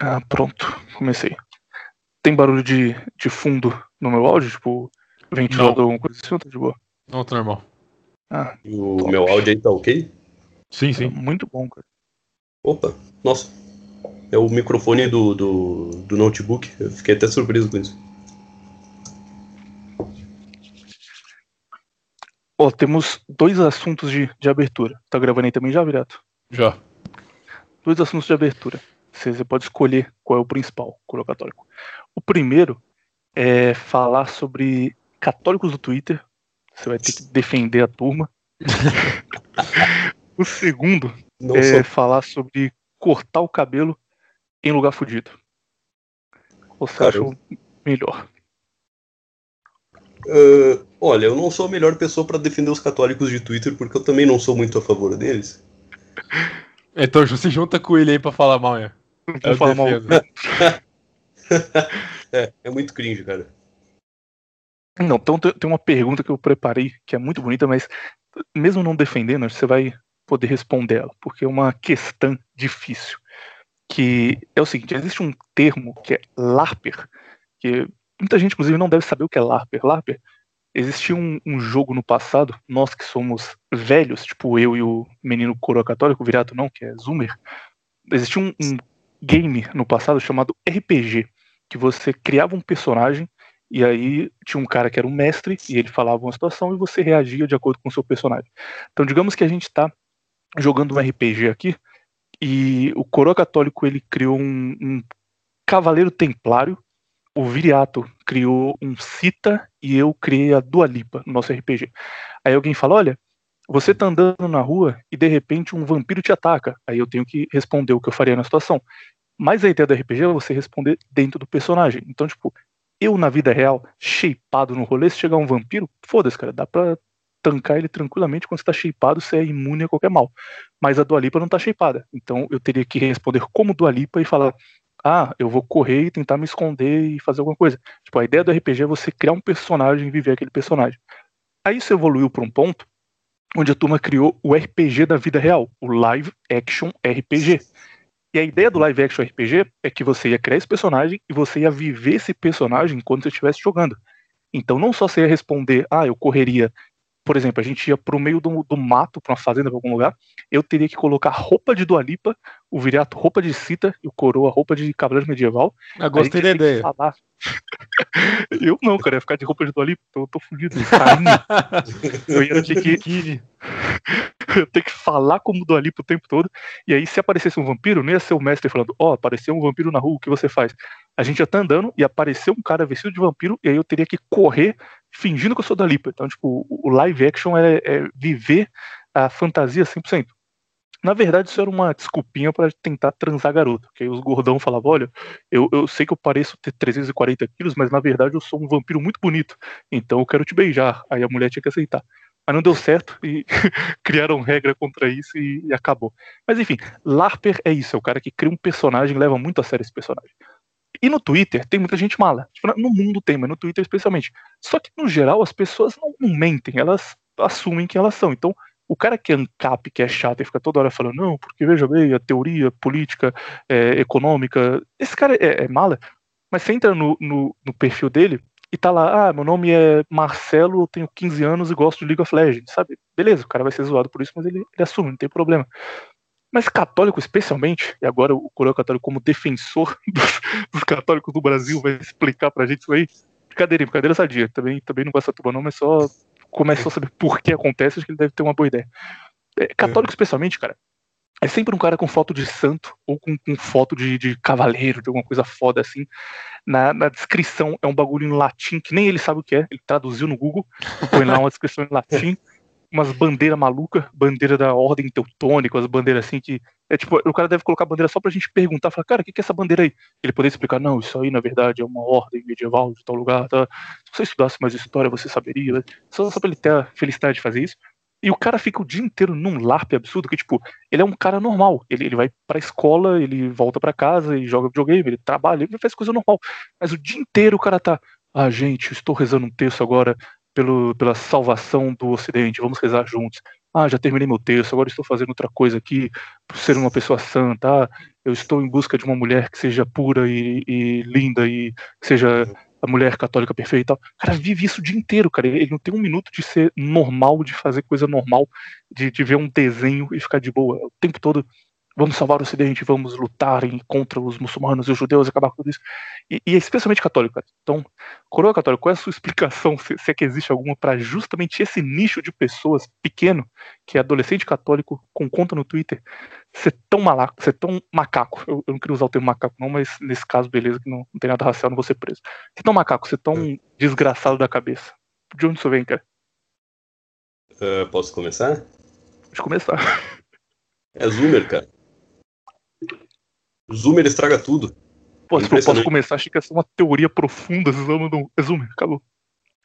Ah, pronto. Comecei. Tem barulho de, de fundo no meu áudio? Tipo, ventilador, alguma coisa assim? Ou tá de boa? Não, tá normal. Ah, O Top. meu áudio aí tá ok? Sim, é sim. muito bom, cara. Opa, nossa. É o microfone do, do, do notebook. Eu fiquei até surpreso com isso. Ó, temos dois assuntos de, de abertura. Tá gravando aí também já, Virato? Já. Dois assuntos de abertura. Você você pode escolher qual é o principal, coro católico. O primeiro é falar sobre católicos do Twitter. Você vai ter que defender a turma. o segundo Não é sou. falar sobre cortar o cabelo em lugar fudido. Você acha melhor? Ah, olha, eu não sou a melhor pessoa pra defender os católicos de Twitter, porque eu também não sou muito a favor deles. Então se junta com ele aí pra falar mal, é. Vou falar mal. É, é muito cringe, cara. Não, então tem uma pergunta que eu preparei que é muito bonita, mas mesmo não defendendo, você vai poder responder ela, porque é uma questão difícil. Que é o seguinte: existe um termo que é LARPer, que muita gente, inclusive, não deve saber o que é LARPer. LARPer, existia um, um jogo no passado, nós que somos velhos, tipo eu e o menino coroa católico, o Virato não, que é Zoomer, existia um, um game no passado chamado RPG, que você criava um personagem e aí tinha um cara que era um mestre e ele falava uma situação e você reagia de acordo com o seu personagem. Então digamos que a gente está jogando um RPG aqui e o coroa católico ele criou um, um cavaleiro templário, o Viriato criou um Cita e eu criei a Dualipa no nosso RPG. Aí alguém fala, olha, você tá andando na rua e de repente um vampiro te ataca. Aí eu tenho que responder o que eu faria na situação. Mas a ideia do RPG é você responder dentro do personagem. Então, tipo, eu na vida real, shapeado no rolê, se chegar um vampiro, foda-se, cara, dá pra tancar ele tranquilamente quando você tá shapeado, você é imune a qualquer mal. Mas a Dualipa não tá shapeada. Então eu teria que responder como Dualipa e falar: ah, eu vou correr e tentar me esconder e fazer alguma coisa. Tipo, a ideia do RPG é você criar um personagem e viver aquele personagem. Aí isso evoluiu para um ponto onde a turma criou o RPG da vida real, o Live Action RPG. E a ideia do Live Action RPG é que você ia criar esse personagem e você ia viver esse personagem enquanto você estivesse jogando. Então não só você ia responder, ah, eu correria, por exemplo, a gente ia pro meio do, do mato, pra uma fazenda, pra algum lugar, eu teria que colocar roupa de Dualipa, o Viriato roupa de Cita e o Coroa roupa de Cavaleiro Medieval. Eu gostei da ideia. falar. eu não, cara, ia ficar de roupa de Dualipa, tô, tô fudido. Eu ia ter que, eu ter que falar como Dualipa o tempo todo. E aí, se aparecesse um vampiro, não ia ser o mestre falando, ó, apareceu um vampiro na rua, o que você faz? A gente já tá andando e apareceu um cara vestido de vampiro, e aí eu teria que correr fingindo que eu sou Dualipa. Então, tipo, o live action é, é viver a fantasia 100%. Na verdade, isso era uma desculpinha pra tentar transar garoto. Que aí os gordão falavam: olha, eu, eu sei que eu pareço ter 340 quilos, mas na verdade eu sou um vampiro muito bonito. Então eu quero te beijar. Aí a mulher tinha que aceitar. Mas não deu certo e criaram regra contra isso e, e acabou. Mas enfim, LARPer é isso, é o cara que cria um personagem leva muito a sério esse personagem. E no Twitter tem muita gente mala. Tipo, no mundo tem, mas no Twitter especialmente. Só que no geral as pessoas não mentem, elas assumem quem elas são. Então, o cara que é ANCAP, que é chato e fica toda hora falando, não, porque veja bem, a teoria política, é, econômica, esse cara é, é mala, mas você entra no, no, no perfil dele e tá lá, ah, meu nome é Marcelo, eu tenho 15 anos e gosto de League of Legends, sabe? Beleza, o cara vai ser zoado por isso, mas ele, ele assume, não tem problema. Mas católico, especialmente, e agora o Coroa Católico, como defensor dos, dos católicos do Brasil, vai explicar pra gente isso aí. Brincadeira, brincadeira sadia. Também, também não gosta da turma, não, mas só começou a saber por que acontece, acho que ele deve ter uma boa ideia. É, católico, especialmente, cara, é sempre um cara com foto de santo ou com, com foto de, de cavaleiro, de alguma coisa foda assim. Na, na descrição é um bagulho em latim, que nem ele sabe o que é, ele traduziu no Google, põe lá uma descrição em latim, umas bandeiras malucas, bandeira da ordem teutônica, as bandeiras assim que. É tipo, o cara deve colocar a bandeira só pra gente perguntar, falar, cara, o que, que é essa bandeira aí? Ele poder explicar, não, isso aí na verdade é uma ordem medieval de tal lugar, tá? Se você estudasse mais história, você saberia, né? Só, só pra ele ter a felicidade de fazer isso. E o cara fica o dia inteiro num LARP absurdo, que, tipo, ele é um cara normal. Ele, ele vai pra escola, ele volta pra casa e joga videogame, ele trabalha, ele faz coisa normal. Mas o dia inteiro o cara tá. Ah, gente, estou rezando um texto agora pelo, pela salvação do Ocidente, vamos rezar juntos. Ah, já terminei meu texto, agora estou fazendo outra coisa aqui, por ser uma pessoa santa. Ah, eu estou em busca de uma mulher que seja pura e, e linda e seja a mulher católica perfeita cara vive isso o dia inteiro, cara. Ele não tem um minuto de ser normal, de fazer coisa normal, de, de ver um desenho e ficar de boa. O tempo todo vamos salvar o Ocidente, vamos lutar contra os muçulmanos e os judeus, acabar com tudo isso. E, e especialmente católico. Então, coroa católico, qual é a sua explicação, se, se é que existe alguma, para justamente esse nicho de pessoas pequeno, que é adolescente católico, com conta no Twitter, ser tão malaco, ser tão macaco. Eu, eu, não queria usar o termo macaco, não, mas nesse caso, beleza, que não, não tem nada racial, não vou ser preso. Ser tão macaco, ser tão desgraçado da cabeça. De onde isso vem, cara? Uh, posso começar? Pode começar. É Zoomer, cara. Zoomer estraga tudo. Pô, se eu posso começar, achei que ia ser uma teoria profunda. É Zoomer, acabou.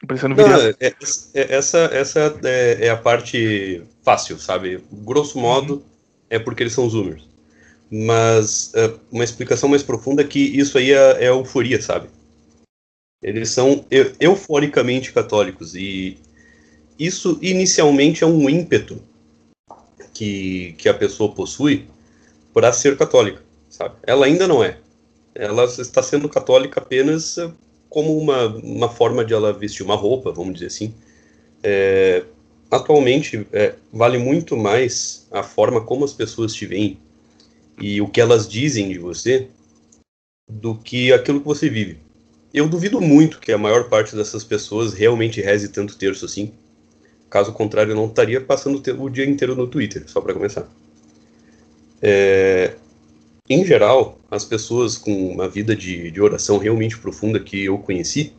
Não, é, é, é, essa essa é, é, a parte fácil, sabe? Grosso modo, uhum. é porque eles são zoomers. Mas é, uma explicação mais profunda é que isso aí é, é euforia, sabe? Eles são euforicamente católicos e isso inicialmente é um ímpeto que, que a pessoa possui para ser católica sabe? Ela ainda não é. Ela está sendo católica apenas eh, como uma, uma forma de ela vestir uma roupa, vamos dizer assim. É, atualmente, é, vale muito mais a forma como as pessoas te veem e o que elas dizem de você do que aquilo que você vive. Eu duvido muito que a maior parte dessas pessoas realmente reze tanto terço assim. Caso contrário, eu não estaria passando o dia inteiro no Twitter, só para começar. É, em geral, as pessoas com uma vida de, de oração realmente profunda que eu conheci,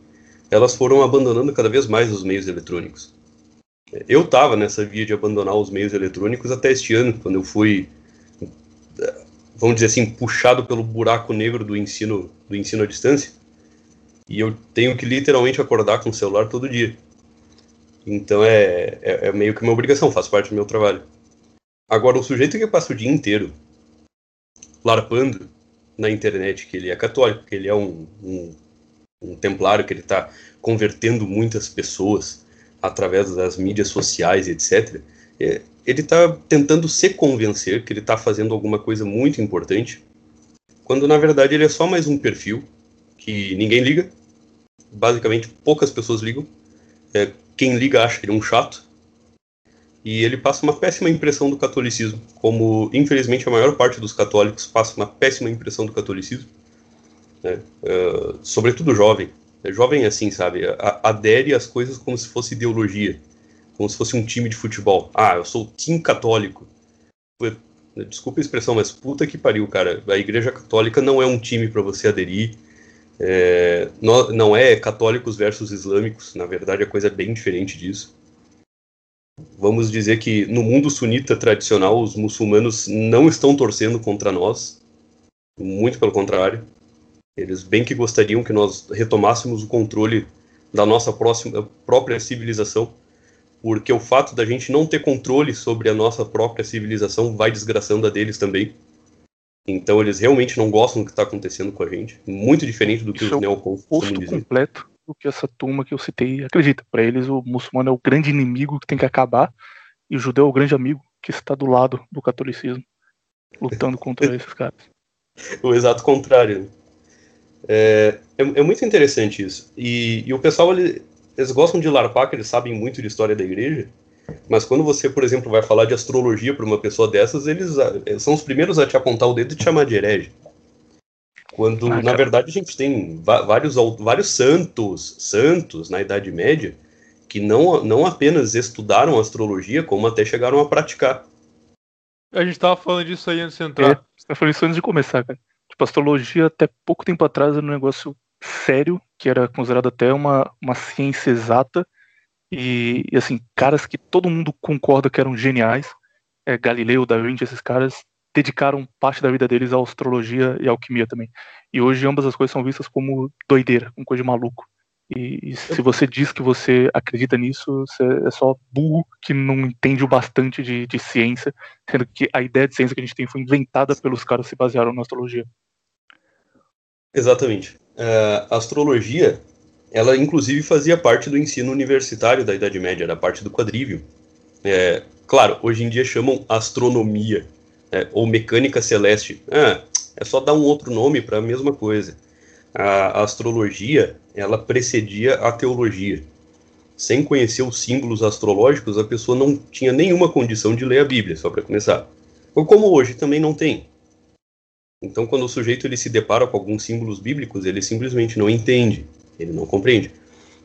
elas foram abandonando cada vez mais os meios eletrônicos. Eu estava nessa via de abandonar os meios eletrônicos até este ano, quando eu fui, vamos dizer assim, puxado pelo buraco negro do ensino, do ensino à distância. E eu tenho que literalmente acordar com o celular todo dia. Então é, é, é meio que uma obrigação, faz parte do meu trabalho. Agora, o sujeito que passa o dia inteiro larpando na internet que ele é católico, que ele é um, um, um templário, que ele está convertendo muitas pessoas através das mídias sociais, etc. É, ele está tentando se convencer que ele está fazendo alguma coisa muito importante, quando na verdade ele é só mais um perfil que ninguém liga, basicamente poucas pessoas ligam. É, quem liga acha ele um chato, e ele passa uma péssima impressão do catolicismo, como infelizmente a maior parte dos católicos passa uma péssima impressão do catolicismo, né? uh, sobretudo jovem. É jovem assim, sabe, a, adere às coisas como se fosse ideologia, como se fosse um time de futebol. Ah, eu sou time católico. Desculpa a expressão, mas puta que pariu, cara. A Igreja Católica não é um time para você aderir. É, não, não é católicos versus islâmicos, na verdade a coisa é bem diferente disso vamos dizer que no mundo sunita tradicional, os muçulmanos não estão torcendo contra nós, muito pelo contrário. Eles bem que gostariam que nós retomássemos o controle da nossa próxima, própria civilização, porque o fato da gente não ter controle sobre a nossa própria civilização vai desgraçando a deles também. Então eles realmente não gostam do que está acontecendo com a gente, muito diferente do que Isso os neocons costumam dizer. completo do que essa turma que eu citei acredita. Para eles, o muçulmano é o grande inimigo que tem que acabar e o judeu é o grande amigo que está do lado do catolicismo, lutando contra esses caras. O exato contrário. É, é, é muito interessante isso. E, e o pessoal, ele, eles gostam de larpar, que eles sabem muito de história da igreja, mas quando você, por exemplo, vai falar de astrologia para uma pessoa dessas, eles ah, são os primeiros a te apontar o dedo e te chamar de herege. Quando, ah, na verdade, a gente tem vários, vários santos, santos na Idade Média, que não, não apenas estudaram astrologia, como até chegaram a praticar. A gente tava falando disso aí antes de entrar. É, você falando isso antes de começar, cara. Tipo, astrologia até pouco tempo atrás era um negócio sério, que era considerado até uma, uma ciência exata, e, e assim, caras que todo mundo concorda que eram geniais, é, Galileu, Da Vinci, esses caras, dedicaram parte da vida deles à astrologia e à alquimia também. E hoje ambas as coisas são vistas como doideira, como coisa de maluco. E, e se você diz que você acredita nisso, você é só burro que não entende o bastante de, de ciência, sendo que a ideia de ciência que a gente tem foi inventada pelos caras que se basearam na astrologia. Exatamente. Uh, a astrologia, ela inclusive fazia parte do ensino universitário da Idade Média, da parte do quadrívio. É, claro, hoje em dia chamam astronomia, é, ou mecânica celeste. Ah, É só dar um outro nome para a mesma coisa. A, a astrologia, ela precedia a teologia. Sem conhecer os símbolos astrológicos, a pessoa não tinha nenhuma condição de ler a Bíblia, só para começar. Ou como hoje também não tem. Então, quando o sujeito ele se depara com alguns símbolos bíblicos, ele simplesmente não entende, ele não compreende.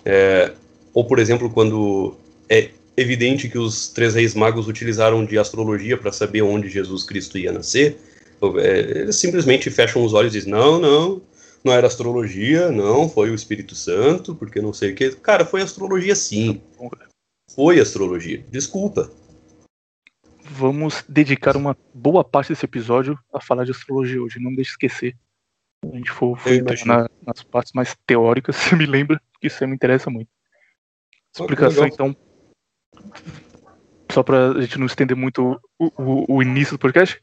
É, ou, por exemplo, quando é evidente que os três reis magos utilizaram de astrologia para saber onde Jesus Cristo ia nascer, é, eles simplesmente fecham os olhos e dizem: não, não, não era astrologia, não, foi o Espírito Santo, porque não sei o que. Cara, foi astrologia sim. Foi astrologia. Desculpa vamos dedicar uma boa parte desse episódio a falar de astrologia hoje. Não deixe de esquecer. A gente for, for na, nas partes mais teóricas, você me lembra, que isso me interessa muito. Explicação, então. Só para a gente não estender muito o, o, o, início do podcast.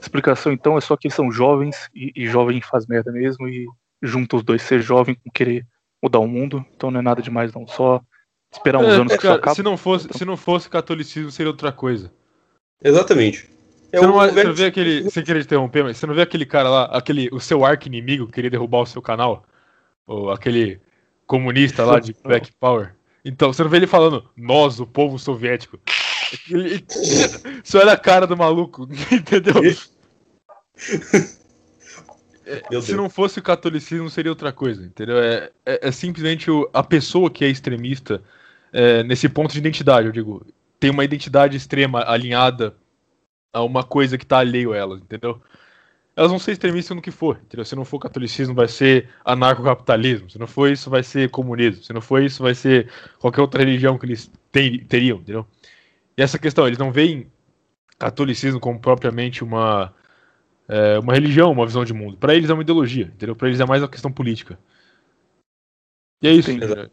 Explicação, então, é só que são jovens e, e jovem faz merda mesmo e junta os dois, ser jovem com querer mudar o mundo. Então não é nada demais, não. Só esperar uns é, anos é, cara, Se não, fosse, então. se não fosse catolicismo, seria outra coisa. Exatamente. É você, não, você não vê aquele. Sem querer interromper, mas você não vê aquele cara lá, aquele, o seu arco inimigo que queria derrubar o seu canal? Ou aquele comunista lá de Black Power? Então, você não vê ele falando, nós, o povo soviético. Ele, você olha a cara do maluco, entendeu? É, se não fosse o catolicismo, seria outra coisa, entendeu? É, é, é simplesmente o, a pessoa que é extremista é, nesse ponto de identidade, eu digo tem uma identidade extrema alinhada a uma coisa que está alheio a elas, entendeu? Elas vão ser extremistas no que for, entendeu? Se não for catolicismo, vai ser anarcocapitalismo. Se não for isso, vai ser comunismo. Se não for isso, vai ser qualquer outra religião que eles ter, teriam, entendeu? E essa questão, eles não veem catolicismo como propriamente uma, é, uma religião, uma visão de mundo. Para eles é uma ideologia, entendeu? Para eles é mais uma questão política. E é isso. Outra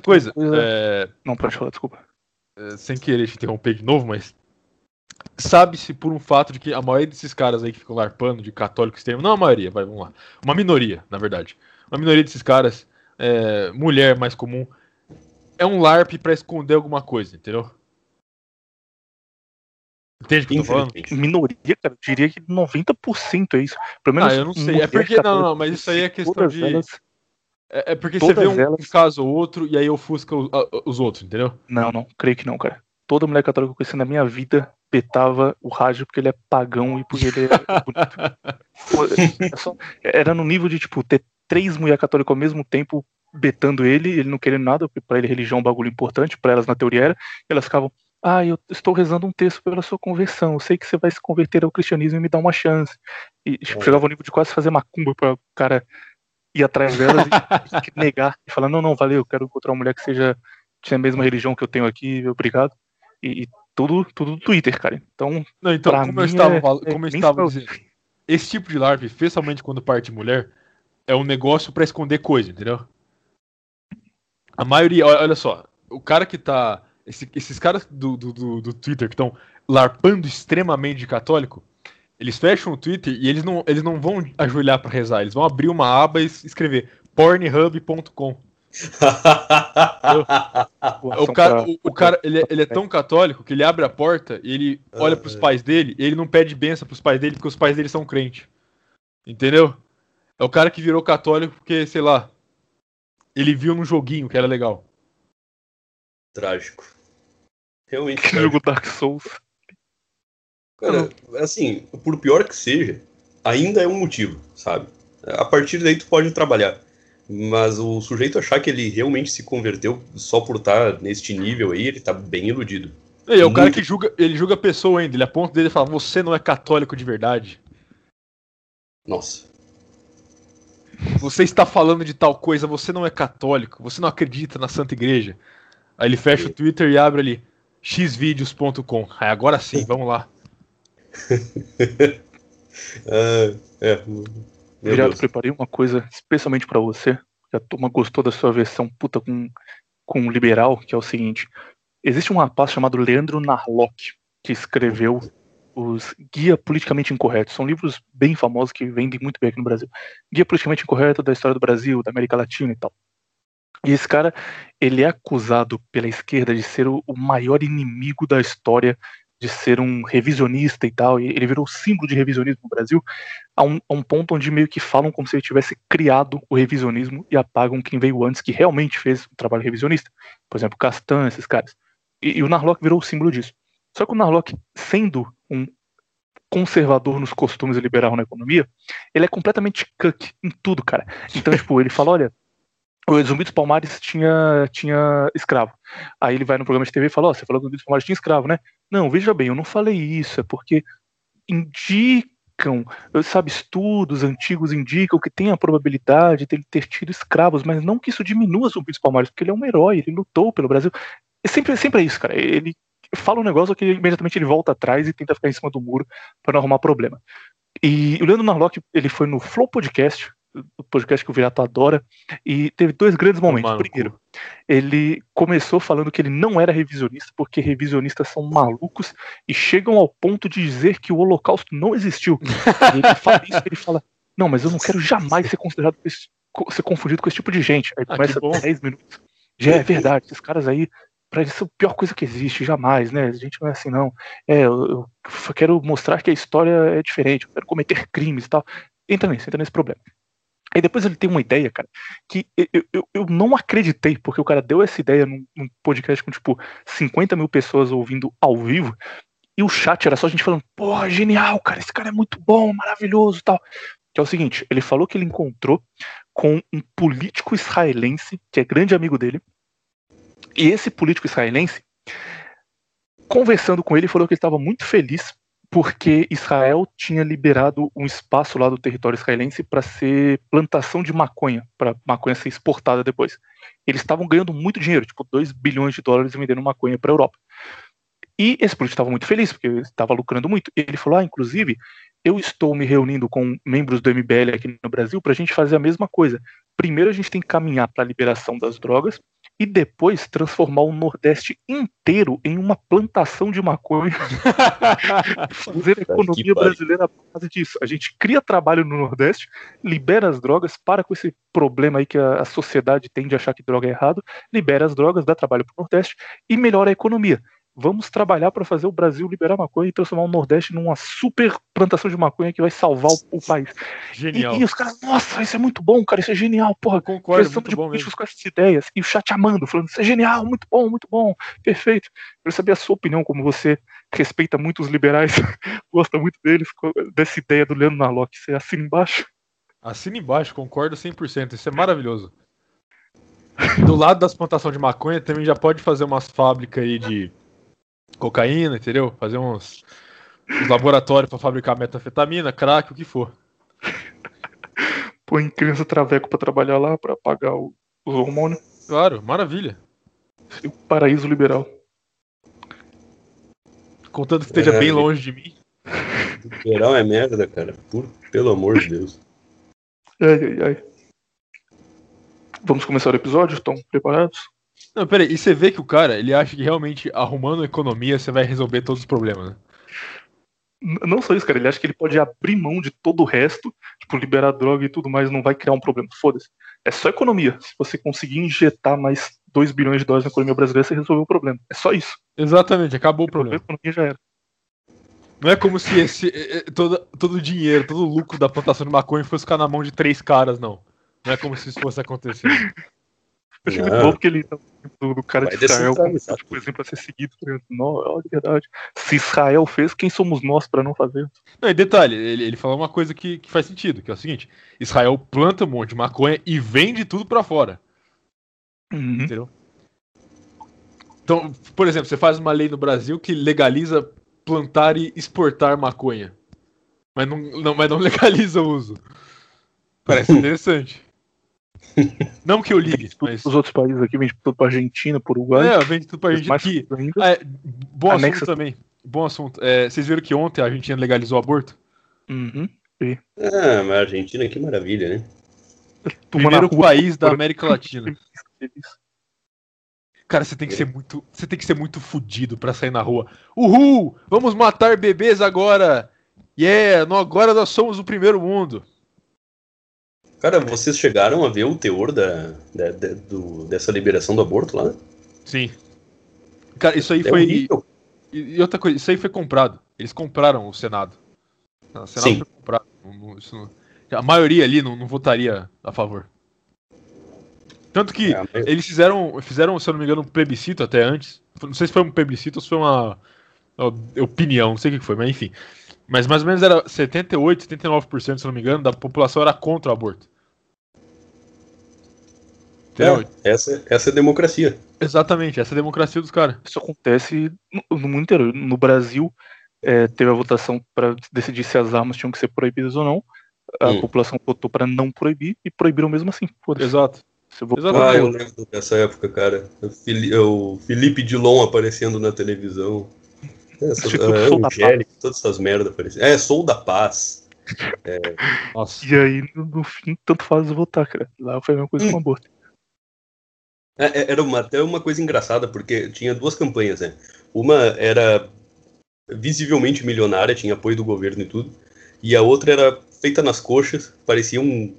coisa. coisa... É... Não, pode falar, desculpa. É, sem querer te interromper de novo, mas sabe-se por um fato de que a maioria desses caras aí que ficam larpando de católico extremo, não a maioria, vai, vamos lá, uma minoria, na verdade, uma minoria desses caras, é, mulher mais comum, é um larp para esconder alguma coisa, entendeu? Entende o que eu tô falando? Minoria, cara, eu diria que 90% é isso. Pelo menos ah, eu não sei. É porque, não, não, mas isso aí é questão de. Elas é, é porque você vê um, elas... caso ou outro e aí ofusca os, os outros, entendeu? Não, não, creio que não, cara. Toda mulher católica que eu conheci na minha vida petava o rádio porque ele é pagão e porque ele é bonito. É era no nível de, tipo, ter três mulheres católicas ao mesmo tempo betando ele, ele não querendo nada, porque pra ele religião é um bagulho importante, para elas na teoria era, e elas ficavam, ah, eu estou rezando um texto pela sua conversão, eu sei que você vai se converter ao cristianismo e me dar uma chance. E tipo, é. chegava ao nível de quase fazer macumba para o cara ir atrás delas e negar e falar, não, não, valeu, eu quero encontrar uma mulher que seja tinha a mesma religião que eu tenho aqui, obrigado. E, e tudo, tudo do Twitter, cara. Então, não, então como eu estava, é, como eu estava dizendo, esse tipo de larve, especialmente quando parte mulher, é um negócio para esconder coisa, entendeu? A maioria, olha só, o cara que tá. Esse, esses caras do, do, do, do Twitter que estão larpando extremamente de católico, eles fecham o Twitter e eles não, eles não vão ajoelhar para rezar, eles vão abrir uma aba e escrever pornhub.com. o cara, o, o cara ele, é, ele, é tão católico que ele abre a porta e ele olha pros pais dele e ele não pede benção pros pais dele porque os pais dele são crentes. Entendeu? É o cara que virou católico porque, sei lá, ele viu num joguinho que era legal. Trágico. Realmente. Jogo Dark Souls. Cara, assim, por pior que seja, ainda é um motivo, sabe? A partir daí tu pode trabalhar. Mas o sujeito achar que ele realmente se converteu só por estar neste nível aí, ele tá bem iludido. É o cara que julga, ele julga a pessoa ainda, ele aponta dele e fala, você não é católico de verdade. Nossa. Você está falando de tal coisa, você não é católico, você não acredita na Santa Igreja. Aí ele fecha o Twitter e abre ali xvideos.com. Aí agora sim, vamos lá. ah, é. Virado, preparei uma coisa especialmente para você. A turma gostou da sua versão puta com, com liberal, que é o seguinte. Existe um rapaz chamado Leandro Narlock, que escreveu os Guia Politicamente Incorreto. São livros bem famosos que vendem muito bem aqui no Brasil. Guia Politicamente Incorreto da história do Brasil, da América Latina e tal. E esse cara, ele é acusado pela esquerda de ser o maior inimigo da história de ser um revisionista e tal, e ele virou símbolo de revisionismo no Brasil, a um, a um ponto onde meio que falam como se ele tivesse criado o revisionismo e apagam quem veio antes que realmente fez o trabalho revisionista. Por exemplo, Castan, esses caras. E, e o Narlock virou o símbolo disso. Só que o Narlock, sendo um conservador nos costumes e liberal na economia, ele é completamente cuck em tudo, cara. Então, tipo, ele fala, olha, o Zumbi dos Palmares tinha, tinha escravo. Aí ele vai no programa de TV e fala, ó, oh, você falou que o Zumbi dos Palmares tinha escravo, né? Não, veja bem, eu não falei isso, é porque indicam, sabe, estudos antigos indicam que tem a probabilidade de ele ter tido escravos, mas não que isso diminua o Zumbi dos Palmares, porque ele é um herói, ele lutou pelo Brasil. É sempre, sempre é isso, cara. Ele fala um negócio que imediatamente ele volta atrás e tenta ficar em cima do muro para não arrumar problema. E o Leandro Narlock, ele foi no Flow Podcast, o podcast que o Virato adora, e teve dois grandes momentos. Mano, Primeiro, ele começou falando que ele não era revisionista, porque revisionistas são malucos e chegam ao ponto de dizer que o Holocausto não existiu. e ele fala isso, ele fala, não, mas eu não quero jamais ser considerado ser confundido com esse tipo de gente. Aí ah, começa 10 minutos. Já é verdade, esses caras aí para isso é a pior coisa que existe, jamais, né? A gente não é assim, não. É, eu, eu, quero mostrar que a história é diferente, eu quero cometer crimes e tal. Entra nisso, entra nesse problema. Aí depois ele tem uma ideia, cara, que eu, eu, eu não acreditei, porque o cara deu essa ideia num, num, podcast com, tipo, 50 mil pessoas ouvindo ao vivo, e o chat era só a gente falando, pô, genial, cara, esse cara é muito bom, maravilhoso tal. Que é o seguinte, ele falou que ele encontrou com um político israelense, que é grande amigo dele, e esse político israelense, conversando com ele, falou que ele estava muito feliz porque Israel tinha liberado um espaço lá do território israelense para ser plantação de maconha, para maconha ser exportada depois. Eles estavam ganhando muito dinheiro, tipo 2 bilhões de dólares vendendo maconha para a Europa. E esse político estava muito feliz, porque estava lucrando muito. Ele falou: ah, inclusive, eu estou me reunindo com membros do MBL aqui no Brasil para a gente fazer a mesma coisa. Primeiro, a gente tem que caminhar para a liberação das drogas, e depois transformar o Nordeste inteiro em uma plantação de maconha. fazer a economia brasileira à base disso. A gente cria trabalho no Nordeste, libera as drogas, para com esse problema aí que a, a sociedade tende a achar que droga é errado, libera as drogas, dá trabalho para o Nordeste e melhora a economia vamos trabalhar para fazer o Brasil liberar maconha e transformar o Nordeste numa super plantação de maconha que vai salvar o, o país. Genial. E, e, os caras, nossa, isso é muito bom, cara, isso é genial, porra. Concordo, muito de bom mesmo. com essas ideias. E o chat amando, falando, isso é genial, muito bom, muito bom, perfeito. Eu quero saber a sua opinião, como você respeita muito os liberais, gosta muito deles, dessa ideia do Leandro Narlock. Você assina embaixo? Assina embaixo, concordo 100%, isso é maravilhoso. Do lado das plantações de maconha também já pode fazer umas fábricas aí de cocaína, entendeu? Fazer uns, uns laboratórios para fabricar metafetamina, crack, o que for. Põe criança traveco para trabalhar lá para pagar o, os hormônios. Claro, maravilha. O paraíso liberal. Contanto que esteja é, bem longe de mim. Liberal é merda, cara. Por, pelo amor de Deus. Ai, ai, ai. Vamos começar o episódio? Estão preparados? Não, peraí, e você vê que o cara, ele acha que realmente arrumando a economia você vai resolver todos os problemas, né? Não só isso, cara, ele acha que ele pode abrir mão de todo o resto, tipo, liberar droga e tudo mais, não vai criar um problema. Foda-se. É só economia. Se você conseguir injetar mais 2 bilhões de dólares na economia brasileira, você resolveu o problema. É só isso. Exatamente, acabou o problema. A economia já era. Não é como se esse, todo, todo o dinheiro, todo o lucro da plantação de maconha fosse ficar na mão de três caras, não. Não é como se isso fosse acontecer. Eu achei muito bom que ele tá do, do cara Vai de Israel como tipo, exemplo a ser seguido. Não, é verdade. Se Israel fez, quem somos nós para não fazer? Não, e detalhe, ele, ele falou uma coisa que, que faz sentido, que é o seguinte: Israel planta um monte de maconha e vende tudo para fora. Uhum. Entendeu? Então, por exemplo, você faz uma lei no Brasil que legaliza plantar e exportar maconha. Mas não, não, mas não legaliza o uso. Parece interessante. Não que eu ligue, mas... Os outros países aqui vende tudo pra Argentina, pro Uruguai. É, vende tudo pra Argentina. Aqui. Ah, é, bom Anexa assunto também. Bom assunto. É, vocês viram que ontem a Argentina legalizou o aborto? Uhum. Ah, mas a Argentina, que maravilha, né? Primeiro país da América Latina. Cara, você tem que ser muito. Você tem que ser muito fudido pra sair na rua. Uhul! Vamos matar bebês agora! Yeah! Agora nós somos o primeiro mundo. Cara, vocês chegaram a ver o teor da, da, da do, dessa liberação do aborto lá? Sim. Cara, isso aí é foi. Horrível. E, outra coisa, isso aí foi comprado. Eles compraram o Senado. O Senado Sim. foi comprado. Não, a maioria ali não, não, votaria a favor. Tanto que é, mas... eles fizeram, fizeram, se eu não me engano, um plebiscito até antes. Não sei se foi um plebiscito ou se foi uma, uma opinião, não sei o que foi, mas enfim. Mas mais ou menos era 78, 79%, se não me engano, da população era contra o aborto. É, essa, essa é a democracia. Exatamente, essa é a democracia dos caras. Isso acontece no, no mundo inteiro. No Brasil, é, teve a votação para decidir se as armas tinham que ser proibidas ou não. A hum. população votou para não proibir e proibiram mesmo assim. Exato. Ah, eu lembro dessa época, cara. O Felipe Dilon aparecendo na televisão. Essa, tipo, a Angélica, todas essas merdas aparecendo. É, sou da paz. É... E aí, no fim, tanto faz votar, cara. Lá foi a mesma coisa hum. com aborto. É, é, era uma, até uma coisa engraçada, porque tinha duas campanhas, né? Uma era visivelmente milionária, tinha apoio do governo e tudo, e a outra era feita nas coxas, parecia um,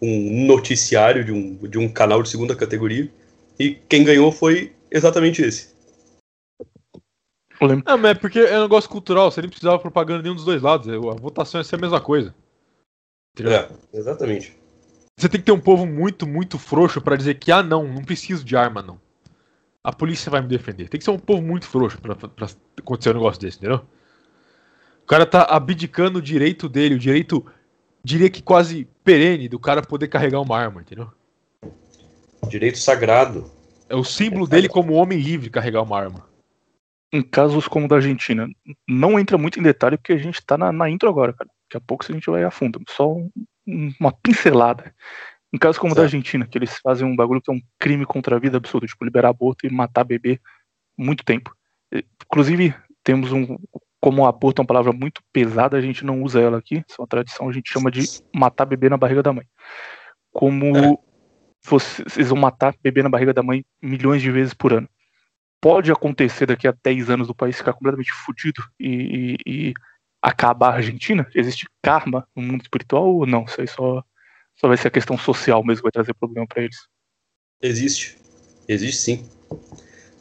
um noticiário de um, de um canal de segunda categoria, e quem ganhou foi exatamente esse. Ah, mas é porque é um negócio cultural, você nem precisava propaganda nenhum dos dois lados, a votação ia ser a mesma coisa. É, exatamente. Você tem que ter um povo muito, muito frouxo para dizer que, ah, não, não preciso de arma, não. A polícia vai me defender. Tem que ser um povo muito frouxo pra, pra acontecer um negócio desse, entendeu? O cara tá abdicando o direito dele, o direito, diria que quase perene, do cara poder carregar uma arma, entendeu? Direito sagrado. É o símbolo é dele como homem livre carregar uma arma. Em casos como o da Argentina, não entra muito em detalhe porque a gente tá na, na intro agora, cara. Daqui a pouco a gente vai a fundo. Só um, uma pincelada. Em casos como o da Argentina, que eles fazem um bagulho que é um crime contra a vida absurdo, tipo liberar aborto e matar bebê muito tempo. Inclusive, temos um. Como o aborto é uma palavra muito pesada, a gente não usa ela aqui, isso é uma tradição, a gente chama de matar bebê na barriga da mãe. Como é. vocês vão matar bebê na barriga da mãe milhões de vezes por ano. Pode acontecer daqui a 10 anos do país ficar completamente fudido e, e, e acabar a Argentina? Existe karma no mundo espiritual ou não? Isso aí só, só vai ser a questão social mesmo que vai trazer problema para eles. Existe. Existe sim.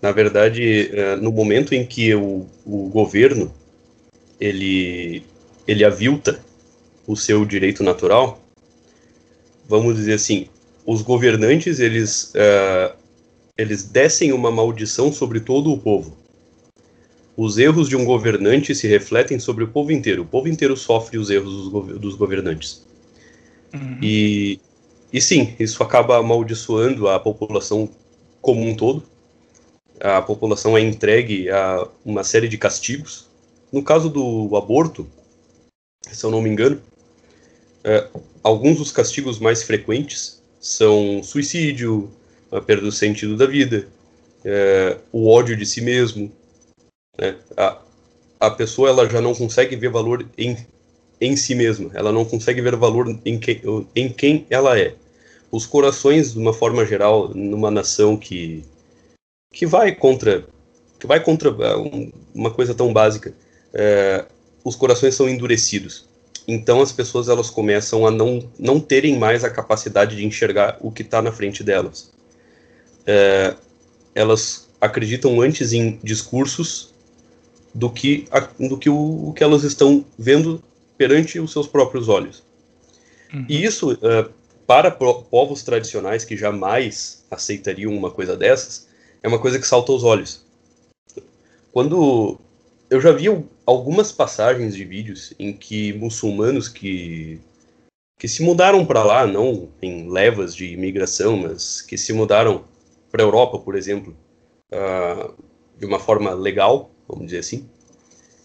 Na verdade, é, no momento em que o, o governo ele, ele avilta o seu direito natural, vamos dizer assim, os governantes eles, uh, eles descem uma maldição sobre todo o povo os erros de um governante se refletem sobre o povo inteiro. O povo inteiro sofre os erros dos, gov dos governantes. Uhum. E, e sim, isso acaba amaldiçoando a população como um todo. A população é entregue a uma série de castigos. No caso do aborto, se eu não me engano, é, alguns dos castigos mais frequentes são suicídio, a perda do sentido da vida, é, o ódio de si mesmo, né? A, a pessoa ela já não consegue ver valor em, em si mesma, ela não consegue ver valor em, que, em quem ela é. Os corações, de uma forma geral, numa nação que, que vai contra que vai contra é, uma coisa tão básica, é, os corações são endurecidos. Então as pessoas elas começam a não, não terem mais a capacidade de enxergar o que está na frente delas. É, elas acreditam antes em discursos do que, a, do que o, o, que elas estão vendo perante os seus próprios olhos. Uhum. E isso, uh, para povos tradicionais que jamais aceitariam uma coisa dessas, é uma coisa que salta aos olhos. Quando eu já vi algumas passagens de vídeos em que muçulmanos que que se mudaram para lá, não em levas de imigração, mas que se mudaram para a Europa, por exemplo, uh, de uma forma legal, vamos dizer assim.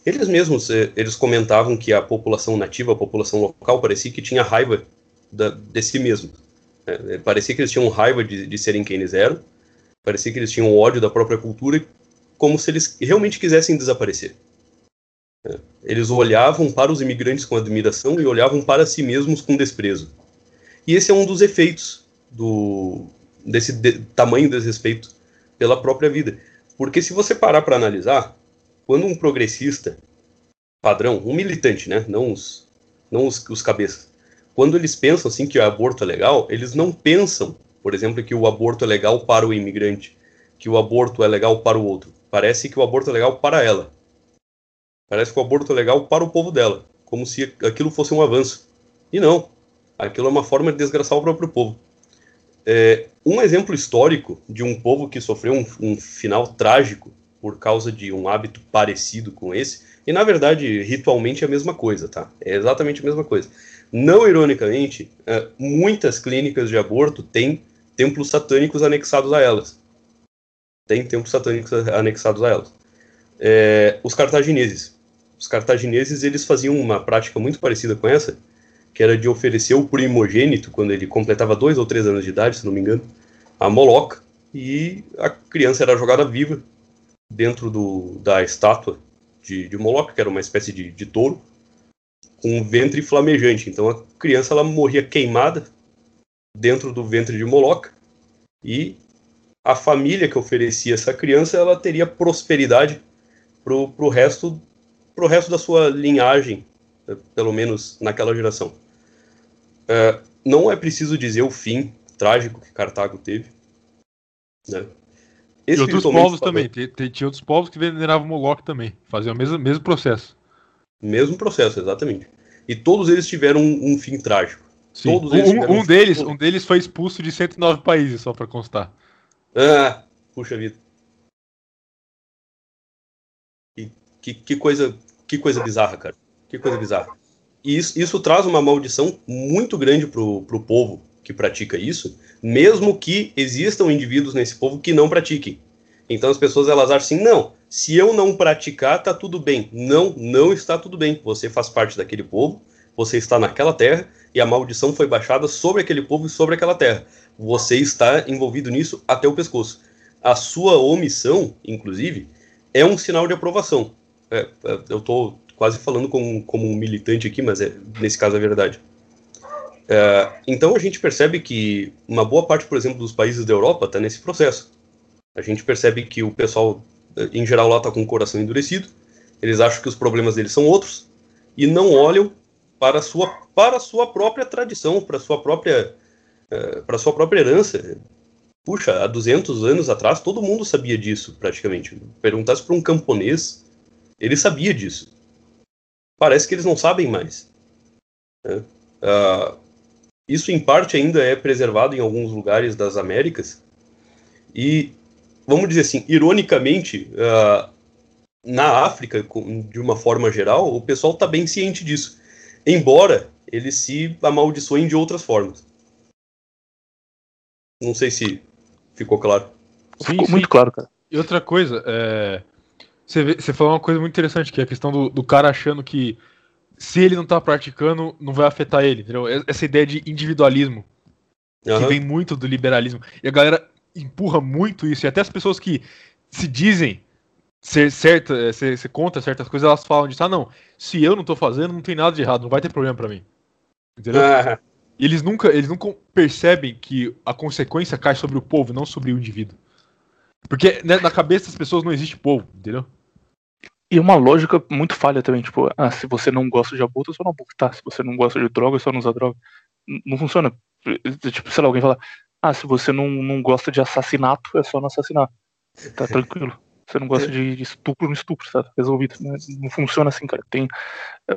Eles mesmos, eh, eles comentavam que a população nativa, a população local, parecia que tinha raiva da, de si mesmo. É, parecia que eles tinham raiva de, de serem quem eles eram, parecia que eles tinham ódio da própria cultura, como se eles realmente quisessem desaparecer. É, eles olhavam para os imigrantes com admiração e olhavam para si mesmos com desprezo. E esse é um dos efeitos do, desse de, tamanho desrespeito pela própria vida. Porque se você parar para analisar, quando um progressista padrão, um militante, né, não os, não os, os cabeças, quando eles pensam assim que o aborto é legal, eles não pensam, por exemplo, que o aborto é legal para o imigrante, que o aborto é legal para o outro. Parece que o aborto é legal para ela. Parece que o aborto é legal para o povo dela, como se aquilo fosse um avanço. E não. Aquilo é uma forma de desgraçar o próprio povo. É, um exemplo histórico de um povo que sofreu um, um, final trágico por causa de um hábito parecido com esse, e na verdade, ritualmente é a mesma coisa, tá? É exatamente a mesma coisa. Não ironicamente, é, muitas clínicas de aborto têm templos satânicos anexados a elas. Tem templos satânicos anexados a elas. É, os cartagineses. Os cartagineses eles faziam uma prática muito parecida com essa, que era de oferecer o primogênito, quando ele completava dois ou três anos de idade, se não me engano, a Moloca, e a criança era jogada viva dentro do, da estátua de, de Moloca, que era uma espécie de, de touro, com um ventre flamejante. Então a criança ela morria queimada dentro do ventre de Moloca e a família que oferecia essa criança ela teria prosperidade pro, pro resto pro resto da sua linhagem, pelo menos naquela geração. É, não é preciso dizer o fim trágico que Cartago teve. Né? E outros povos também. Tinha outros povos que veneravam Moloch também. Faziam o mesmo, mesmo processo. Mesmo processo, exatamente. E todos eles tiveram um, um fim trágico. Sim. Todos um, um deles, um deles foi expulso de 109 países, só para constar. Ah, puxa vida. Que, que, que, coisa, que coisa bizarra, cara. Que coisa bizarra. E isso, isso traz uma maldição muito grande pro, pro povo que pratica isso, mesmo que existam indivíduos nesse povo que não pratiquem. Então as pessoas elas acham assim, não, se eu não praticar, tá tudo bem. Não, não está tudo bem. Você faz parte daquele povo, você está naquela terra e a maldição foi baixada sobre aquele povo e sobre aquela terra. Você está envolvido nisso até o pescoço. A sua omissão, inclusive, é um sinal de aprovação. É, é eu estou quase falando como, como um militante aqui, mas é, nesse caso é verdade. É, então a gente percebe que uma boa parte, por exemplo, dos países da Europa está nesse processo. A gente percebe que o pessoal, em geral, lá está com o coração endurecido, eles acham que os problemas deles são outros e não olham para a sua, para a sua própria tradição, para a sua própria, é, para a sua própria herança. Puxa, há 200 anos atrás todo mundo sabia disso, praticamente. Perguntasse para um camponês, ele sabia disso. Parece que eles não sabem mais. Né? Uh, isso, em parte, ainda é preservado em alguns lugares das Américas. E, vamos dizer assim, ironicamente, uh, na África, de uma forma geral, o pessoal está bem ciente disso. Embora eles se amaldiçoem de outras formas. Não sei se ficou claro. Sim, ficou sim. muito claro, cara. E outra coisa, é... você, vê, você falou uma coisa muito interessante, que é a questão do, do cara achando que se ele não tá praticando, não vai afetar ele, entendeu? Essa ideia de individualismo, uhum. que vem muito do liberalismo. E a galera empurra muito isso, e até as pessoas que se dizem ser certa, é, ser, ser contra certas coisas, elas falam disso, ah não, se eu não tô fazendo, não tem nada de errado, não vai ter problema para mim. Entendeu? Uhum. E eles nunca, eles nunca percebem que a consequência cai sobre o povo, não sobre o indivíduo. Porque né, na cabeça das pessoas não existe povo, entendeu? E uma lógica muito falha também, tipo, ah, se você não gosta de aborto, só não abortar. Se você não gosta de droga, só não usa droga. Não funciona. Tipo, sei lá, alguém fala, ah, se você não, não gosta de assassinato, é só não assassinar. Tá tranquilo. Você não gosta de estupro, não estupro, tá resolvido. Não, não funciona assim, cara. Tem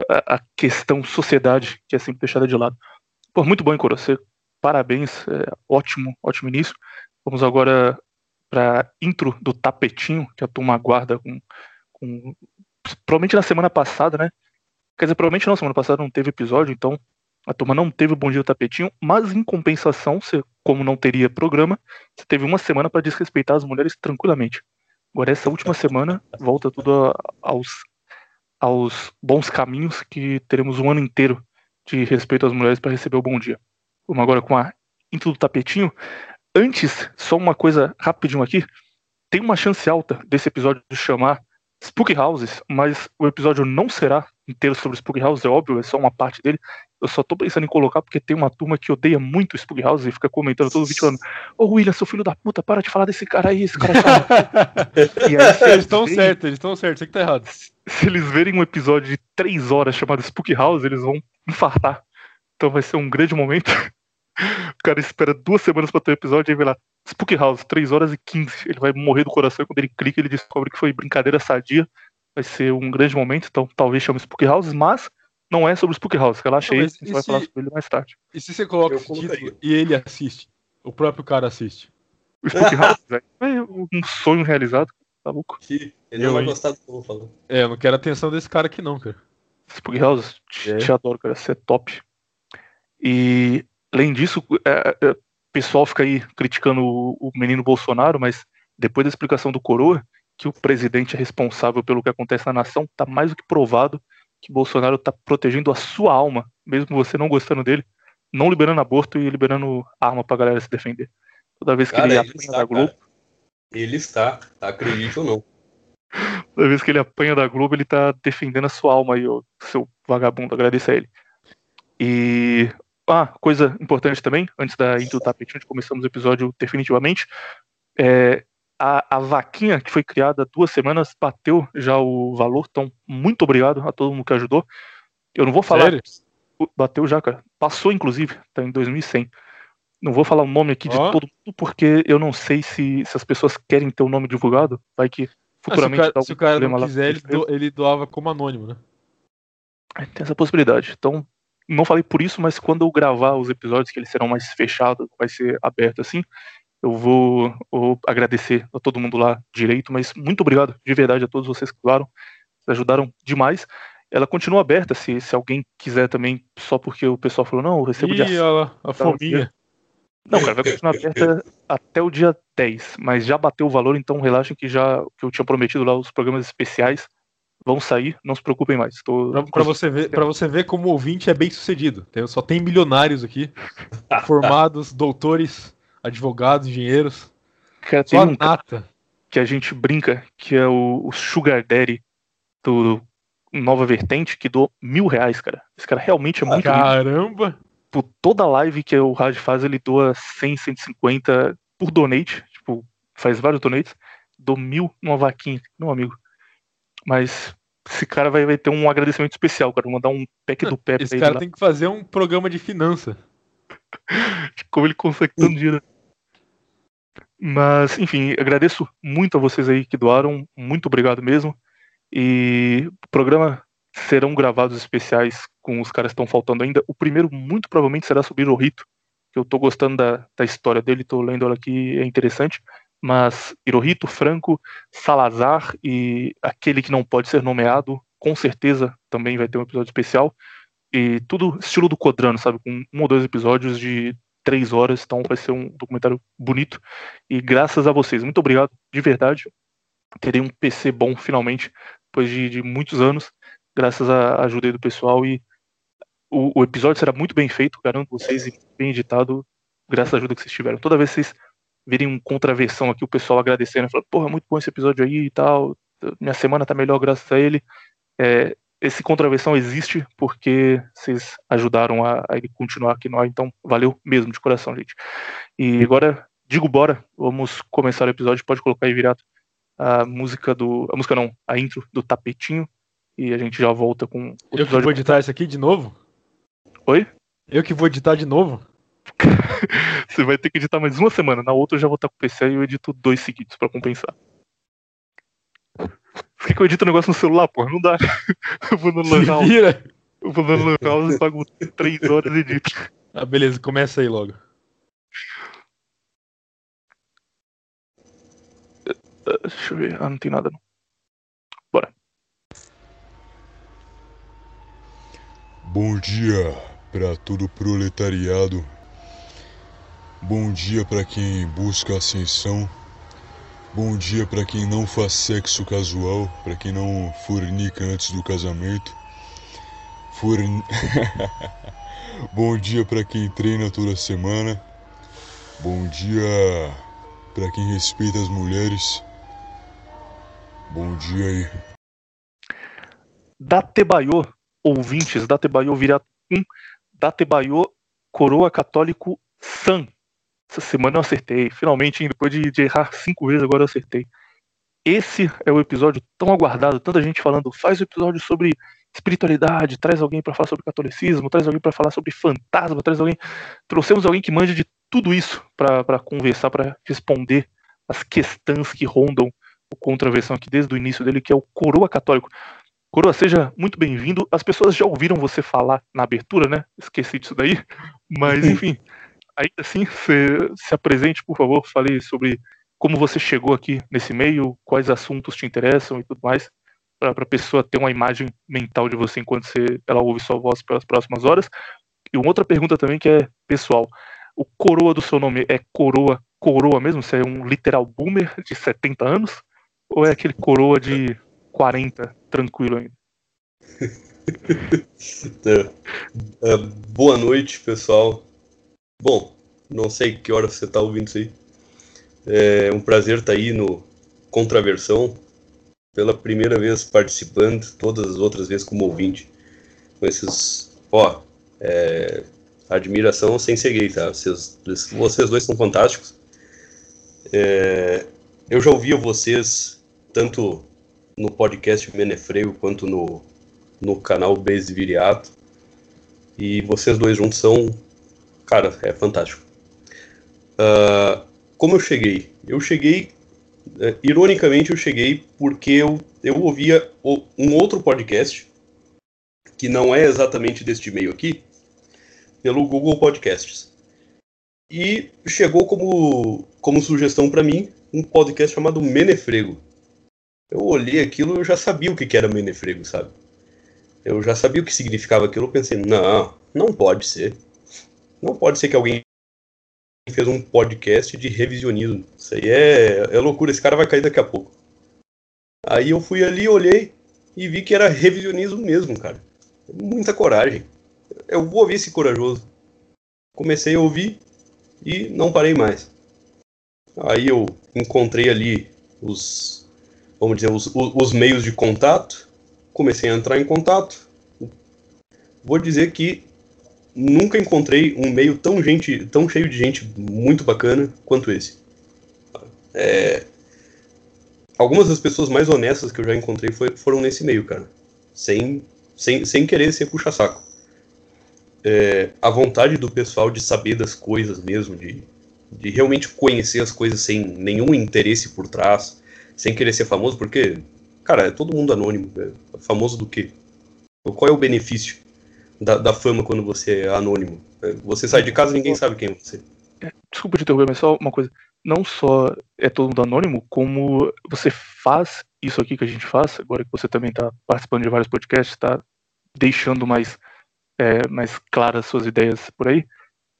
a, a, questão sociedade que é sempre deixada de lado. Pô, muito bom, Coro. Você, parabéns. É, ótimo, ótimo início. Vamos agora pra intro do tapetinho, que a turma aguarda com com, provavelmente na semana passada, né? Quer dizer, provavelmente não, semana passada não teve episódio, então a turma não teve o Bom Dia Tapetinho, mas em compensação, você, como não teria programa, você teve uma semana para desrespeitar as mulheres tranquilamente. Agora, essa última semana, volta tudo a, aos, aos bons caminhos que teremos um ano inteiro de respeito às mulheres para receber o Bom Dia. Vamos agora com a intro do tapetinho. Antes, só uma coisa rapidinho aqui. Tem uma chance alta desse episódio de chamar Spook Houses, mas o episódio não será inteiro sobre Spook Houses, é óbvio, é só uma parte dele. Eu só tô pensando em colocar porque tem uma turma que odeia muito Spook Houses e fica comentando todo o vídeo falando: Ô William, seu filho da puta, para de falar desse cara aí, esse cara E aí, Eles estão certos, eles estão certos, você que tá errado. Se eles verem um episódio de três horas chamado Spook House, eles vão infartar. Então vai ser um grande momento. O cara espera duas semanas pra ter o episódio e aí vai lá. Spook House, 3 horas e 15. Ele vai morrer do coração e quando ele clica, ele descobre que foi brincadeira sadia vai ser um grande momento, então talvez chame Spook Houses, mas não é sobre Spook House, relaxa aí, a gente vai se... falar sobre ele mais tarde. E se você coloca esse título e ele assiste? O próprio cara assiste. O Spook House, velho, é um sonho realizado, tá louco? Ele não vai gostar do que eu vou falar. É, eu não quero a atenção desse cara aqui não, cara. Spook House, te, é. te adoro, cara, você é top. E, além disso, é, é, pessoal fica aí criticando o, o menino Bolsonaro, mas depois da explicação do Coroa, que o presidente é responsável pelo que acontece na nação, tá mais do que provado que Bolsonaro está protegendo a sua alma, mesmo você não gostando dele, não liberando aborto e liberando arma pra galera se defender. Toda vez que cara, ele, ele apanha está, da Globo. Cara. Ele está, acredite ou não. Toda vez que ele apanha da Globo, ele tá defendendo a sua alma aí, ô, seu vagabundo. Agradeça a ele. E. Ah, coisa importante também, antes da intro do tapetinho, onde começamos o episódio definitivamente. É, a, a vaquinha que foi criada há duas semanas bateu já o valor, então muito obrigado a todo mundo que ajudou. Eu não vou falar. Sério? Bateu já, cara. Passou, inclusive, tá em 2100. Não vou falar o nome aqui de oh. todo mundo, porque eu não sei se, se as pessoas querem ter o nome divulgado. Vai que futuramente. Ah, se o cara, se o cara não quiser, ele, do, ele doava como anônimo, né? Tem essa possibilidade. Então, não falei por isso, mas quando eu gravar os episódios, que eles serão mais fechados, vai ser aberto assim, eu vou, vou, agradecer a todo mundo lá direito, mas muito obrigado de verdade a todos vocês que doaram, ajudaram demais. Ela continua aberta se, se alguém quiser também, só porque o pessoal falou, não, eu recebo Ih, de a, a fominha. Não, cara, vai continuar aberta até o dia 10, mas já bateu o valor, então relaxem que já que eu tinha prometido lá os programas especiais vão sair, não se preocupem mais. Tô... Pra, você ver, para você ver como o ouvinte é bem sucedido. Só tem milionários aqui, formados, doutores advogados, engenheiros. Cara, tem um nata. que a gente brinca, que é o, o Sugar Daddy do Nova Vertente, que doou mil reais, cara. Esse cara realmente é muito Caramba! Lindo. Por toda live que o Raj faz, ele doa 100, 150 por donate. Tipo, faz vários donates. Dou mil numa vaquinha, meu amigo. Mas esse cara vai, vai ter um agradecimento especial, cara. Vou mandar um pack do Pepe Esse cara lá. tem que fazer um programa de finança. Como ele consegue tanto dinheiro. Mas, enfim, agradeço muito a vocês aí que doaram, muito obrigado mesmo. E o programa serão gravados especiais com os caras que estão faltando ainda. O primeiro, muito provavelmente, será sobre o Rito, que eu tô gostando da, da história dele, tô lendo ela aqui, é interessante. Mas Hirohito, Franco, Salazar e aquele que não pode ser nomeado, com certeza também vai ter um episódio especial. E tudo estilo do Codrano, sabe? Com um ou dois episódios de três horas, então vai ser um documentário bonito. E graças a vocês, muito obrigado, de verdade. Terei um PC bom finalmente, depois de, de muitos anos, graças à ajuda do pessoal. E o, o, episódio será muito bem feito, garanto vocês, e bem editado, graças à ajuda que vocês tiveram. Toda vez que vocês virem um contraversão aqui, o pessoal agradecendo, falando, porra, muito bom esse episódio aí e tal, minha semana tá melhor graças a ele. É, esse contravenção existe porque vocês ajudaram a, a ele continuar aqui ar, então valeu mesmo, de coração, gente. E agora, digo bora, vamos começar o episódio, pode colocar aí, Virato, a música do... a música não, a intro do Tapetinho, e a gente já volta com o Eu que vou editar isso aqui de novo? Oi? Eu que vou editar de novo? Você vai ter que editar mais uma semana, na outra eu já vou estar com o PC e eu edito dois seguidos para compensar. Por que, que eu edito o negócio no celular, porra? Não dá. Eu vou no Lan House. Eu vou no Lan House e pago 3 horas e edito. Ah, beleza, começa aí logo. Deixa eu ver. Ah, não tem nada não. Bora. Bom dia para todo proletariado. Bom dia para quem busca ascensão. Bom dia para quem não faz sexo casual, para quem não fornica antes do casamento. Forn... Bom dia para quem treina toda semana. Bom dia para quem respeita as mulheres. Bom dia aí. Datebaiô, ouvintes, Datebaiô vira um Datebaiô Coroa Católico San. Essa semana eu acertei. Finalmente, depois de, de, errar cinco vezes, agora eu acertei. Esse é o episódio tão aguardado, tanta gente falando, faz o episódio sobre espiritualidade, traz alguém para falar sobre catolicismo, traz alguém para falar sobre fantasma, traz alguém. Trouxemos alguém que manja de tudo isso para conversar, para responder as questões que rondam o contraversão aqui desde o início dele, que é o Coroa Católico. Coroa, seja muito bem-vindo. As pessoas já ouviram você falar na abertura, né? Esqueci disso daí. Mas, enfim, ainda assim, se, se apresente, por favor. Fale sobre como você chegou aqui nesse meio, quais assuntos te interessam e tudo mais, para a pessoa ter uma imagem mental de você enquanto você, ela ouve sua voz pelas próximas horas. E uma outra pergunta também que é pessoal. O coroa do seu nome é coroa, coroa mesmo? Você é um literal boomer de 70 anos? Ou é aquele coroa de 40, tranquilo ainda? é, boa noite, pessoal. Bom, não sei que hora você está ouvindo isso aí. É um prazer estar tá aí no Contraversão, pela primeira vez participando, todas as outras vezes como ouvinte. Com esses. Ó, é, admiração sem seguir, tá? Vocês, vocês dois são fantásticos. É, eu já ouvia vocês tanto no podcast Menefreio quanto no, no canal Base Viriato. E vocês dois juntos são. Cara, é fantástico. Uh, como eu cheguei? Eu cheguei. Uh, ironicamente, eu cheguei porque eu, eu ouvia um outro podcast, que não é exatamente deste meio aqui, pelo Google Podcasts. E chegou como, como sugestão para mim um podcast chamado Menefrego. Eu olhei aquilo eu já sabia o que era Menefrego, sabe? Eu já sabia o que significava aquilo. Eu pensei, não, não pode ser. Não pode ser que alguém fez um podcast de revisionismo. Isso aí é, é loucura. Esse cara vai cair daqui a pouco. Aí eu fui ali, olhei e vi que era revisionismo mesmo, cara. Muita coragem eu vou ouvir esse corajoso. Comecei a ouvir e não parei mais. Aí eu encontrei ali os, vamos dizer, os, os meios de contato, comecei a entrar em contato. Vou dizer que nunca encontrei um meio tão gente, tão cheio de gente muito bacana quanto esse. É, algumas das pessoas mais honestas que eu já encontrei foi, foram nesse meio, cara. Sem, sem, sem querer ser puxa-saco é, a vontade do pessoal de saber das coisas mesmo, de, de realmente conhecer as coisas sem nenhum interesse por trás, sem querer ser famoso, porque, cara, é todo mundo anônimo. É famoso do quê? Qual é o benefício da, da fama quando você é anônimo? É, você sai de casa e ninguém sabe quem é você. É, desculpa te interromper, mas só uma coisa. Não só é todo mundo anônimo, como você faz isso aqui que a gente faz, agora que você também está participando de vários podcasts, está deixando mais é, mais claras suas ideias por aí,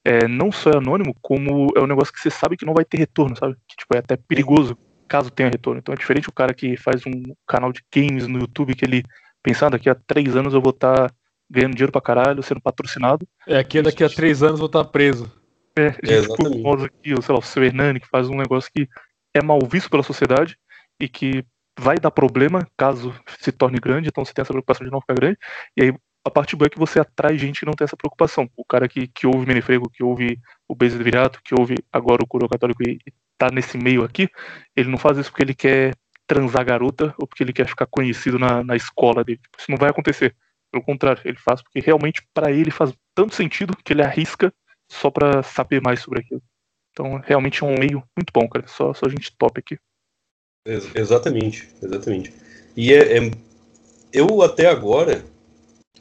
é, não só é anônimo, como é um negócio que você sabe que não vai ter retorno, sabe? Que tipo, é até perigoso caso tenha retorno. Então é diferente o cara que faz um canal de games no YouTube que ele pensando daqui a três anos eu vou estar tá ganhando dinheiro pra caralho, sendo patrocinado. É, aqui daqui a três anos eu vou estar tá preso. É, gente é, tipo, nós aqui, sei lá, o seu Hernani, que faz um negócio que é mal visto pela sociedade e que vai dar problema caso se torne grande, então você tem essa preocupação de não ficar grande, e aí a parte boa é que você atrai gente que não tem essa preocupação. O cara que, que ouve Menefrego, que ouve o Beijo do Virato, que ouve agora o Coro Católico e, e tá nesse meio aqui, ele não faz isso porque ele quer transar garota ou porque ele quer ficar conhecido na, na escola dele. Isso não vai acontecer. Pelo contrário, ele faz porque realmente para ele faz tanto sentido que ele arrisca só para saber mais sobre aquilo. Então, realmente é um meio muito bom, cara. Só, só gente top aqui. Ex exatamente, exatamente. E é, é, eu até agora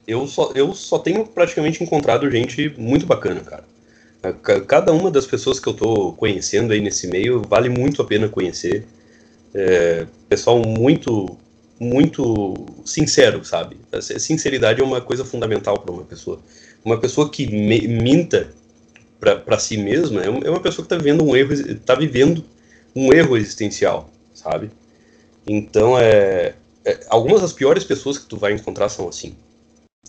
eu só, eu só tenho praticamente encontrado gente muito bacana, cara. Cada uma das pessoas que eu tô conhecendo aí nesse meio vale muito a pena conhecer. É, pessoal muito, muito sincero, sabe? Sinceridade é uma coisa fundamental para uma pessoa. Uma pessoa que minta para si mesma é, é uma pessoa que está vivendo um erro, tá vivendo um erro existencial, sabe? Então é, é algumas das piores pessoas que tu vai encontrar são assim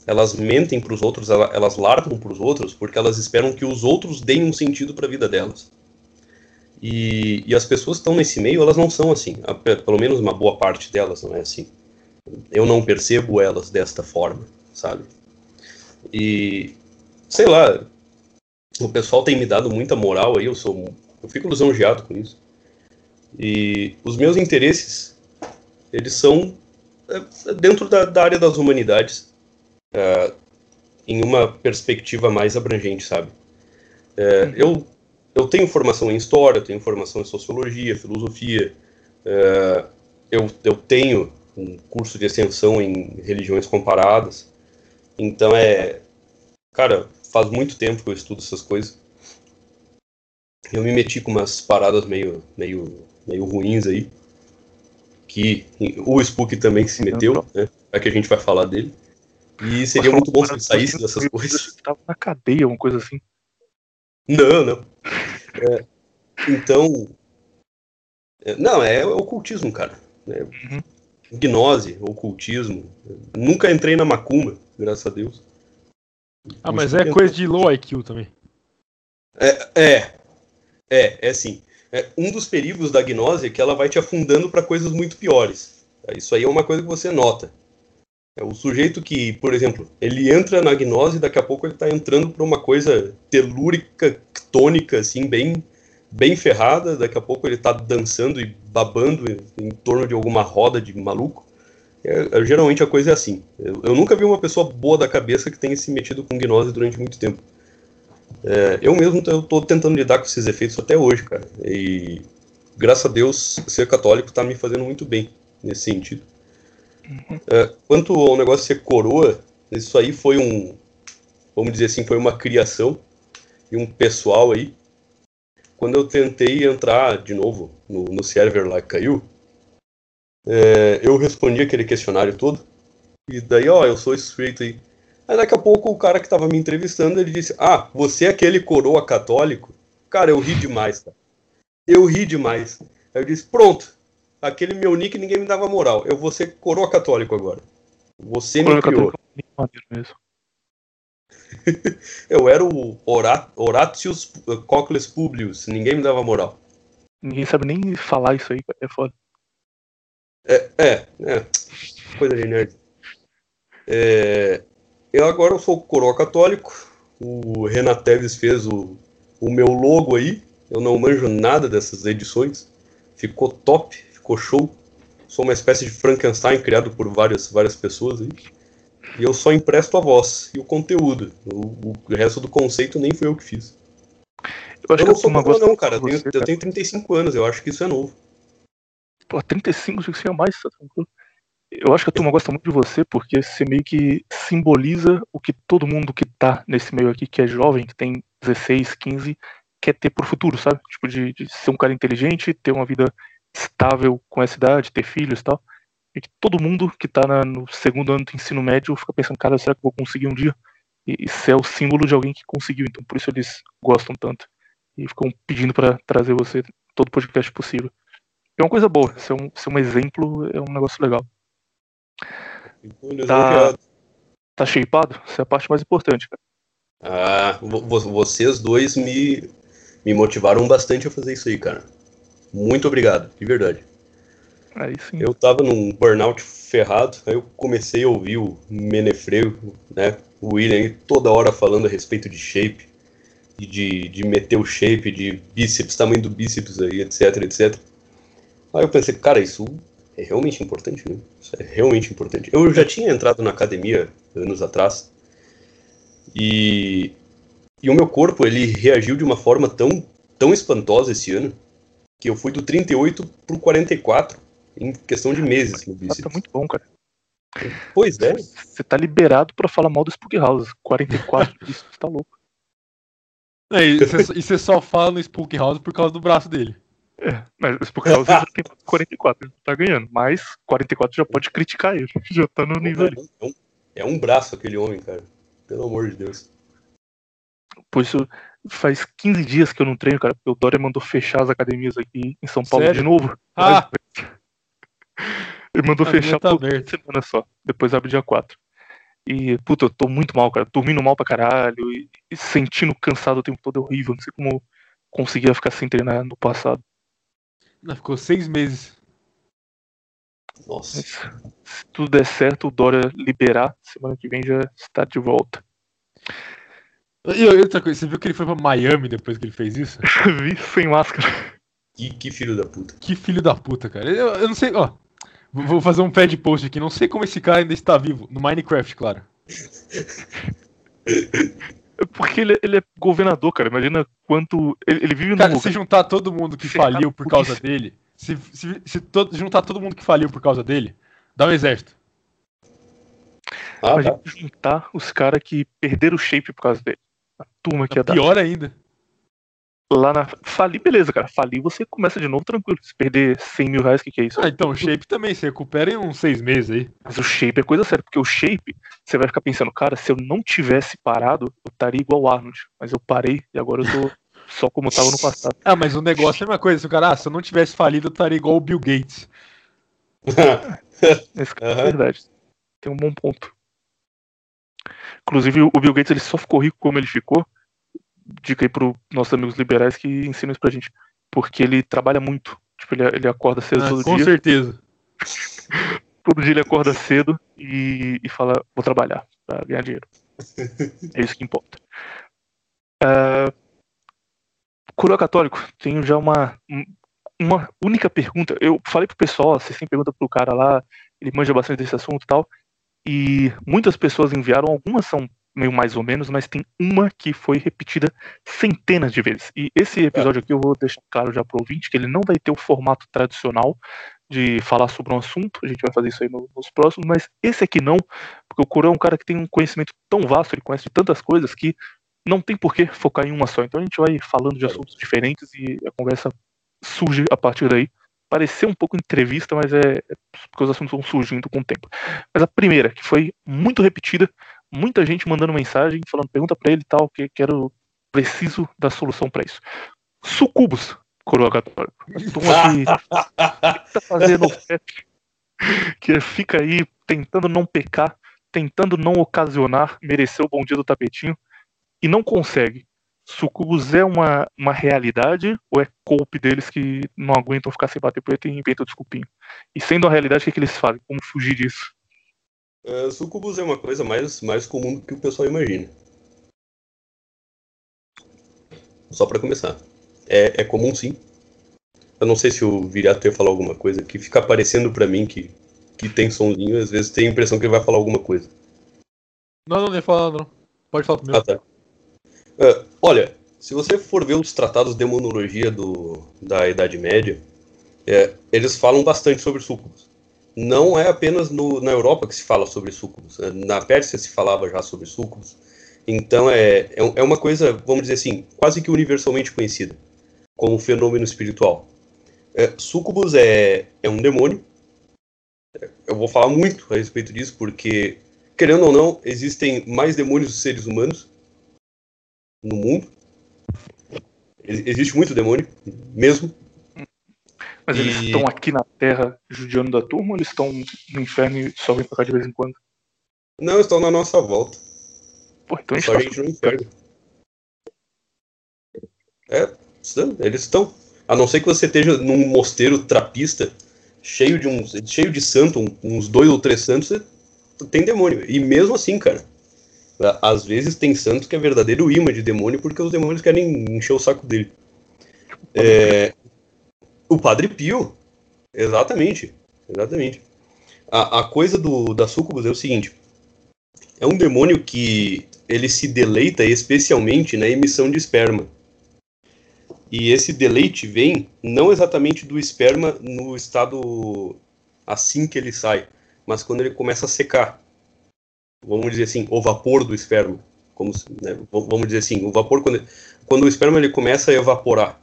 elas mentem para os outros, elas largam para os outros porque elas esperam que os outros deem um sentido para a vida delas. E, e, as pessoas que estão nesse meio, elas não são assim. Pelo menos uma boa parte delas não é assim. Eu não percebo elas desta forma, sabe? E sei lá, o pessoal tem me dado muita moral aí, eu sou eu fico lisonjeado com isso. E os meus interesses, eles são é, dentro da, da área das humanidades uh, em uma perspectiva mais abrangente, sabe? Uh, eu, eu tenho formação em história, tenho formação em sociologia, filosofia, uh, eu, eu tenho um curso de extensão em religiões comparadas. Então é. Cara, faz muito tempo que eu estudo essas coisas. Eu me meti com umas paradas meio, meio, meio ruins aí. Que o Spook também se meteu, né? É que a gente vai falar dele. E seria muito bom se ele saísse dessas coisas. Tava na cadeia, uma coisa assim. Não, não. É, então. É, não, é ocultismo, cara. É, uhum. Gnose, ocultismo. Nunca entrei na macumba, graças a Deus. Ah, mas é coisa de low IQ também. É, é. É, é assim. É, um dos perigos da gnose é que ela vai te afundando para coisas muito piores. Isso aí é uma coisa que você nota. É o sujeito que, por exemplo, ele entra na gnose e daqui a pouco ele está entrando para uma coisa telúrica, tônica, assim, bem, bem ferrada. Daqui a pouco ele está dançando e babando em, em, torno de alguma roda de maluco. É, é, geralmente a coisa é assim. Eu, eu, nunca vi uma pessoa boa da cabeça que tenha se metido com gnose durante muito tempo. É, eu mesmo estou tentando lidar com esses efeitos até hoje, cara. E graças a Deus, ser católico está me fazendo muito bem nesse sentido. É, quanto ao negócio ser coroa, isso aí foi um, vamos dizer assim, foi uma criação e um pessoal aí. Quando eu tentei entrar de novo no, no server lá que caiu, é, eu respondi aquele questionário todo. E daí, ó, eu sou suspeito aí. Aí daqui a pouco o cara que tava me entrevistando, ele disse, ah, você é aquele coroa católico? Cara, eu ri demais, cara. Eu ri demais. Aí eu disse, pronto, aquele meu nick ninguém me dava moral. Eu vou ser coroa católico agora. Você me criou. Mesmo. eu era o Horat Horatius Cocles Publius. Ninguém me dava moral. Ninguém sabe nem falar isso aí, é foda. É, é, é. Coisa de nerd. É, eu agora eu sou coroa católico. O Renan Teves fez o, o meu logo aí. Eu não manjo nada dessas edições. Ficou top, ficou show. Sou uma espécie de Frankenstein criado por várias, várias pessoas aí. E eu só empresto a voz e o conteúdo. O, o resto do conceito nem foi eu que fiz. Eu, eu não sou uma não, cara. Eu tenho, eu tenho 35 anos, eu acho que isso é novo. Pô, 35, achei que você ia mais, tá tranquilo. Eu acho que a turma gosta muito de você porque você meio que simboliza o que todo mundo que tá nesse meio aqui, que é jovem, que tem 16, 15, quer ter pro futuro, sabe? Tipo, de, de ser um cara inteligente, ter uma vida estável com essa idade, ter filhos e tal. E que todo mundo que tá na, no segundo ano do ensino médio fica pensando, cara, será que eu vou conseguir um dia? E isso é o símbolo de alguém que conseguiu, então por isso eles gostam tanto. E ficam pedindo para trazer você todo podcast possível. É uma coisa boa, ser um, ser um exemplo é um negócio legal. Tá, tá shapeado? Essa é a parte mais importante, cara. Ah, vocês dois me, me motivaram bastante a fazer isso aí, cara. Muito obrigado, de verdade. Aí sim. Eu tava num burnout ferrado, aí eu comecei a ouvir o Menefreu, né? O William toda hora falando a respeito de shape, de, de meter o shape, de bíceps, tamanho do bíceps aí, etc, etc. Aí eu pensei, cara, isso é realmente importante, né? Isso é realmente importante. Eu já tinha entrado na academia anos atrás e, e o meu corpo ele reagiu de uma forma tão, tão espantosa esse ano que eu fui do 38 pro 44 em questão de meses no bíceps. Tá muito bom, cara. Pois é. Você tá liberado para falar mal do Spook House. 44 bíceps, tá louco. É, e você só fala no Spook House por causa do braço dele. É, mas o Spook House já tem 44, ele tá ganhando. Mas 44 já pode criticar ele. Já tá no nível ali. É um, é um braço aquele homem, cara. Pelo amor de Deus. Por isso, faz 15 dias que eu não treino, cara, porque o Dória mandou fechar as academias aqui em São Paulo Sério? de novo. Ah! Ele mandou fechar tá por uma semana só. Depois abre dia 4. E, puta, eu tô muito mal, cara. Dormindo mal pra caralho. E, e sentindo cansado o tempo todo. É horrível. Não sei como conseguia ficar sem treinar no passado. Não, ficou seis meses. Nossa. Mas, se tudo der certo, o Dória liberar, semana que vem já está de volta. E outra coisa, você viu que ele foi pra Miami depois que ele fez isso? Vi sem máscara. Que, que, filho da puta. Que filho da puta, cara. Eu, eu não sei, ó. Vou fazer um pad post aqui. Não sei como esse cara ainda está vivo. No Minecraft, claro. Porque ele, ele é governador, cara. Imagina quanto. Ele, ele vive no. Cara, se juntar todo mundo que faliu por causa dele, Se, se, se todo, juntar todo mundo que faliu por causa dele, dá um exército. Ah, a gente juntar os caras que perderam o shape por causa dele. A turma que é Pior ainda. Lá na. Falir, beleza, cara. Falir você começa de novo tranquilo. Se perder 100 mil reais, o que, que é isso? Ah, então, o shape também, você recupera em uns seis meses aí. Mas o shape é coisa séria, porque o shape, você vai ficar pensando, cara, se eu não tivesse parado, eu estaria igual o Arnold. Mas eu parei e agora eu tô só como eu tava no passado. Ah, mas o negócio é a mesma coisa. Se o cara, ah, se eu não tivesse falido, eu estaria igual o Bill Gates. Esse cara uhum. é verdade. Tem um bom ponto. Inclusive, o Bill Gates ele só ficou rico como ele ficou dica aí para nossos amigos liberais que ensinam isso pra gente. Porque ele trabalha muito. Tipo, ele, ele acorda cedo ah, todo com dia. Com certeza. todo dia ele acorda cedo e, e fala, vou trabalhar pra ganhar dinheiro. é isso que importa. Uh, Coroa Católico, tenho já uma, uma única pergunta. Eu falei pro pessoal, vocês têm pergunta pro cara lá, ele manja bastante desse assunto e tal. E muitas pessoas enviaram, algumas são meio mais ou menos, mas tem uma que foi repetida centenas de vezes. E esse episódio aqui eu vou deixar claro já pro ouvinte que ele não vai ter o formato tradicional de falar sobre um assunto, a gente vai fazer isso aí nos próximos, mas esse aqui não, porque o Corão é um cara que tem um conhecimento tão vasto, ele conhece de tantas coisas que não tem por que focar em uma só. Então a gente vai falando de assuntos diferentes e a conversa surge a partir daí. Pareceu um pouco entrevista, mas é, é porque os assuntos vão surgindo com o tempo. Mas a primeira, que foi muito repetida, muita gente mandando mensagem, falando, pergunta para ele tal, que quero, preciso da solução para isso. Sucubus, coroa católica. que tá fazendo que fica aí tentando não pecar, tentando não ocasionar, merecer o bom dia do tapetinho, e não consegue. Sucubus é uma, uma realidade ou é golpe deles que não aguentam ficar sem bater punheta e inventam desculpinho? E sendo a realidade, o que, é que eles fazem? Como fugir disso? Uh, sucubus é uma coisa mais, mais comum do que o pessoal imagina. Só para começar. É, é comum sim. Eu não sei se o Viriato ia falar alguma coisa que fica aparecendo para mim que, que tem somzinho, às vezes tem a impressão que ele vai falar alguma coisa. Não, não ia falar não. Pode falar primeiro. Ah, tá. Uh, olha, se você for ver os tratados de demonologia do, da Idade Média, é, eles falam bastante sobre sucubus não é apenas no, na Europa que se fala sobre súcubos. É, na Pérsia se falava já sobre súcubos. Então é, é, é uma coisa, vamos dizer assim, quase que universalmente conhecida como fenômeno espiritual. É, súcubus é, é um demônio. Eu vou falar muito a respeito disso, porque, querendo ou não, existem mais demônios do que seres humanos no mundo. Existe muito demônio, mesmo. Mas e... eles estão aqui na Terra judiando da turma ou eles estão no inferno e só vêm pra cá de vez em quando? Não, estão na nossa volta. Pô, então só a gente no inferno. É, eles estão. A não ser que você esteja num mosteiro trapista, cheio de uns, cheio de santo, uns dois ou três santos, tem demônio. E mesmo assim, cara, às vezes tem santo que é verdadeiro imã de demônio porque os demônios querem encher o saco dele. É, o Padre Pio. Exatamente. Exatamente. A, a coisa do, da Sucubus é o seguinte. É um demônio que ele se deleita especialmente na emissão de esperma. E esse deleite vem não exatamente do esperma no estado assim que ele sai, mas quando ele começa a secar. Vamos dizer assim, o vapor do esperma. Como, né, vamos dizer assim, o vapor quando, quando o esperma ele começa a evaporar.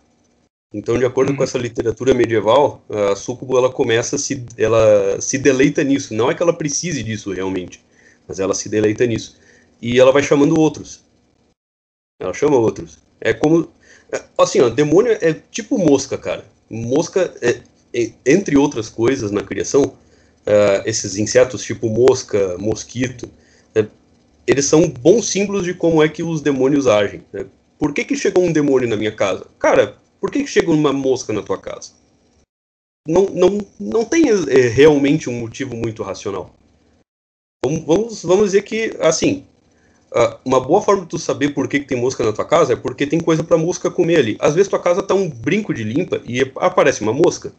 Então, de acordo uhum. com essa literatura medieval, a Sucubo ela começa a se, ela se deleita nisso. Não é que ela precise disso realmente, mas ela se deleita nisso. E ela vai chamando outros. Ela chama outros. É como é, assim, ó, demônio é tipo mosca, cara. Mosca, é, é, entre outras coisas na criação, uh, esses insetos tipo mosca, mosquito, eles são bons símbolos de como é que os demônios agem. Né? Por que, que chegou um demônio na minha casa? Cara, por que, que chega uma mosca na tua casa? Não, não, não tem é, realmente um motivo muito racional. Vamos, vamos, dizer que, assim, uma boa forma de tu saber por que, que tem mosca na tua casa é porque tem coisa para mosca comer ali. Às vezes tua casa tá um brinco de limpa e aparece uma mosca.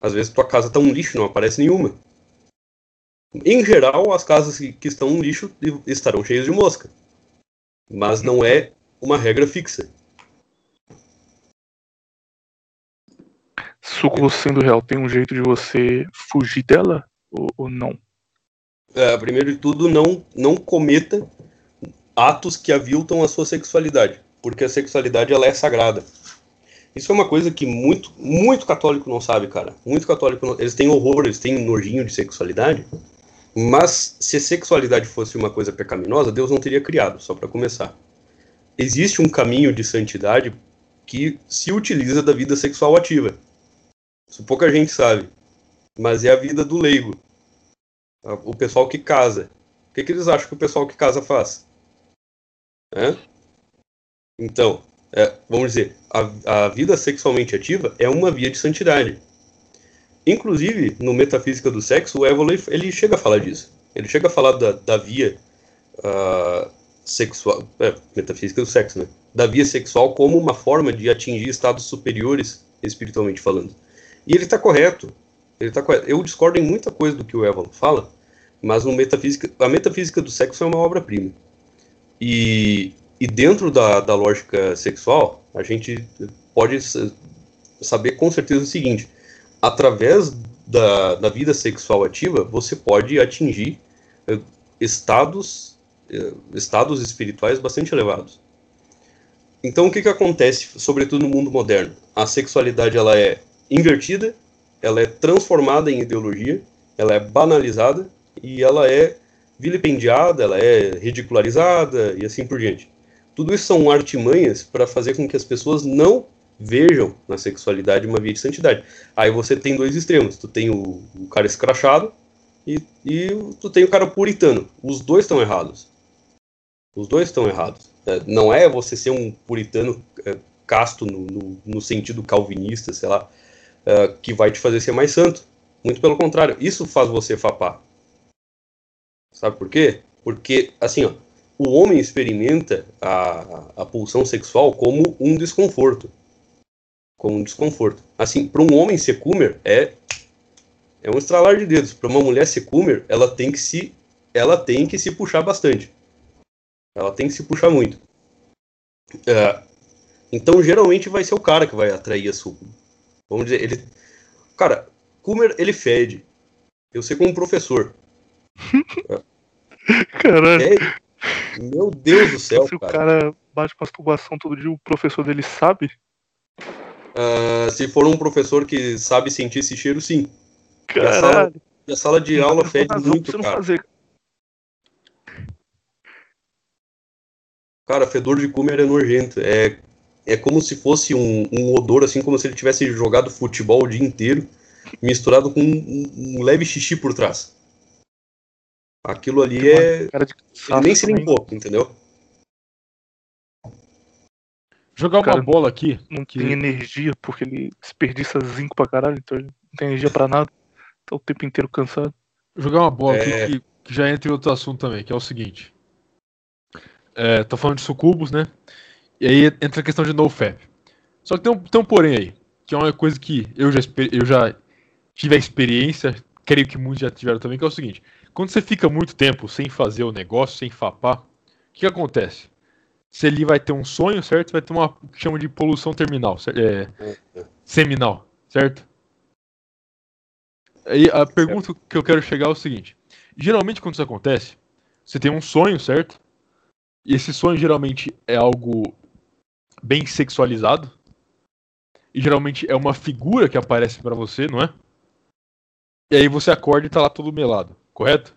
Às vezes tua casa tá um lixo não aparece nenhuma. Em geral, as casas que estão um lixo estarão cheias de mosca. Mas não é uma regra fixa. Suco sendo real, tem um jeito de você fugir dela ou, ou não? É, primeiro de tudo, não, não cometa atos que aviltam a sua sexualidade, porque a sexualidade ela é sagrada. Isso é uma coisa que muito, muito católico não sabe, cara. Muito católico, não... eles têm horror, eles têm nojinho de sexualidade, mas se sexualidade fosse uma coisa pecaminosa, Deus não teria criado, só para começar. Existe um caminho de santidade que se utiliza da vida sexual ativa. Isso pouca gente sabe, mas é a vida do leigo. O pessoal que casa. O que, que eles acham que o pessoal que casa faz? É? Então, é, vamos dizer, a, a vida sexualmente ativa é uma via de santidade. Inclusive, no Metafísica do Sexo, o Evoli, ele chega a falar disso. Ele chega a falar da, da via uh, sexual, é, metafísica do sexo, né? Da via sexual como uma forma de atingir estados superiores, espiritualmente falando. E ele está correto. Ele tá correto. Eu discordo em muita coisa do que o Evan fala, mas no metafísica, a metafísica do sexo é uma obra-prima. E, e dentro da, da lógica sexual, a gente pode saber com certeza o seguinte: através da, da vida sexual ativa, você pode atingir eh, estados, eh, estados espirituais bastante elevados. Então, o que, que acontece, sobretudo no mundo moderno? A sexualidade ela é invertida, ela é transformada em ideologia, ela é banalizada e ela é vilipendiada, ela é ridicularizada e assim por diante. Tudo isso são artimanhas para fazer com que as pessoas não vejam na sexualidade uma via de santidade. Aí você tem dois extremos. Tu tem o, o cara escrachado e, e, tu tem o cara puritano. Os dois estão errados. Os dois estão errados. É, não é você ser um puritano é, casto no, no, no, sentido calvinista, sei lá, é, que vai te fazer ser mais santo. Muito pelo contrário. Isso faz você fapar. Sabe por quê? Porque, assim, ó, o homem experimenta a, a pulsão sexual como um desconforto como um desconforto. Assim, para um homem ser coomer é é um estralar de dedos. Para uma mulher ser coomer, ela tem que se ela tem que se puxar bastante. Ela tem que se puxar muito. É, então, geralmente vai ser o cara que vai atrair a sucum. Vamos dizer, ele cara, coomer ele fede. Eu sei como professor. Caralho. É, meu Deus do céu, Se cara. o cara bate masturbação todo dia, o professor dele sabe? Uh, se for um professor que sabe sentir esse cheiro, sim. Caralho. a, sala, a sala de aula fede muito, cara. Fazer. Cara, fedor de cúmer é nojento. É, é como se fosse um, um odor, assim, como se ele tivesse jogado futebol o dia inteiro, misturado com um, um leve xixi por trás. Aquilo ali é. Ele nem se limpou, entendeu? Jogar uma bola aqui. Não que... tem energia, porque ele desperdiça zinco pra caralho, então ele não tem energia pra nada. Tá o tempo inteiro cansado. Jogar uma bola é... aqui que, que, já entra em outro assunto também, que é o seguinte. É, tô falando de sucubos, né? E aí entra a questão de nofap. Só que tem um, tem um porém aí, que é uma coisa que eu já, eu já tive a experiência, creio que muitos já tiveram também, que é o seguinte. Quando você fica muito tempo sem fazer o negócio, sem fapar, o que, que acontece? Se ele vai ter um sonho, certo? Vai ter uma que chama de poluição terminal, é, seminal, certo? Aí a pergunta que eu quero chegar é o seguinte: geralmente quando isso acontece, você tem um sonho, certo? E esse sonho geralmente é algo bem sexualizado. E geralmente é uma figura que aparece para você, não é? E aí você acorda e tá lá todo melado, correto?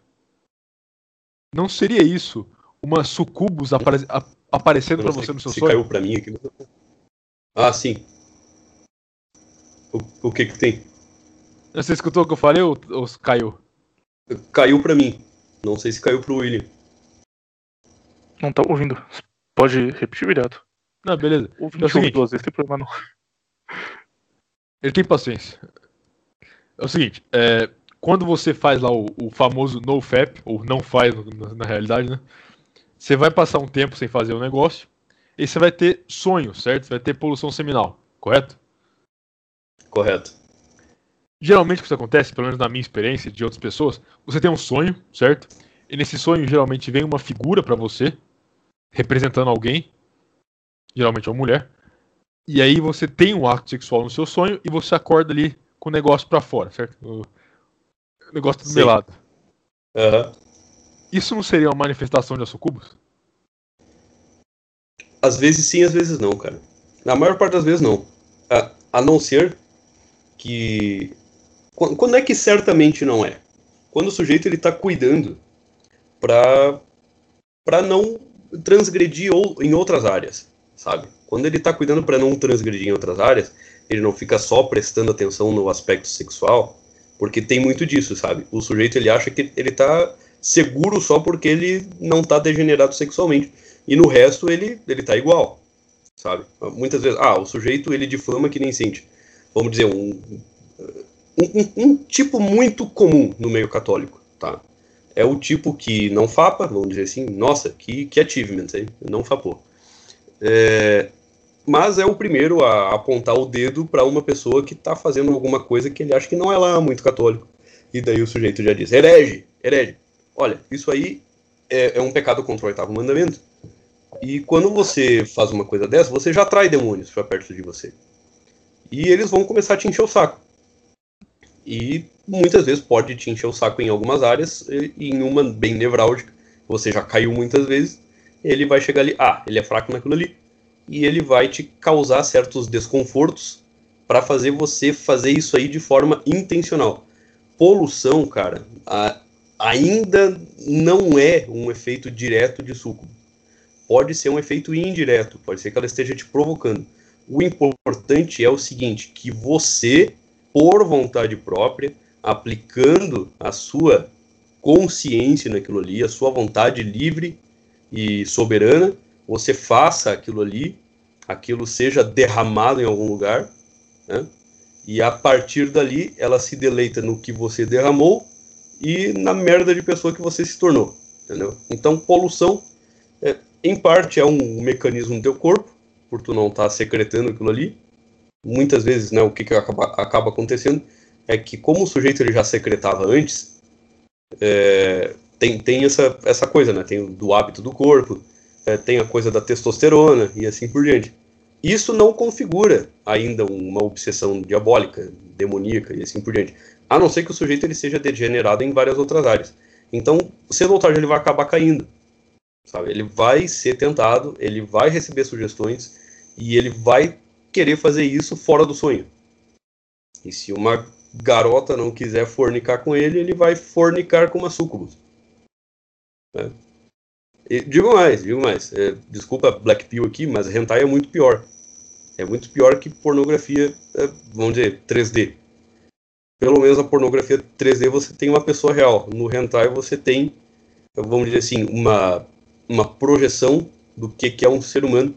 Não seria isso uma sucubus apare aparecendo para você no seu se sonho? caiu para mim aqui. Ah, sim. O, o que que tem? Você escutou o que eu falei ou, ou caiu? Caiu para mim. Não sei se caiu pro William. Não tá ouvindo. Pode repetir, virado. Não, beleza. Ouvindo é o seguinte, duas vezes, tem problema não. Ele tem paciência. É o seguinte, é, quando você faz lá o, o famoso NoFap, ou não faz na, na realidade, né? Você vai passar um tempo sem fazer o negócio e você vai ter sonho, certo? Você vai ter poluição seminal, correto? Correto. Geralmente o que isso acontece, pelo menos na minha experiência de outras pessoas, você tem um sonho, certo? E nesse sonho geralmente vem uma figura para você representando alguém, geralmente uma mulher. E aí você tem um ato sexual no seu sonho e você acorda ali com o negócio para fora, certo? O negócio do melado. Uhum. Isso não seria uma manifestação de sucubus? Às vezes sim, às vezes não, cara. Na maior parte das vezes não. A, a não ser que. Quando é que certamente não é? Quando o sujeito ele tá cuidando para para não transgredir ou, em outras áreas, sabe? Quando ele está cuidando para não transgredir em outras áreas, ele não fica só prestando atenção no aspecto sexual, porque tem muito disso, sabe? O sujeito ele acha que ele está seguro só porque ele não está degenerado sexualmente e no resto ele ele tá igual, sabe? Muitas vezes, ah, o sujeito ele difama que nem sente. Vamos dizer um, um, um tipo muito comum no meio católico, tá? é o tipo que não fapa, vamos dizer assim, nossa, que, que achievement, hein? não fapou. É, mas é o primeiro a apontar o dedo para uma pessoa que está fazendo alguma coisa que ele acha que não é lá muito católico. E daí o sujeito já diz: herege, herege. Olha, isso aí é, é um pecado contra o oitavo mandamento. E quando você faz uma coisa dessa, você já atrai demônios para perto de você. E eles vão começar a te encher o saco. E muitas vezes pode te encher o saco em algumas áreas, e em uma bem nevrálgica, você já caiu muitas vezes, ele vai chegar ali, ah, ele é fraco naquilo ali, e ele vai te causar certos desconfortos para fazer você fazer isso aí de forma intencional. Poluição, cara, ainda não é um efeito direto de suco. Pode ser um efeito indireto, pode ser que ela esteja te provocando. O importante é o seguinte, que você por vontade própria, aplicando a sua consciência naquilo ali, a sua vontade livre e soberana, você faça aquilo ali, aquilo seja derramado em algum lugar, né? e a partir dali ela se deleita no que você derramou e na merda de pessoa que você se tornou, entendeu? Então, poluição, é, em parte, é um mecanismo do teu corpo, por tu não estar tá secretando aquilo ali, muitas vezes, né, o que, que acaba, acaba acontecendo é que como o sujeito ele já secretava antes, é, tem, tem essa, essa coisa, né, tem do hábito do corpo, é, tem a coisa da testosterona e assim por diante. Isso não configura ainda uma obsessão diabólica, demoníaca e assim por diante, a não ser que o sujeito ele seja degenerado em várias outras áreas. Então, cedo ou tarde ele vai acabar caindo, sabe? Ele vai ser tentado, ele vai receber sugestões e ele vai querer fazer isso fora do sonho. E se uma garota não quiser fornicar com ele, ele vai fornicar com uma sucubus. É. E, digo mais, digo mais. É, desculpa Black Pill aqui, mas hentai é muito pior. É muito pior que pornografia, é, vamos dizer, 3D. Pelo menos a pornografia 3D você tem uma pessoa real. No hentai você tem, vamos dizer assim, uma, uma projeção do que, que é um ser humano.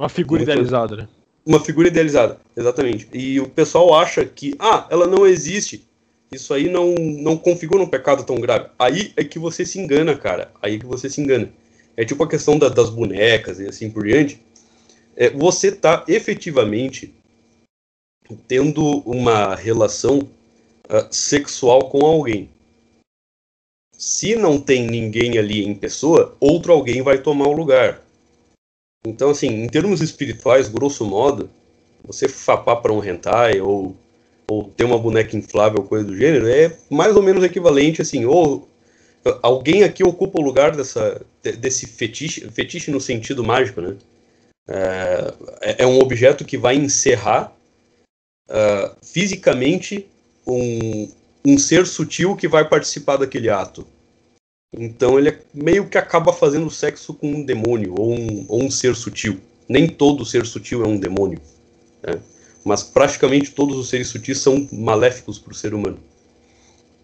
Uma figura idealizada, né? Uma figura idealizada, exatamente. E o pessoal acha que, ah, ela não existe. Isso aí não, não configura um pecado tão grave. Aí é que você se engana, cara. Aí é que você se engana. É tipo a questão da, das bonecas e assim por diante. É, você está efetivamente tendo uma relação uh, sexual com alguém. Se não tem ninguém ali em pessoa, outro alguém vai tomar o lugar. Então, assim, em termos espirituais, grosso modo, você fapar para um hentai ou, ou ter uma boneca inflável, coisa do gênero, é mais ou menos equivalente, assim, ou alguém aqui ocupa o lugar dessa, desse fetiche, fetiche no sentido mágico, né? É, é um objeto que vai encerrar uh, fisicamente um, um ser sutil que vai participar daquele ato. Então ele é meio que acaba fazendo sexo com um demônio ou um, ou um ser sutil. Nem todo ser sutil é um demônio, né? mas praticamente todos os seres sutis são maléficos para o ser humano.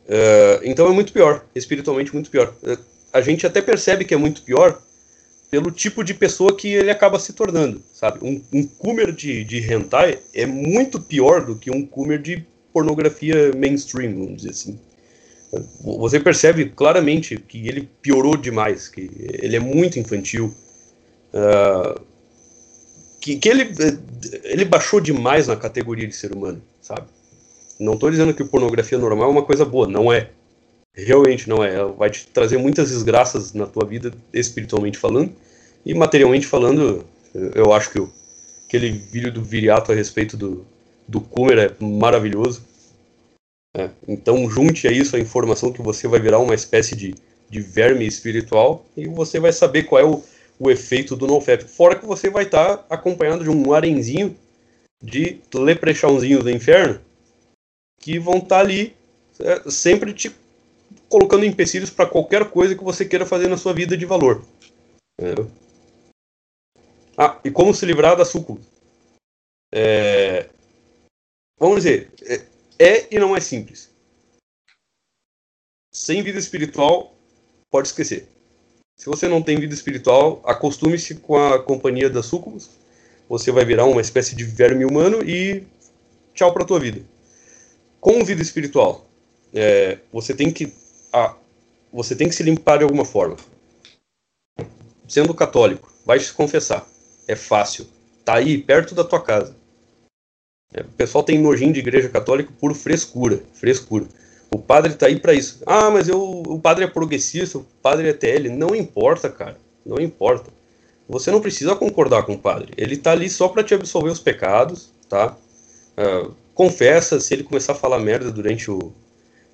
Uh, então é muito pior, espiritualmente muito pior. Uh, a gente até percebe que é muito pior pelo tipo de pessoa que ele acaba se tornando, sabe? Um, um de, de hentai é muito pior do que um coomer de pornografia mainstream, vamos dizer assim você percebe claramente que ele piorou demais, que ele é muito infantil, uh, que, que ele, ele baixou demais na categoria de ser humano, sabe? Não estou dizendo que pornografia normal é uma coisa boa, não é. Realmente não é. Ela vai te trazer muitas desgraças na tua vida, espiritualmente falando, e materialmente falando, eu acho que aquele vídeo do Viriato a respeito do, do Kumer é maravilhoso. É, então junte a isso a informação que você vai virar uma espécie de, de verme espiritual e você vai saber qual é o, o efeito do NoFap. Fora que você vai estar tá acompanhado de um arenzinho de leprechãozinhos do inferno que vão estar tá ali é, sempre te colocando empecilhos para qualquer coisa que você queira fazer na sua vida de valor. É. Ah, e como se livrar da sucubus? É, vamos dizer, é, e não é simples. Sem vida espiritual, pode esquecer. Se você não tem vida espiritual, acostume-se com a companhia das sucubus. Você vai virar uma espécie de verme humano e tchau para tua vida. Com vida espiritual, é, você tem que você tem que se limpar de alguma forma. Sendo católico, vai se confessar. É fácil. Tá aí, perto da tua casa. É, o pessoal tem nojinho de igreja católica por frescura. Frescura. O padre tá aí para isso. Ah, mas eu, o padre é progressista, o padre é TL. Não importa, cara. Não importa. Você não precisa concordar com o padre. Ele tá ali só para te absolver os pecados, tá? Uh, confessa, se ele começar a falar merda durante o,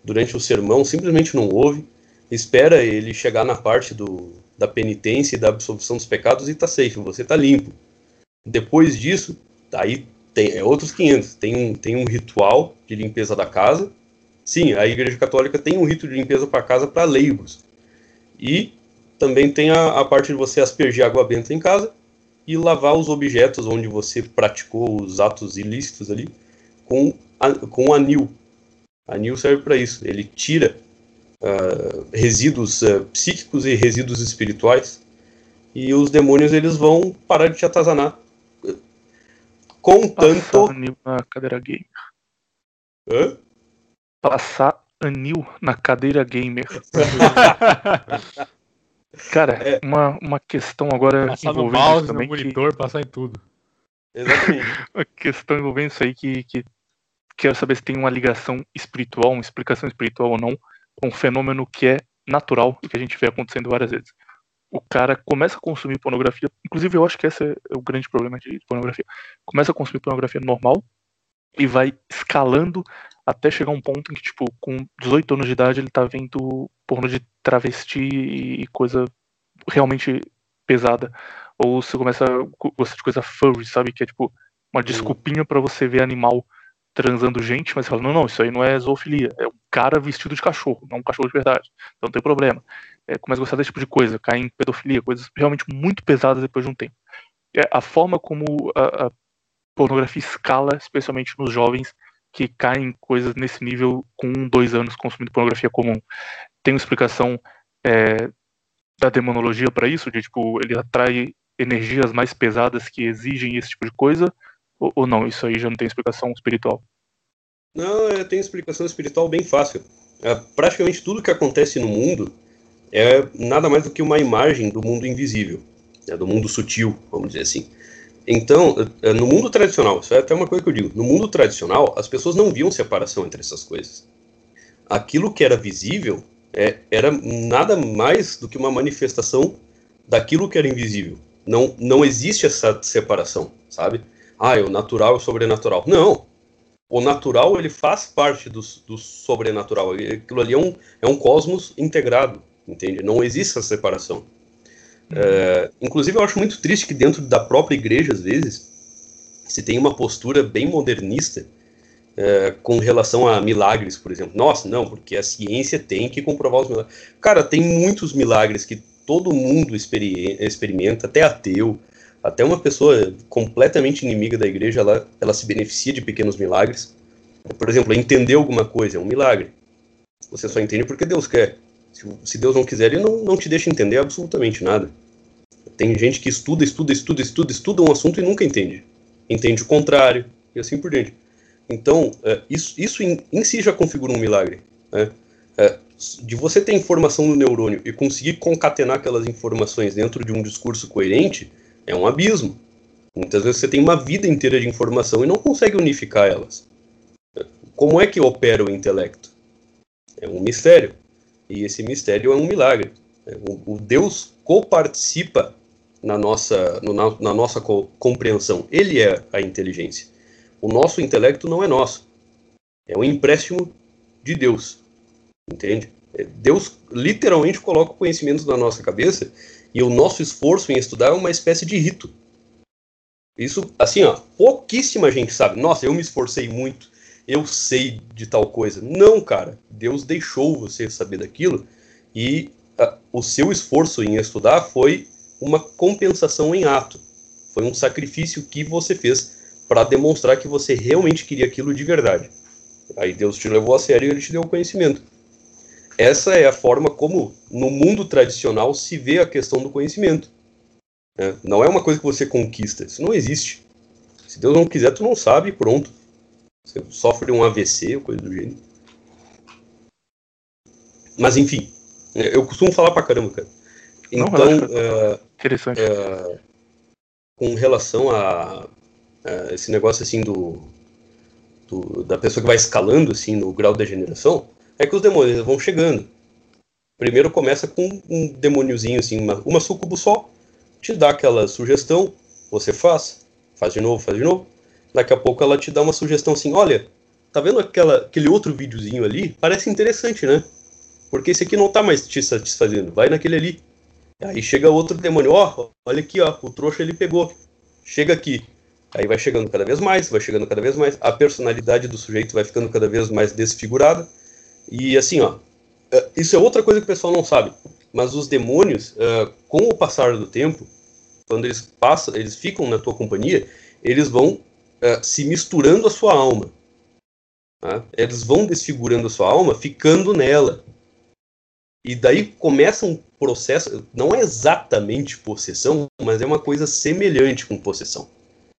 durante o sermão, simplesmente não ouve. Espera ele chegar na parte do, da penitência e da absolvição dos pecados e tá safe, você tá limpo. Depois disso, aí tem é outros 500. Tem um, tem um ritual de limpeza da casa, Sim, a Igreja Católica tem um rito de limpeza para casa para leigos. E também tem a, a, parte de você aspergir água benta em casa e lavar os objetos onde você praticou os atos ilícitos ali com, a, com anil. Anil serve para isso. Ele tira uh, resíduos uh, psíquicos e resíduos espirituais e os demônios eles vão parar de te atazanar. Contanto. Anil na cadeira gay. Hã? passar anil na cadeira gamer. Cara, é. uma, uma questão agora passar envolvendo no mouse, também no monitor, que... passar em tudo. Exatamente. uma questão envolvendo isso aí que, que quero saber se tem uma ligação espiritual, uma explicação espiritual ou não, com um fenômeno que é natural e que a gente vê acontecendo várias vezes. O cara começa a consumir pornografia, inclusive eu acho que esse é o grande problema de pornografia. Começa a consumir pornografia normal e vai escalando até chegar um ponto em que, tipo, com 18 anos de idade, ele tá vendo porno de travesti e coisa realmente pesada. Ou você começa a gostar de coisa furry, sabe? Que é tipo uma desculpinha para você ver animal transando gente, mas você fala, não, não, isso aí não é zoofilia, é um cara vestido de cachorro, não um cachorro de verdade. Então não tem problema. É, começa a gostar desse tipo de coisa, cai em pedofilia, coisas realmente muito pesadas depois de um tempo. É, a forma como a, a pornografia escala, especialmente nos jovens, que caem coisas nesse nível com um, dois anos consumindo pornografia comum. Tem uma explicação é, da demonologia para isso? De tipo, ele atrai energias mais pesadas que exigem esse tipo de coisa? Ou, ou não? Isso aí já não tem explicação espiritual? Não, tem explicação espiritual bem fácil. É, praticamente tudo que acontece no mundo é nada mais do que uma imagem do mundo invisível, né, do mundo sutil, vamos dizer assim. Então, eh, no mundo tradicional, isso é até uma coisa que eu digo, no mundo tradicional, as pessoas não viam separação entre essas coisas. Aquilo que era visível é, era nada mais do que uma manifestação daquilo que era invisível. Não, não existe essa separação, sabe? Ah, é o natural e o sobrenatural. Não. O natural, ele faz parte do, do sobrenatural. Aquilo ali é um, é um cosmos integrado, entende? Não existe essa separação. É, inclusive, eu acho muito triste que dentro da própria igreja, às vezes, se tem uma postura bem modernista é, com relação a milagres, por exemplo. Nossa, não, porque a ciência tem que comprovar os milagres. Cara, tem muitos milagres que todo mundo experimenta, até ateu, até uma pessoa completamente inimiga da igreja, ela, ela se beneficia de pequenos milagres. Por exemplo, entender alguma coisa é um milagre. Você só entende porque Deus quer. Se, Deus não quiser, ele não, não te deixa entender absolutamente nada. Tem gente que estuda, estuda, estuda, estuda, estuda um assunto e nunca entende. Entende o contrário, e assim por diante. Então, é, isso, isso em, em, si já configura um milagre. Né? É, de você ter informação no neurônio e conseguir concatenar aquelas informações dentro de um discurso coerente, é um abismo. Muitas vezes você tem uma vida inteira de informação e não consegue unificar elas. Como é que opera o intelecto? É um mistério. E esse mistério é um milagre. O, o Deus coparticipa na nossa, no, na, na, nossa co compreensão. Ele é a inteligência. O nosso intelecto não é nosso. É um empréstimo de Deus. Entende? É, Deus literalmente coloca o conhecimento na nossa cabeça e o nosso esforço em estudar é uma espécie de rito. Isso, assim, ó, pouquíssima gente sabe. Nossa, eu me esforcei muito, eu sei de tal coisa. Não, cara. Deus deixou você saber daquilo e a, o seu esforço em estudar foi uma compensação em ato. Foi um sacrifício que você fez para demonstrar que você realmente queria aquilo de verdade. Aí Deus te levou a sério e ele te deu o conhecimento. Essa é a forma como, no mundo tradicional, se vê a questão do conhecimento. É, não é uma coisa que você conquista, isso não existe. Se Deus não quiser, tu não sabe pronto. Você sofre um AVC ou coisa do gênero. Mas enfim, é, eu costumo falar pra caramba, cara. Então, não, é, interessante. É, com relação a, a, esse negócio assim do, do, da pessoa que vai escalando assim no grau de degeneração, é que os demônios vão chegando. Primeiro começa com um demôniozinho assim, uma, uma sucubo só, te dá aquela sugestão, você faz, faz de novo, faz de novo. Daqui a pouco ela te dá uma sugestão assim, olha, tá vendo aquela, aquele outro videozinho ali? Parece interessante, né? Porque esse aqui não tá mais te satisfazendo, vai naquele ali. Aí chega outro demônio, ó, oh, olha aqui, ó, o trouxa ele pegou. Chega aqui. Aí vai chegando cada vez mais, vai chegando cada vez mais, a personalidade do sujeito vai ficando cada vez mais desfigurada. E assim, ó, é, isso é outra coisa que o pessoal não sabe. Mas os demônios, é, com o passar do tempo, quando eles passam, eles ficam na tua companhia, eles vão é, se misturando a sua alma. Tá? Eles vão desfigurando a sua alma, ficando nela. E daí começa um processo, não é exatamente possessão, mas é uma coisa semelhante com possessão.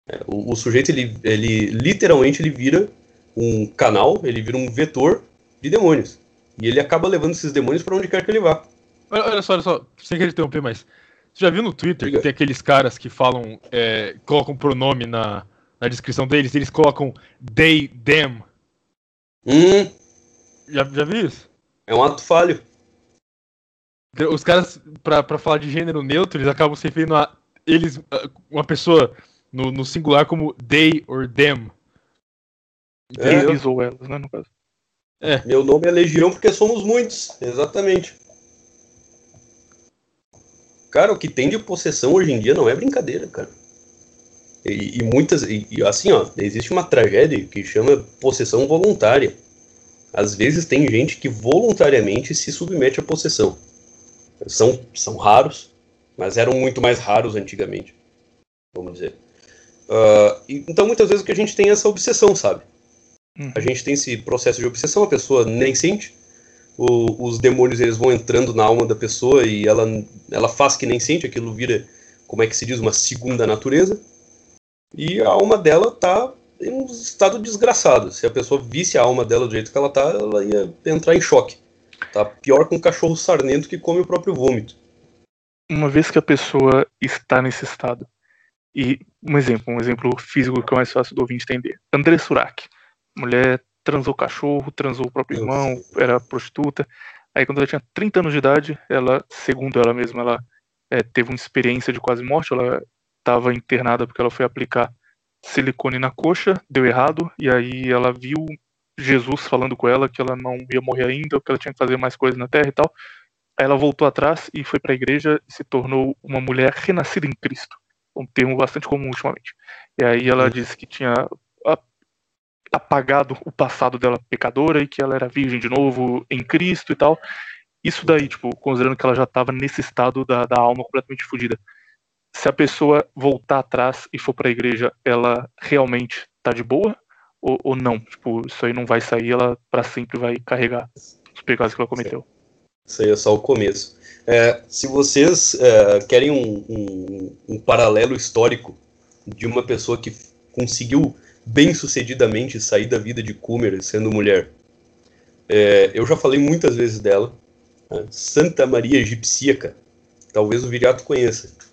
É, o, o, sujeito, ele, ele literalmente ele vira um canal, ele vira um vetor de demônios. E ele acaba levando esses demônios para onde quer que ele vá. Olha, olha só, olha só, sem querer interromper, mas você já viu no Twitter que tem aqueles caras que falam, é, colocam pronome na, na descrição deles, eles colocam they, them. Hum. Já, já viu isso? É um ato falho. Os caras, pra, pra falar de gênero neutro, eles acabam se referindo a eles, uma pessoa no, no singular como they or them. É, eles ou elas, né, no caso. É. Meu nome é Legião porque somos muitos, exatamente. Cara, o que tem de possessão hoje em dia não é brincadeira, cara. E, e muitas. E, assim, ó, existe uma tragédia que chama possessão voluntária. Às vezes tem gente que voluntariamente se submete à possessão. São, são raros, mas eram muito mais raros antigamente. Vamos dizer. Uh, então, muitas vezes, o que a gente tem é essa obsessão, sabe? Uhum. A gente tem esse processo de obsessão, a pessoa nem sente. O, os demônios eles vão entrando na alma da pessoa e ela, ela faz que nem sente, aquilo vira, como é que se diz, uma segunda natureza. E a alma dela tá em um estado desgraçado. Se a pessoa visse a alma dela do jeito que ela tá, ela ia entrar em choque. Tá pior que um cachorro sarnento que come o próprio vômito. Uma vez que a pessoa está nesse estado, e um exemplo, um exemplo físico que é mais fácil do ouvinte entender. André Surak mulher transou cachorro, transou o próprio irmão, era prostituta. Aí quando ela tinha 30 anos de idade, ela, segundo ela mesma, ela é, teve uma experiência de quase morte, ela estava internada porque ela foi aplicar silicone na coxa, deu errado, e aí ela viu Jesus falando com ela que ela não ia morrer ainda, que ela tinha que fazer mais coisas na terra e tal. Aí ela voltou atrás e foi para a igreja e se tornou uma mulher renascida em Cristo, um termo bastante comum ultimamente. E aí ela disse que tinha apagado o passado dela pecadora e que ela era virgem de novo em Cristo e tal. Isso daí, tipo, considerando que ela já estava nesse estado da, da alma completamente fodida. Se a pessoa voltar atrás e for para a igreja, ela realmente tá de boa ou, ou não? Tipo, isso aí não vai sair, ela para sempre vai carregar os pecados que ela cometeu. Isso aí é só o começo. É, se vocês é, querem um, um, um paralelo histórico de uma pessoa que conseguiu bem sucedidamente sair da vida de Cúmer sendo mulher. É, eu já falei muitas vezes dela, né? Santa Maria Egipsíaca. Talvez o Viriato conheça.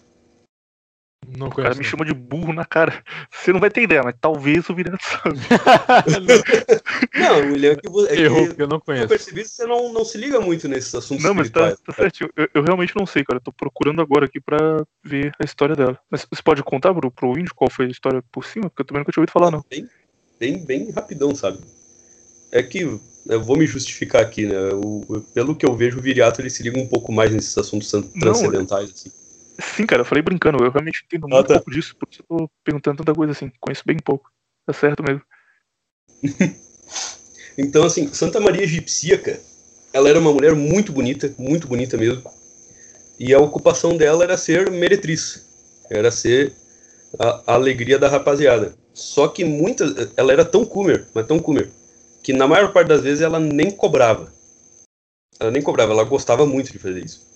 Não o cara me chama de burro na cara. Você não vai ter ideia, mas talvez o Viriato sabe. não, William, é que, você, é Errou, que eu não conheço. Eu percebi que você não, não se liga muito nesses assuntos Não, mas tá, tá certinho. Eu, eu, realmente não sei, cara. Eu tô procurando agora aqui pra ver a história dela. Mas você pode contar pro, pro índio qual foi a história por cima? Porque eu também nunca tinha ouvido falar, não. Bem, bem, bem rapidão, sabe? É que eu vou me justificar aqui, né? O, pelo que eu vejo, o Viriato ele se liga um pouco mais nesses assuntos transcendentais, não, assim. Sim, cara, eu falei brincando, eu realmente entendo muito ah, tá. pouco disso, por isso eu tô perguntando tanta coisa assim, conheço bem pouco. Tá certo mesmo. então, assim, Santa Maria Egipcíaca, ela era uma mulher muito bonita, muito bonita mesmo. E a ocupação dela era ser meretriz, era ser a, a alegria da rapaziada. Só que muitas, ela era tão coomer, mas tão coomer, que na maior parte das vezes ela nem cobrava. Ela nem cobrava, ela gostava muito de fazer isso.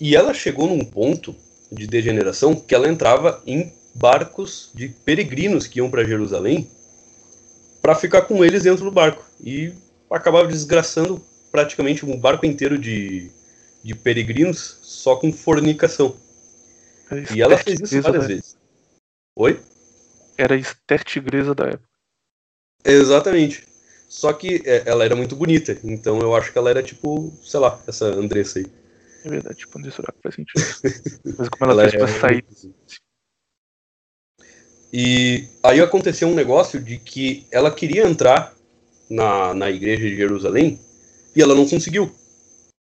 E ela chegou num ponto de degeneração que ela entrava em barcos de peregrinos que iam para Jerusalém para ficar com eles dentro do barco e acabava desgraçando praticamente um barco inteiro de, de peregrinos só com fornicação. E ela fez isso várias vezes. Oi? Era a Esther Tigresa da época. Exatamente. Só que é, ela era muito bonita, então eu acho que ela era tipo, sei lá, essa Andressa aí. É verdade, tipo, André Surak faz sentido. Mas como ela, ela fez é... pra sair. E aí aconteceu um negócio de que ela queria entrar na, na igreja de Jerusalém e ela não conseguiu.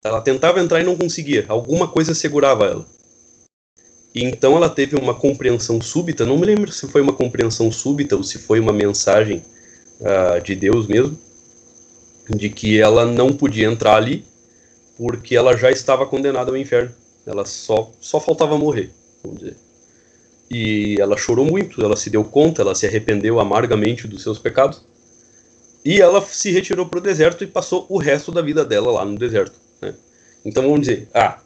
Ela tentava entrar e não conseguia. Alguma coisa segurava ela. E então ela teve uma compreensão súbita. Não me lembro se foi uma compreensão súbita ou se foi uma mensagem uh, de Deus mesmo, de que ela não podia entrar ali porque ela já estava condenada ao inferno. Ela só, só faltava morrer, vamos dizer. E ela chorou muito, ela se deu conta, ela se arrependeu amargamente dos seus pecados. E ela se retirou para o deserto e passou o resto da vida dela lá no deserto. Né? Então vamos dizer, ah,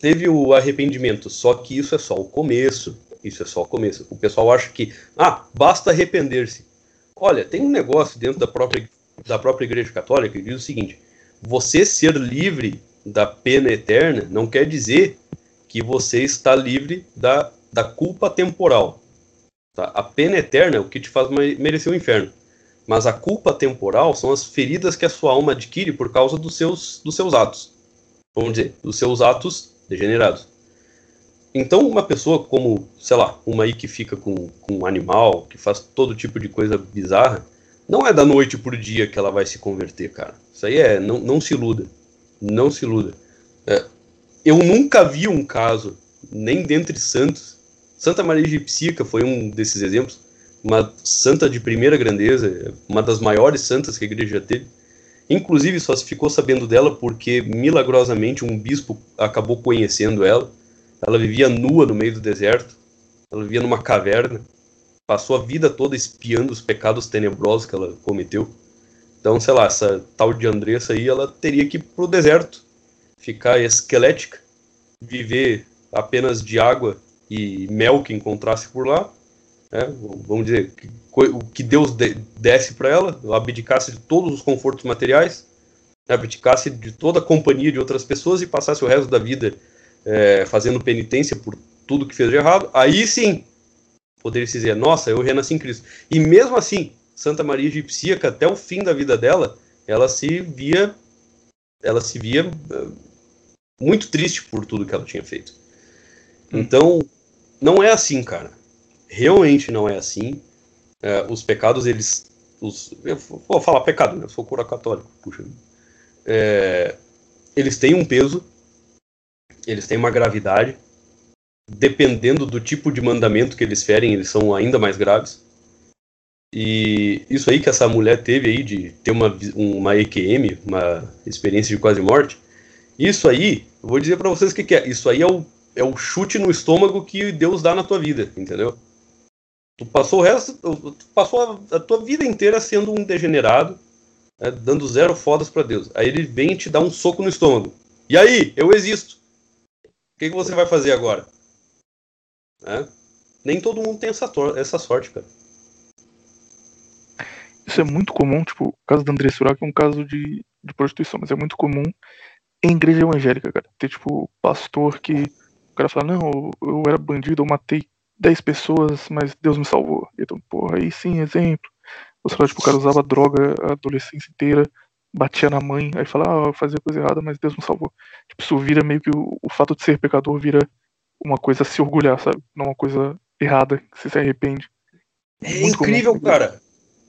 teve o arrependimento, só que isso é só o começo. Isso é só o começo. O pessoal acha que, ah, basta arrepender-se. Olha, tem um negócio dentro da própria, da própria Igreja Católica que diz o seguinte: você ser livre da pena eterna não quer dizer que você está livre da, da culpa temporal. Tá? A pena eterna é o que te faz merecer o inferno. Mas a culpa temporal são as feridas que a sua alma adquire por causa dos seus, dos seus atos. Vamos dizer, dos seus atos degenerados. Então, uma pessoa como, sei lá, uma aí que fica com, com um animal, que faz todo tipo de coisa bizarra, não é da noite por dia que ela vai se converter, cara. Isso aí é. Não, não se iluda. Não se iluda. É, eu nunca vi um caso, nem dentre santos. Santa Maria Egipcica foi um desses exemplos. Uma santa de primeira grandeza, uma das maiores santas que a igreja teve. Inclusive, só se ficou sabendo dela porque, milagrosamente, um bispo acabou conhecendo ela. Ela vivia nua no meio do deserto. Ela vivia numa caverna passou a vida toda espiando os pecados tenebrosos que ela cometeu. Então, sei lá, essa tal de Andressa aí, ela teria que ir pro deserto, ficar esquelética, viver apenas de água e mel que encontrasse por lá, né? vamos dizer, o que Deus desse para ela, abdicasse de todos os confortos materiais, abdicasse de toda a companhia de outras pessoas e passasse o resto da vida é, fazendo penitência por tudo que fez de errado, aí sim poderia se dizer, nossa, eu renasci em Cristo. E mesmo assim, Santa Maria Egipcíaca, até o fim da vida dela, ela se via, ela se via uh, muito triste por tudo que ela tinha feito. Hum. Então, não é assim, cara. Realmente não é assim. Uh, os pecados, eles. Os, eu vou falar pecado, né? Eu sou cura católico, puxa. É, eles têm um peso, eles têm uma gravidade, dependendo do tipo de mandamento que eles ferem, eles são ainda mais graves. E isso aí que essa mulher teve aí de ter uma, uma EQM, uma experiência de quase morte, isso aí, eu vou dizer para vocês o que, que, é. Isso aí é o, é o chute no estômago que Deus dá na tua vida, entendeu? Tu passou o resto, tu passou a, a tua vida inteira sendo um degenerado, né, dando zero fodas para Deus. Aí ele vem te dá um soco no estômago. E aí, eu existo. O que, que você vai fazer agora? Né? Nem todo mundo tem essa, essa sorte, cara. Isso é muito comum, tipo, o caso da André Surak é um caso de, de prostituição, mas é muito comum em igreja evangélica, cara. Ter, tipo, pastor que O cara fala, não, eu era bandido, eu matei 10 pessoas, mas Deus me salvou. Então, porra, aí sim, exemplo. Você fala, tipo, o cara usava droga a adolescência inteira, batia na mãe, aí fala, ah, eu fazia coisa errada, mas Deus me salvou. Tipo, isso vira meio que o, o fato de ser pecador vira uma coisa a se orgulhar, sabe? Não uma coisa errada, que você se arrepende. É Muito incrível, comum. cara.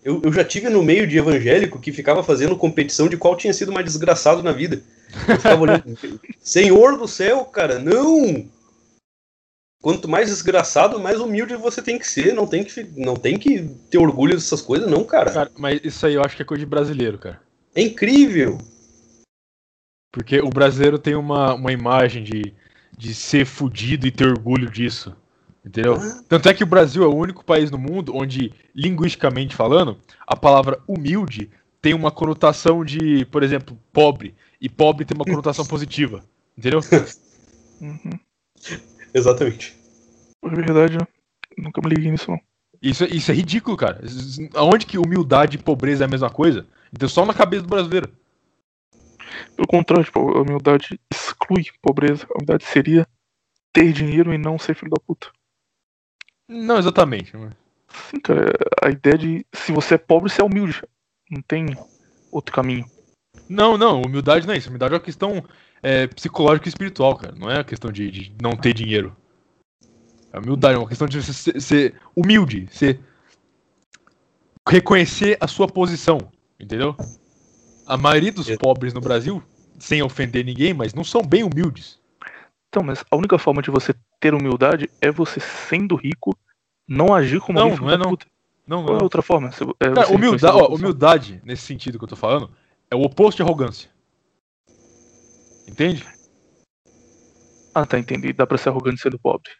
Eu, eu já tive no meio de evangélico que ficava fazendo competição de qual tinha sido mais desgraçado na vida. Eu ficava olhando, Senhor do céu, cara, não! Quanto mais desgraçado, mais humilde você tem que ser. Não tem que, não tem que ter orgulho dessas coisas, não, cara. cara. Mas isso aí eu acho que é coisa de brasileiro, cara. É incrível! Porque o brasileiro tem uma, uma imagem de, de ser fudido e ter orgulho disso. Entendeu? Tanto é que o Brasil é o único país no mundo onde, linguisticamente falando, a palavra humilde tem uma conotação de, por exemplo, pobre. E pobre tem uma conotação positiva. Entendeu? Uhum. Exatamente. É verdade, nunca me liguei nisso não. Isso, é, isso é ridículo, cara. Aonde que humildade e pobreza é a mesma coisa? Então só na cabeça do brasileiro. Pelo contrário, tipo, a humildade exclui pobreza. A humildade seria ter dinheiro e não ser filho da puta. Não exatamente. Sim, cara. A ideia de se você é pobre, você é humilde. Não tem outro caminho. Não, não. Humildade não é isso. Humildade é uma questão é, psicológica e espiritual, cara. Não é a questão de, de não ter dinheiro. A humildade é uma questão de você ser, ser humilde, ser reconhecer a sua posição, entendeu? A maioria dos pobres no Brasil, sem ofender ninguém, mas não são bem humildes. Então, mas a única forma de você ter humildade é você sendo rico, não agir como não, não é não. Não, não. Qual é outra forma? É Cara, humildade, ó, humildade, nesse sentido que eu tô falando, é o oposto de arrogância. Entende? Ah, tá, entendi. Dá pra ser arrogante sendo pobre.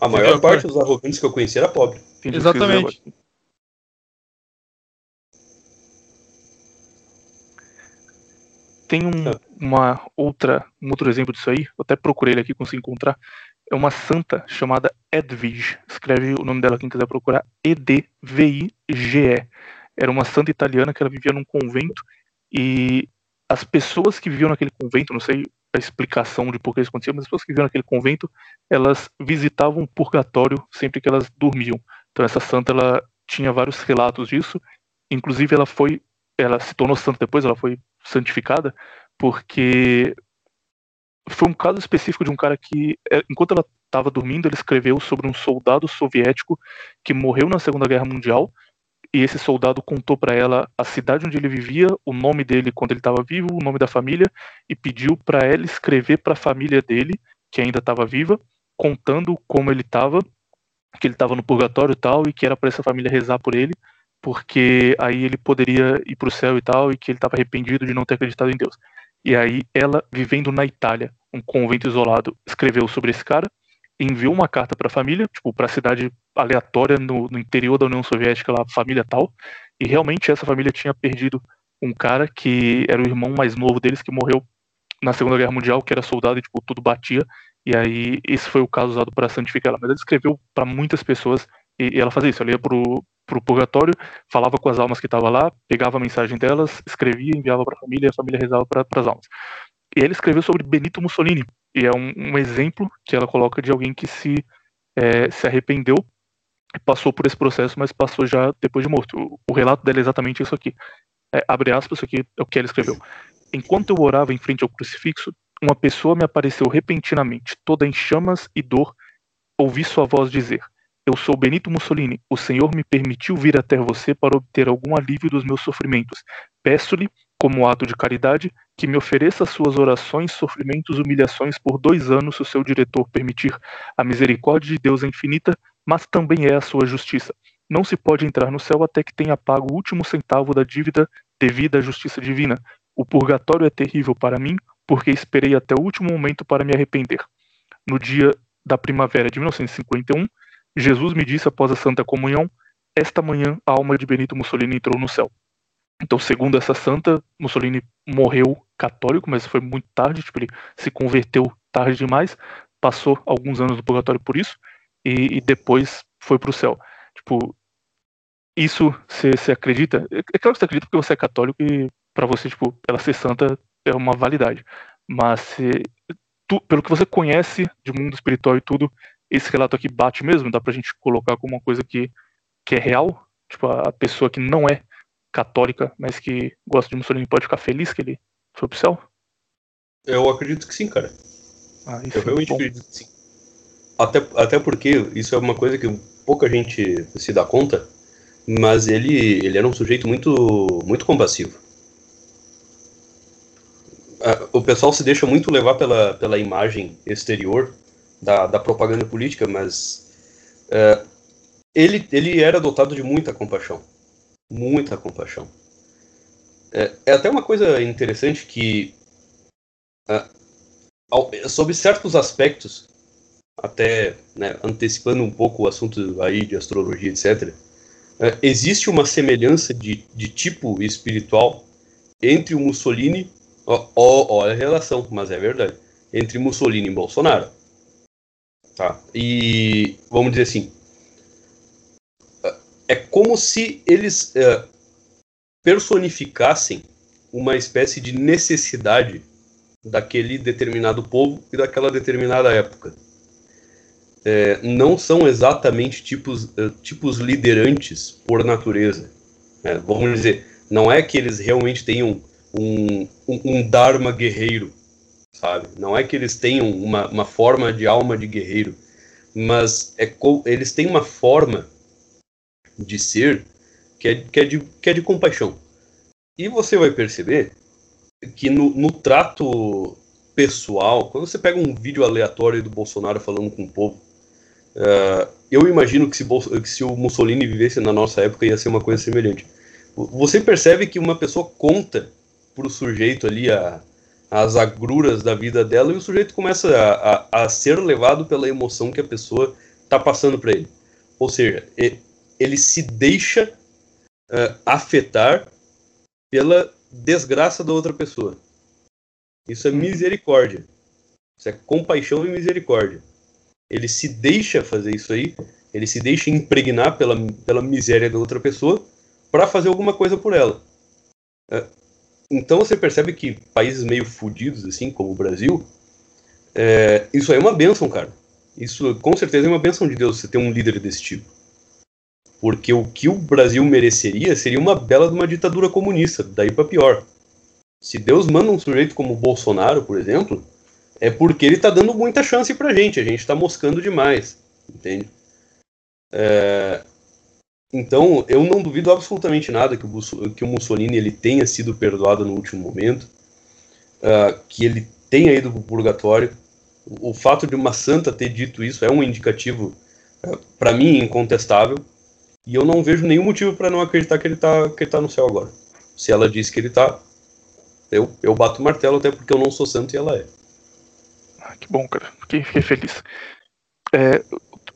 A maior parte dos arrogantes que eu conheci era pobre. Entendi Exatamente. Tem um, é. uma outra, um outro exemplo disso aí, eu até procurei ele aqui, consegui encontrar. É uma santa chamada Edvige. Escreve o nome dela quem quiser procurar. E-D-V-I-G-E. Era uma santa italiana que ela vivia num convento e as pessoas que viviam naquele convento, não sei a explicação de por que isso acontecia, mas as pessoas que viviam naquele convento, elas visitavam o purgatório sempre que elas dormiam. Então essa santa ela tinha vários relatos disso, inclusive ela foi, ela se tornou santa depois, ela foi santificada, porque foi um caso específico de um cara que, é, enquanto ela estava dormindo, ele escreveu sobre um soldado soviético que morreu na Segunda Guerra Mundial e esse soldado contou para ela a cidade onde ele vivia, o nome dele quando ele estava vivo, o nome da família, e pediu para ela escrever para a família dele, que ainda estava viva, contando como ele estava, que ele estava no purgatório e tal, e que era para essa família rezar por ele, porque aí ele poderia ir para o céu e tal, e que ele estava arrependido de não ter acreditado em Deus. E aí ela, vivendo na Itália, um convento isolado, escreveu sobre esse cara, enviou uma carta para a família, tipo, para a cidade aleatória no, no, interior da União Soviética, lá, família tal, e realmente essa família tinha perdido um cara que era o irmão mais novo deles, que morreu na Segunda Guerra Mundial, que era soldado e, tipo, tudo batia, e aí esse foi o caso usado para santificar ela. Mas ela escreveu para muitas pessoas, e, e, ela fazia isso, ela ia pro purgatório, falava com as almas que estavam lá, pegava a mensagem delas, escrevia, enviava para a família, e a família rezava para as almas. E ela escreveu sobre Benito Mussolini, e é um, um exemplo que ela coloca de alguém que se, é, se arrependeu passou por esse processo, mas passou já depois de morto. O, o relato dela é exatamente isso aqui. É, abre aspas, isso aqui é o que ela escreveu. Enquanto eu orava em frente ao crucifixo, uma pessoa me apareceu repentinamente, toda em chamas e dor. Ouvi sua voz dizer: Eu sou Benito Mussolini. O Senhor me permitiu vir até você para obter algum alívio dos meus sofrimentos. Peço-lhe como ato de caridade, que me ofereça suas orações, sofrimentos, humilhações por dois anos, se o seu diretor permitir. A misericórdia de Deus é infinita, mas também é a sua justiça. Não se pode entrar no céu até que tenha pago o último centavo da dívida devida à justiça divina. O purgatório é terrível para mim, porque esperei até o último momento para me arrepender. No dia da primavera de 1951, Jesus me disse após a Santa Comunhão: Esta manhã a alma de Benito Mussolini entrou no céu. Então, segundo essa santa, Mussolini morreu católico, mas foi muito tarde, tipo, ele se converteu tarde demais, passou alguns anos no purgatório por isso, e, e depois foi para o céu. Tipo, isso você acredita? É, é claro que você acredita porque você é católico e para você, tipo, ela ser santa é uma validade. Mas tu, pelo que você conhece de mundo espiritual e tudo, esse relato aqui bate mesmo? Dá pra gente colocar como uma coisa que, que é real? Tipo, a pessoa que não é católica, mas que gosta de Mussolini pode ficar feliz que ele foi pro céu? Eu acredito que sim, cara. Ah, eu é realmente bom. acredito que sim. Até, até porque isso é uma coisa que pouca gente se dá conta, mas ele, ele era um sujeito muito, muito compassivo. O pessoal se deixa muito levar pela, pela imagem exterior da, da propaganda política, mas é, ele, ele era dotado de muita compaixão. Muita compaixão. É, é até uma coisa interessante que, é, sob certos aspectos, até né, antecipando um pouco o assunto aí de astrologia, etc., é, existe uma semelhança de, de tipo espiritual entre o Mussolini, olha a relação, mas é verdade, entre Mussolini e Bolsonaro. Tá? E vamos dizer assim, é, é como se eles é, personificassem uma espécie de necessidade daquele determinado povo e daquela determinada época é, não são exatamente tipos, é, tipos liderantes por natureza. É, vamos dizer, não é que eles realmente tenham um, um, um, Dharma guerreiro, sabe? Não é que eles tenham uma, uma forma de alma de guerreiro, mas é, eles têm uma forma de ser que é, que é, de, que é de compaixão. E você vai perceber que no, no trato pessoal, quando você pega um vídeo aleatório do Bolsonaro falando com o povo, Uh, eu imagino que se, que se, o Mussolini vivesse na nossa época ia ser uma coisa semelhante. Você percebe que uma pessoa conta para o sujeito ali a, as agruras da vida dela e o sujeito começa a, a, a ser levado pela emoção que a pessoa está passando para ele. Ou seja, ele se deixa uh, afetar pela desgraça da outra pessoa. Isso é misericórdia. Isso é compaixão e misericórdia ele se deixa fazer isso aí, ele se deixa impregnar pela, pela miséria da outra pessoa para fazer alguma coisa por ela. É, então você percebe que países meio fodidos, assim, como o Brasil, é, isso aí é uma benção, cara. Isso com certeza é uma benção de Deus você ter um líder desse tipo. Porque o que o Brasil mereceria seria uma bela de uma ditadura comunista, daí para pior. Se Deus manda um sujeito como o Bolsonaro, por exemplo, é porque ele está dando muita chance pra gente, a gente está moscando demais, entende? É, então, eu não duvido absolutamente nada que o, que o Mussolini ele tenha sido perdoado no último momento, uh, que ele tenha ido para o purgatório. O, fato de uma santa ter dito isso é um indicativo, uh, é, para mim, incontestável, e eu não vejo nenhum motivo para não acreditar que ele está que tá no céu agora. Se ela disse que ele está, eu, eu bato o martelo até porque eu não sou santo e ela é. Ah, que bom, cara. Fiquei, fiquei feliz. É,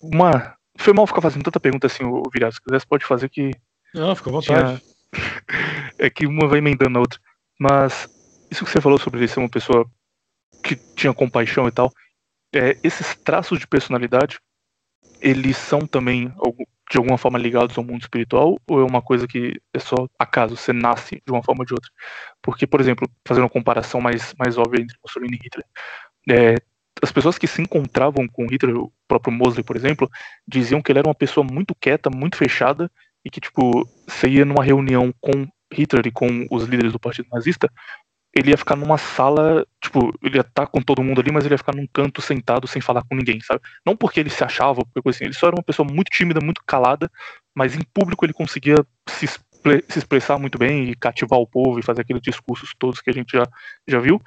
uma. Foi mal ficar fazendo tanta pergunta assim, o Viriato. Se quiser, pode fazer que. Não, fica à vontade. Tinha... é que uma vai emendando na outra. Mas isso que você falou sobre ele ser uma pessoa que tinha compaixão e tal, é, esses traços de personalidade, eles são também de alguma forma ligados ao mundo espiritual ou é uma coisa que é só acaso, você nasce de uma forma ou de outra? Porque, por exemplo, fazendo uma comparação mais, mais óbvia entre Mussolini e Hitler, é, as pessoas que se encontravam com Hitler, o próprio Mosley, por exemplo, diziam que ele era uma pessoa muito quieta, muito fechada, e que, tipo, você ia numa reunião com Hitler e com os líderes do partido nazista, ele ia ficar numa sala, tipo, ele ia estar com todo mundo ali, mas ele ia ficar num canto sentado sem falar com ninguém, sabe? Não porque ele se achava, porque assim, ele só era uma pessoa muito tímida, muito calada, mas em público ele conseguia se, se expressar muito bem e cativar o povo e fazer aqueles discursos todos que a gente já, já viu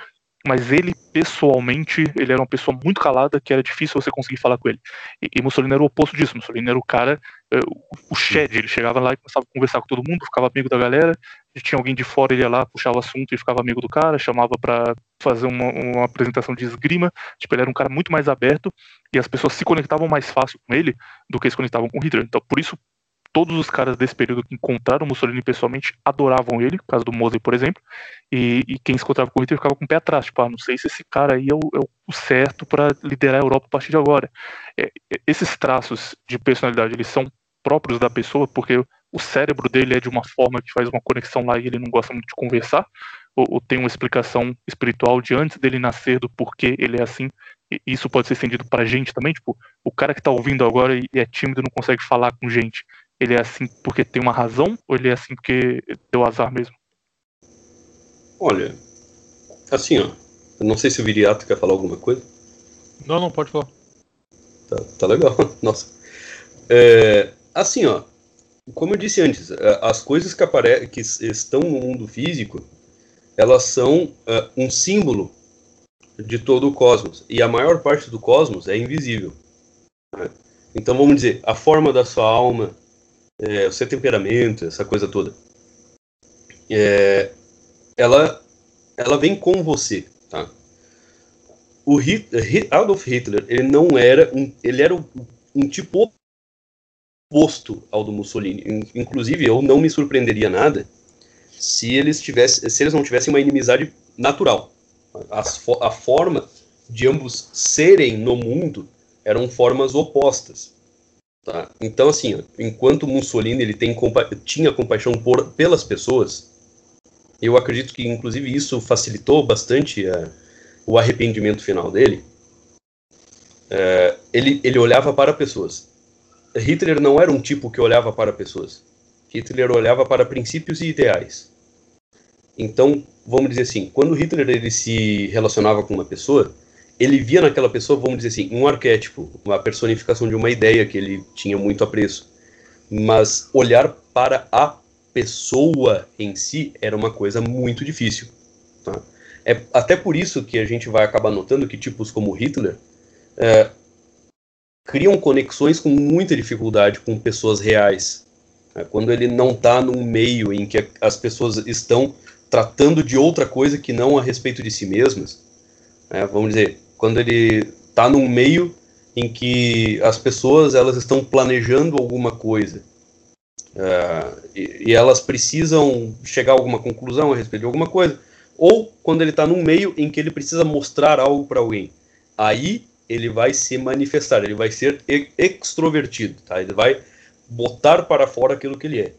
mas ele pessoalmente ele era uma pessoa muito calada que era difícil você conseguir falar com ele. E, e Mussolini era o oposto disso. Mussolini era o cara uh, o Shed. Ele chegava lá e começava a conversar com todo mundo ficava amigo da galera. Se tinha alguém de fora ele ia lá puxava o assunto e ficava amigo do cara chamava para fazer uma, uma, apresentação de esgrima. Tipo ele era um cara muito mais aberto e as pessoas se conectavam mais fácil com ele do que se conectavam com Hitler. Então por isso todos os caras desse período que encontraram Mussolini pessoalmente adoravam ele, caso do Mosley, por exemplo, e, e quem se encontrava com o Hitler ficava com o pé atrás, tipo, ah, não sei se esse cara aí é o, é o certo para liderar a Europa a partir de agora. É, esses traços de personalidade, eles são próprios da pessoa, porque o cérebro dele é de uma forma que faz uma conexão lá e ele não gosta muito de conversar, ou, ou, tem uma explicação espiritual de antes dele nascer, do porquê ele é assim. Isso pode ser estendido pra gente também, tipo, o cara que tá ouvindo agora e é tímido não consegue falar com gente, ele é assim porque tem uma razão, ou ele é assim porque deu azar mesmo? Olha, assim, ó, eu não sei se o Viriato quer falar alguma coisa. Não, não, pode falar. Tá, tá legal, nossa. É, assim, ó, como eu disse antes, é, as coisas que, apare que estão no mundo físico, elas são uh, um símbolo de todo o cosmos. E a maior parte do cosmos é invisível. Né? Então, vamos dizer, a forma da sua alma, é, o seu temperamento, essa coisa toda, é, ela, ela vem com você. Tá? O Hitler, Adolf Hitler, ele não era um, ele era um, um tipo oposto ao do Mussolini. Inclusive, eu não me surpreenderia nada se eles tivessem, se eles não tivessem uma inimizade natural. A forma de ambos serem no mundo eram formas opostas. Tá? Então, assim, enquanto Mussolini ele tem compa tinha compaixão por, pelas pessoas, eu acredito que, inclusive, isso facilitou bastante a, o arrependimento final dele. É, ele, ele olhava para pessoas. Hitler não era um tipo que olhava para pessoas. Hitler olhava para princípios e ideais. Então, vamos dizer assim, quando Hitler ele se relacionava com uma pessoa, ele via naquela pessoa, vamos dizer assim, um arquétipo, uma personificação de uma ideia que ele tinha muito apreço. Mas olhar para a pessoa em si era uma coisa muito difícil. Tá? É até por isso que a gente vai acabar notando que tipos como Hitler é, criam conexões com muita dificuldade com pessoas reais. É, quando ele não está num meio em que as pessoas estão tratando de outra coisa que não a respeito de si mesmas, é, vamos dizer, quando ele está num meio em que as pessoas elas estão planejando alguma coisa é, e, e, elas precisam chegar a alguma conclusão a respeito de alguma coisa, ou quando ele está num meio em que ele precisa mostrar algo para alguém, aí ele vai se manifestar, ele vai ser extrovertido, tá? Ele vai botar para fora aquilo que ele é.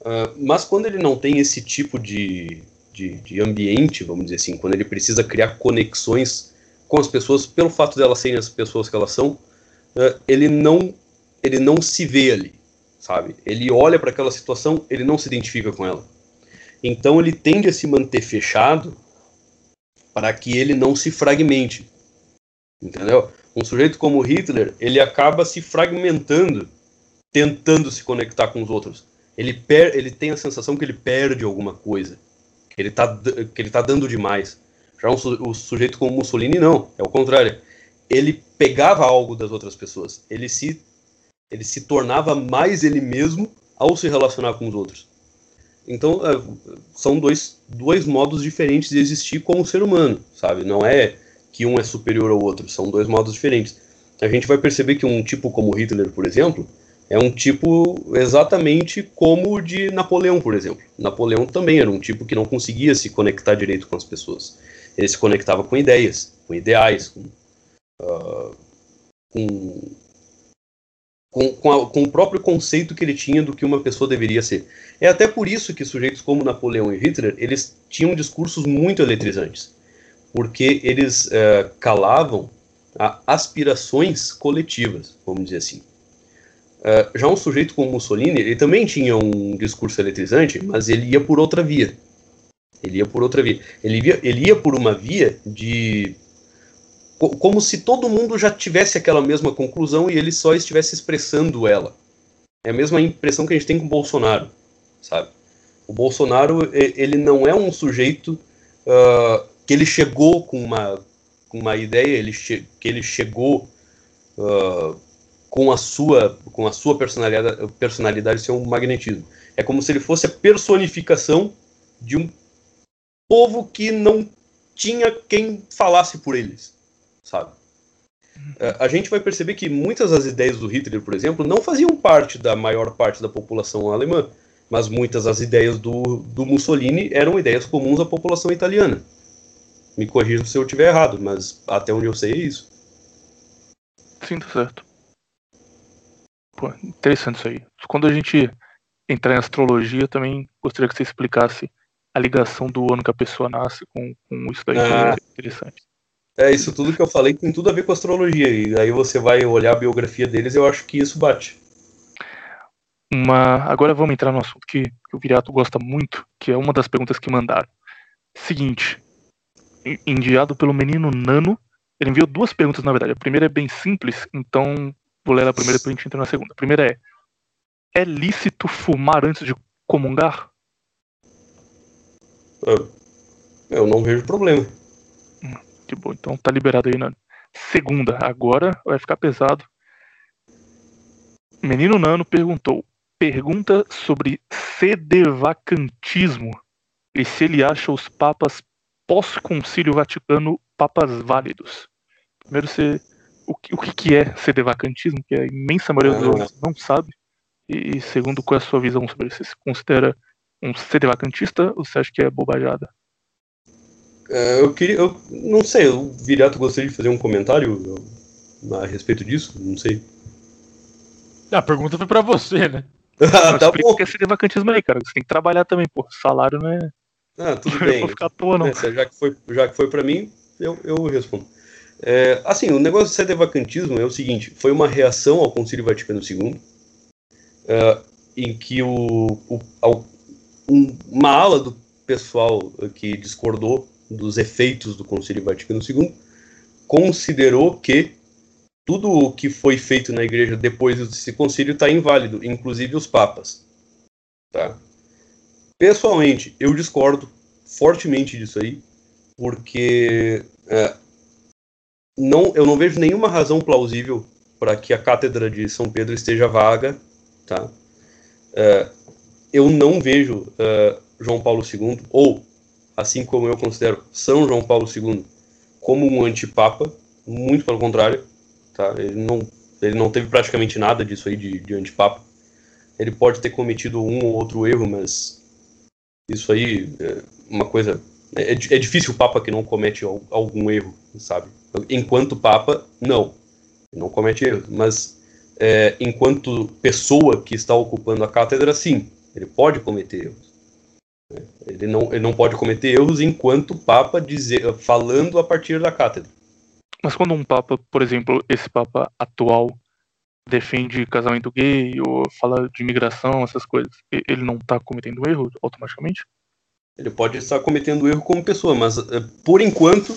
Uh, mas quando ele não tem esse tipo de, de, de, ambiente, vamos dizer assim, quando ele precisa criar conexões com as pessoas, pelo fato delas serem as pessoas que elas são, uh, ele não ele não se vê ali, sabe? Ele olha para aquela situação, ele não se identifica com ela. Então ele tende a se manter fechado para que ele não se fragmente. Entendeu? Um sujeito como Hitler, ele acaba se fragmentando, tentando se conectar com os outros. Ele, per ele tem a sensação que ele perde alguma coisa, que ele está que ele tá dando demais. Já um su o sujeito como Mussolini, não, é o contrário. Ele pegava algo das outras pessoas, ele se, ele se tornava mais ele mesmo ao se relacionar com os outros. Então, é, são dois, dois modos diferentes de existir como ser humano, sabe? Não é que um é superior ao outro, são dois modos diferentes. A gente vai perceber que um tipo como Hitler, por exemplo, é um tipo exatamente como o de Napoleão, por exemplo. Napoleão também era um tipo que não conseguia se conectar direito com as pessoas. Ele se conectava com ideias, com ideais, com, uh, com, com, com, a, com, o próprio conceito que ele tinha do que uma pessoa deveria ser. É até por isso que sujeitos como Napoleão e Hitler, eles tinham discursos muito eletrizantes porque eles é, calavam aspirações coletivas, vamos dizer assim. É, já um sujeito como Mussolini, ele também tinha um discurso eletrizante, mas ele ia por outra via. Ele ia por outra via. Ele ia, ele ia por uma via de. como se todo mundo já tivesse aquela mesma conclusão e ele só estivesse expressando ela. É a mesma impressão que a gente tem com o Bolsonaro, sabe? O Bolsonaro, ele não é um sujeito uh, que ele chegou com uma, com uma ideia, ele que ele chegou uh, com a sua com a sua personalidade, personalidade ser um magnetismo. É como se ele fosse a personificação de um povo que não tinha quem falasse por eles, sabe? Uh, a gente vai perceber que muitas das ideias do Hitler, por exemplo, não faziam parte da maior parte da população alemã, mas muitas das ideias do, do Mussolini eram ideias comuns à população italiana. Me corrija se eu estiver errado, mas até onde eu sei é isso. Sim, tá certo. Pô, interessante isso aí. Quando a gente entrar em astrologia, também gostaria que você explicasse a ligação do ano que a pessoa nasce com, com isso daí ah. é interessante. É, isso tudo que eu falei tem tudo a ver com astrologia. E aí você vai olhar a biografia deles eu acho que isso bate. Uma... Agora vamos entrar no assunto que, que o Viriato gosta muito, que é uma das perguntas que mandaram. Seguinte, enviado pelo menino Nano, ele enviou duas perguntas na verdade. A primeira é bem simples, então vou ler a primeira para a gente entrar na segunda. A primeira é: é lícito fumar antes de comungar? Eu não vejo problema. Que bom, então tá liberado aí, Nano. Segunda, agora vai ficar pesado. Menino Nano perguntou: pergunta sobre sedevacantismo e se ele acha os papas pós-concílio Vaticano papas válidos. Primeiro, você, o, que, o que é sedevacantismo, que a imensa maioria dos ah. não sabe. E segundo, qual é a sua visão sobre isso? Você se considera um sedevacantista ou você acha que é bobajada? É, eu queria. Eu não sei, o Viriato gostaria de fazer um comentário a respeito disso? Não sei. A pergunta foi pra você, né? ah, tá bom. que é sedevacantismo aí, cara. Você tem que trabalhar também, pô. Salário não é. Ah, tudo bem. Não ficar à toa, não. É, já, que foi, já que foi pra mim, eu, eu respondo. É, assim, o negócio do sedevacantismo é o seguinte: foi uma reação ao Concílio Vaticano II, é, em que o, o, um, uma ala do pessoal que discordou dos efeitos do Concílio Vaticano II, considerou que tudo o que foi feito na igreja depois desse concílio está inválido, inclusive os papas. Tá? Pessoalmente, eu discordo fortemente disso aí, porque é, não, eu não vejo nenhuma razão plausível para que a cátedra de São Pedro esteja vaga. Tá? É, eu não vejo é, João Paulo II, ou assim como eu considero São João Paulo II como um antipapa, muito pelo contrário, tá? Ele não, ele não teve praticamente nada disso aí de, de antipapa. Ele pode ter cometido um ou outro erro, mas isso aí é uma coisa. É, é difícil o Papa que não comete algum erro, sabe? Enquanto Papa, não. Não comete erros. Mas é, enquanto pessoa que está ocupando a cátedra, sim. Ele pode cometer erros. Ele não, ele não pode cometer erros enquanto Papa dizer, falando a partir da cátedra. Mas quando um Papa, por exemplo, esse Papa atual, defende casamento gay ou fala de imigração, essas coisas, ele não está cometendo erro automaticamente? Ele pode estar cometendo erro como pessoa, mas eh, por enquanto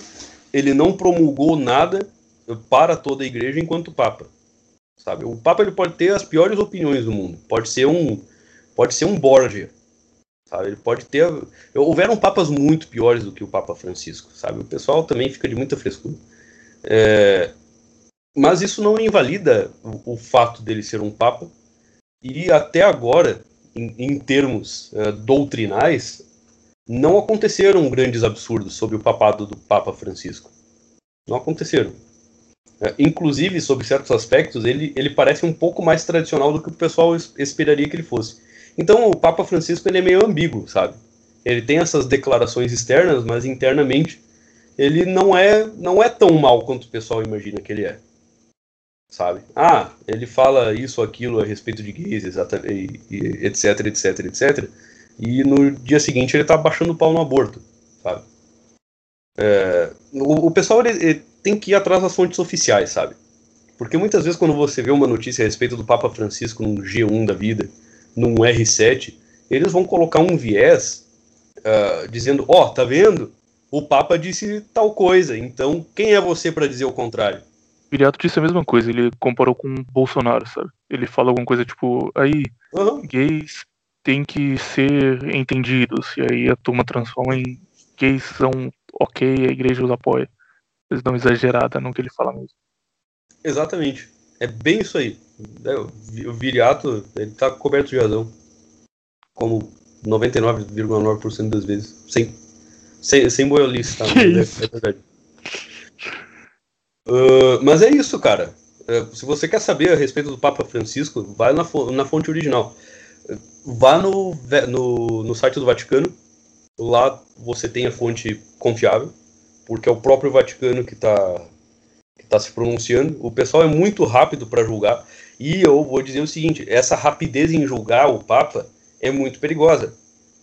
ele não promulgou nada para toda a igreja enquanto Papa. Sabe? O Papa ele pode ter as piores opiniões do mundo. Pode ser um, pode ser um Borgia, Sabe? Ele pode ter. Houveram papas muito piores do que o Papa Francisco, sabe? O pessoal também fica de muita frescura. É... Mas isso não invalida o, o, fato dele ser um papa. E até agora, em, em termos uh, doutrinais, não aconteceram grandes absurdos sobre o papado do Papa Francisco. Não aconteceram. Uh, inclusive, sobre certos aspectos, ele, ele parece um pouco mais tradicional do que o pessoal esperaria que ele fosse. Então o Papa Francisco ele é meio ambíguo, sabe? Ele tem essas declarações externas, mas internamente ele não é não é tão mal quanto o pessoal imagina que ele é. Sabe? Ah, ele fala isso aquilo a respeito de gays, etc, etc, etc. E no dia seguinte ele tá baixando o pau no aborto, sabe? É, o, o, pessoal ele, ele tem que ir atrás das fontes oficiais, sabe? Porque muitas vezes quando você vê uma notícia a respeito do Papa Francisco no G1 da vida, num R7, eles vão colocar um viés uh, dizendo: Ó, oh, tá vendo? O Papa disse tal coisa, então quem é você para dizer o contrário? Viriato disse a mesma coisa, ele comparou com o Bolsonaro, sabe? Ele fala alguma coisa tipo: aí, uhum. gays têm que ser entendidos, e aí a turma transforma em gays são ok, a igreja os apoia. Eles dão exagerada no que ele fala mesmo. Exatamente. É bem isso aí. É, o Viriato, ele tá coberto de razão. Como 99,9% das vezes. Sem, sem, sem boiolice, tá? Que é, isso? é verdade. Uh, mas é isso, cara. Uh, se você quer saber a respeito do Papa Francisco, vai na, na fonte original. Uh, vá no, no, no site do Vaticano. Lá você tem a fonte confiável, porque é o próprio Vaticano que está está se pronunciando. O pessoal é muito rápido para julgar. E eu vou dizer o seguinte: essa rapidez em julgar o Papa é muito perigosa.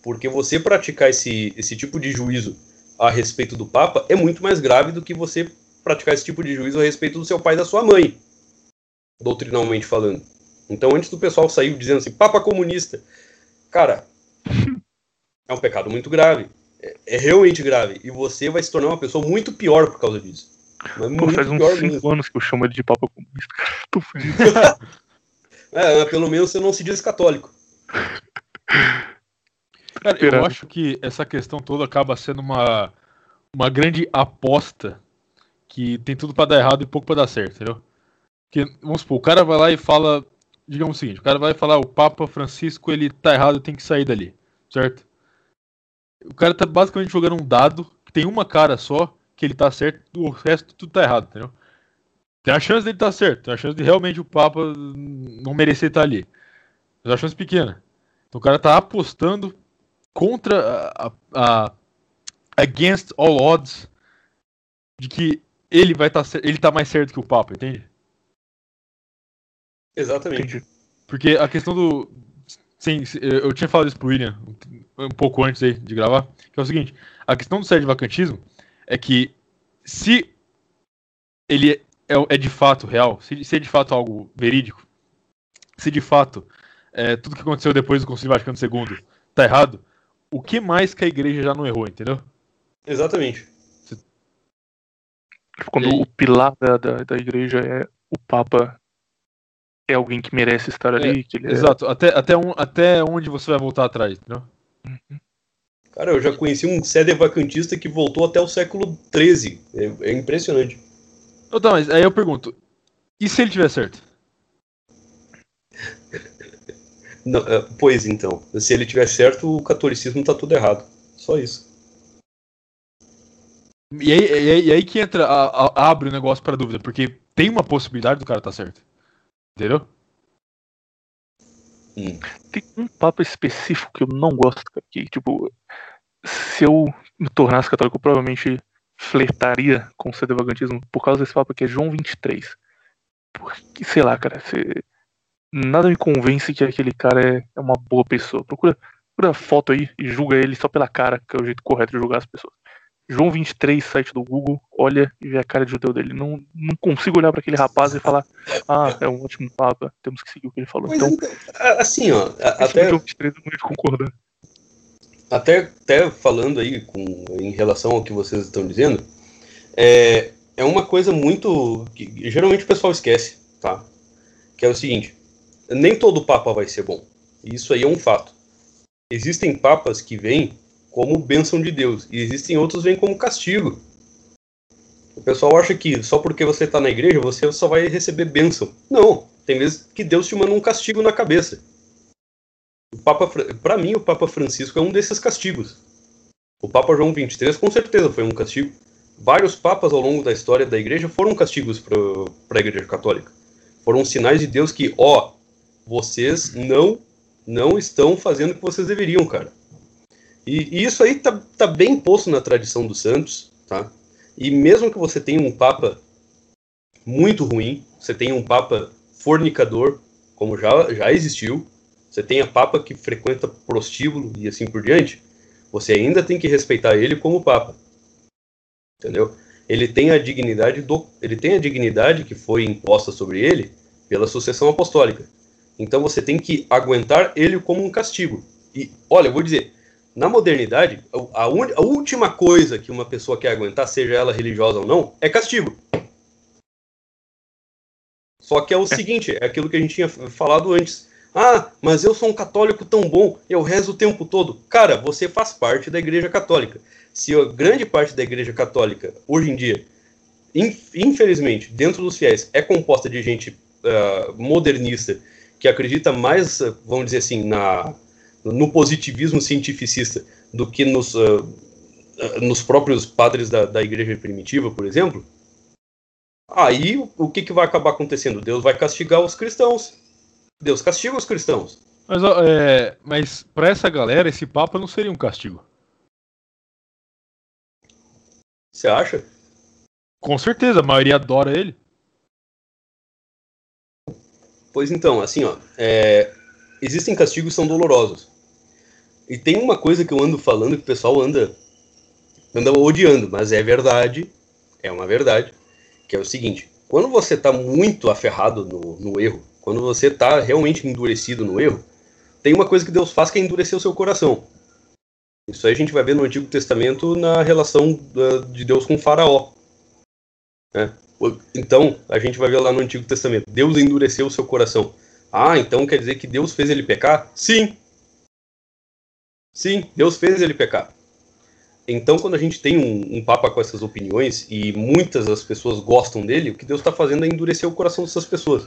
Porque você praticar esse, esse tipo de juízo a respeito do Papa é muito mais grave do que você praticar esse tipo de juízo a respeito do seu pai e da sua mãe, doutrinalmente falando. Então, antes do pessoal sair dizendo assim, Papa comunista, cara, é um pecado muito grave. É, é, realmente grave. E você vai se tornar uma pessoa muito pior por causa disso. Mas Pô, faz uns 5 anos que eu chamo ele de Papa comunista. Tô fugindo. é, pelo menos você não se diz católico. Cara, eu acho que essa questão toda acaba sendo uma, uma grande aposta que tem tudo para dar errado e pouco para dar certo, entendeu? Porque, vamos supor, o cara vai lá e fala, digamos o seguinte, o cara vai falar, o Papa Francisco, ele tá errado, tem que sair dali, certo? O cara tá basicamente jogando um dado que tem uma cara só, que ele tá certo, o resto tudo tá errado, entendeu? Tem a chance dele estar tá certo, tem a chance de realmente o Papa não merecer estar tá ali. Mas é a chance pequena. Então o cara tá apostando contra a, a, against all odds de que ele vai estar tá, ele tá mais certo que o Papa, entende? Exatamente. Porque a questão do sim, eu tinha falado isso pro William um pouco antes aí de gravar, que é o seguinte, a questão do sério de vacantismo é que se ele é, é de fato real, se, se, é de fato algo verídico, se de fato é, tudo que aconteceu depois do Concílio Vaticano II tá errado, o que mais que a igreja já não errou, entendeu? Exatamente. Quando o pilar da, da, da, igreja é o Papa é alguém que merece estar ali. É, é exato, é... até, até, um, até onde você vai voltar atrás, entendeu? Cara, eu já conheci um sede vacantista que voltou até o século XIII. É, é impressionante. Então, mas aí eu pergunto, e se ele tiver certo? Não, é, pois então, se ele tiver certo, o catolicismo tá tudo errado. Só isso. E aí, e aí, e aí que entra, a, a, abre o negócio para dúvida, porque tem uma possibilidade do cara estar tá certo. Entendeu? Hum. Tem um papo específico que eu não gosto, que, tipo, se eu me tornasse católico, eu provavelmente flertaria com o sedevagantismo por causa desse papo que é João 23. Porque, sei lá, cara, você nada me convence que aquele cara é, é uma boa pessoa. Procura, procura foto aí e julga ele só pela cara, que é o jeito correto de julgar as pessoas. João 23, site do Google, olha e vê a cara de judeu dele. Não, não consigo olhar para aquele rapaz e falar, ah, é um ótimo papa, temos que seguir o que ele falou. então, então assim, ó, até. João 23 eu não concordar. Até, até falando aí com, em relação ao que vocês estão dizendo, é, é uma coisa muito. que geralmente o pessoal esquece, tá? Que é o seguinte: nem todo papa vai ser bom. Isso aí é um fato. Existem papas que vêm como bênção de Deus e existem outros que vêm como castigo. O pessoal acha que só porque você está na igreja você só vai receber bênção. Não, tem vezes que Deus te manda um castigo na cabeça. O Papa, para mim, o Papa Francisco é um desses castigos. O Papa João 23 com certeza foi um castigo. Vários papas ao longo da história da igreja foram castigos para a igreja católica. Foram sinais de Deus que, ó, vocês não não estão fazendo o que vocês deveriam, cara. E, e, isso aí tá, tá bem posto na tradição dos santos, tá? E mesmo que você tenha um papa muito ruim, você tenha um papa fornicador, como já, já existiu, você tenha papa que frequenta prostíbulo e assim por diante, você ainda tem que respeitar ele como papa. Entendeu? Ele tem a dignidade do, ele tem a dignidade que foi imposta sobre ele pela sucessão apostólica. Então você tem que aguentar ele como um castigo. E olha, eu vou dizer, na modernidade, a, a última coisa que uma pessoa quer aguentar, seja ela religiosa ou não, é castigo. Só que é o seguinte, é aquilo que a gente tinha falado antes. Ah, mas eu sou um católico tão bom, eu rezo o tempo todo. Cara, você faz parte da Igreja Católica. Se a grande parte da Igreja Católica, hoje em dia, infelizmente, dentro dos fiéis, é composta de gente uh, modernista que acredita mais, vamos dizer assim, na, no positivismo cientificista do que nos, uh, nos próprios padres da, da igreja primitiva, por exemplo, aí o que, que vai acabar acontecendo? Deus vai castigar os cristãos. Deus castiga os cristãos. Mas, é, mas para essa galera, esse Papa não seria um castigo. Você acha? Com certeza, a maioria adora ele. Pois então, assim, ó, é, existem castigos que são dolorosos. E tem uma coisa que eu ando falando que o pessoal anda, anda odiando, mas é verdade, é uma verdade, que é o seguinte: quando você está muito aferrado no, no erro, quando você está realmente endurecido no erro, tem uma coisa que Deus faz que é endurecer o seu coração. Isso aí a gente vai ver no Antigo Testamento na relação de Deus com Faraó. Né? Então, a gente vai ver lá no Antigo Testamento: Deus endureceu o seu coração. Ah, então quer dizer que Deus fez ele pecar? Sim. Sim, Deus fez ele pecar. Então, quando a gente tem um, um Papa com essas opiniões e muitas das pessoas gostam dele, o que Deus está fazendo é endurecer o coração dessas pessoas.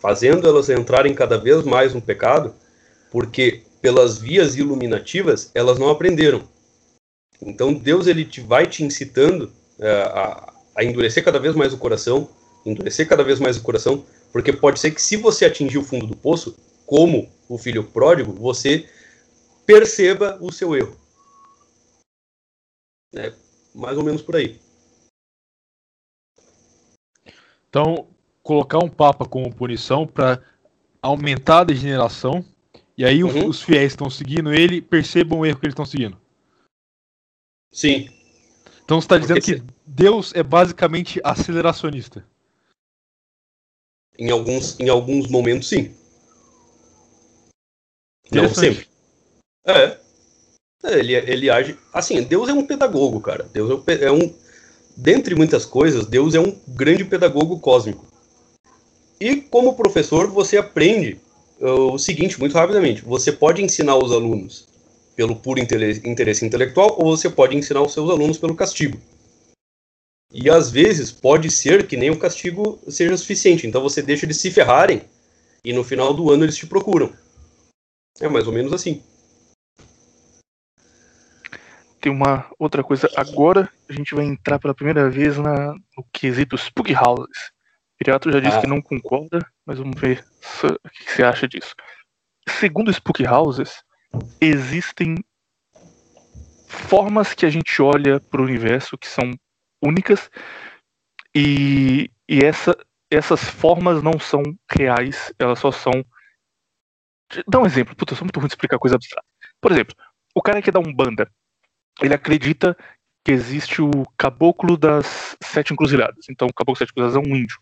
Fazendo elas entrarem cada vez mais no pecado, porque pelas vias iluminativas elas não aprenderam. Então, Deus ele te, vai te incitando é, a, a endurecer cada vez mais o coração, endurecer cada vez mais o coração, porque pode ser que se você atingir o fundo do poço, como o filho pródigo, você perceba o seu erro. É mais ou menos por aí. Então, colocar um papa como punição para aumentar a degeneração e aí uhum. os fiéis estão seguindo ele percebam o erro que eles estão seguindo. Sim. Então você está dizendo que Deus é basicamente aceleracionista. Em alguns, em alguns momentos, sim. Não sempre. É. é. Ele, ele age. Assim, Deus é um pedagogo, cara. Deus é um, é um. Dentre muitas coisas, Deus é um grande pedagogo cósmico. E como professor, você aprende uh, o seguinte muito rapidamente: você pode ensinar os alunos pelo puro interesse intelectual ou você pode ensinar os seus alunos pelo castigo. E às vezes pode ser que nem o castigo seja suficiente. Então você deixa eles se ferrarem e no final do ano eles te procuram. É mais ou menos assim. Tem uma outra coisa. Agora a gente vai entrar pela primeira vez na, no quesito Spook Houses. Pirato já disse ah. que não concorda, mas vamos ver o que você acha disso. Segundo Spook Houses, existem formas que a gente olha para o universo que são únicas e, e essa, essas formas não são reais, elas só são. Dá um exemplo, puta, eu sou muito ruim de explicar coisa abstrata. Por exemplo, o cara que dá um banda, ele acredita que existe o caboclo das sete encruzilhadas. Então, o caboclo das sete encruzilhadas é um índio.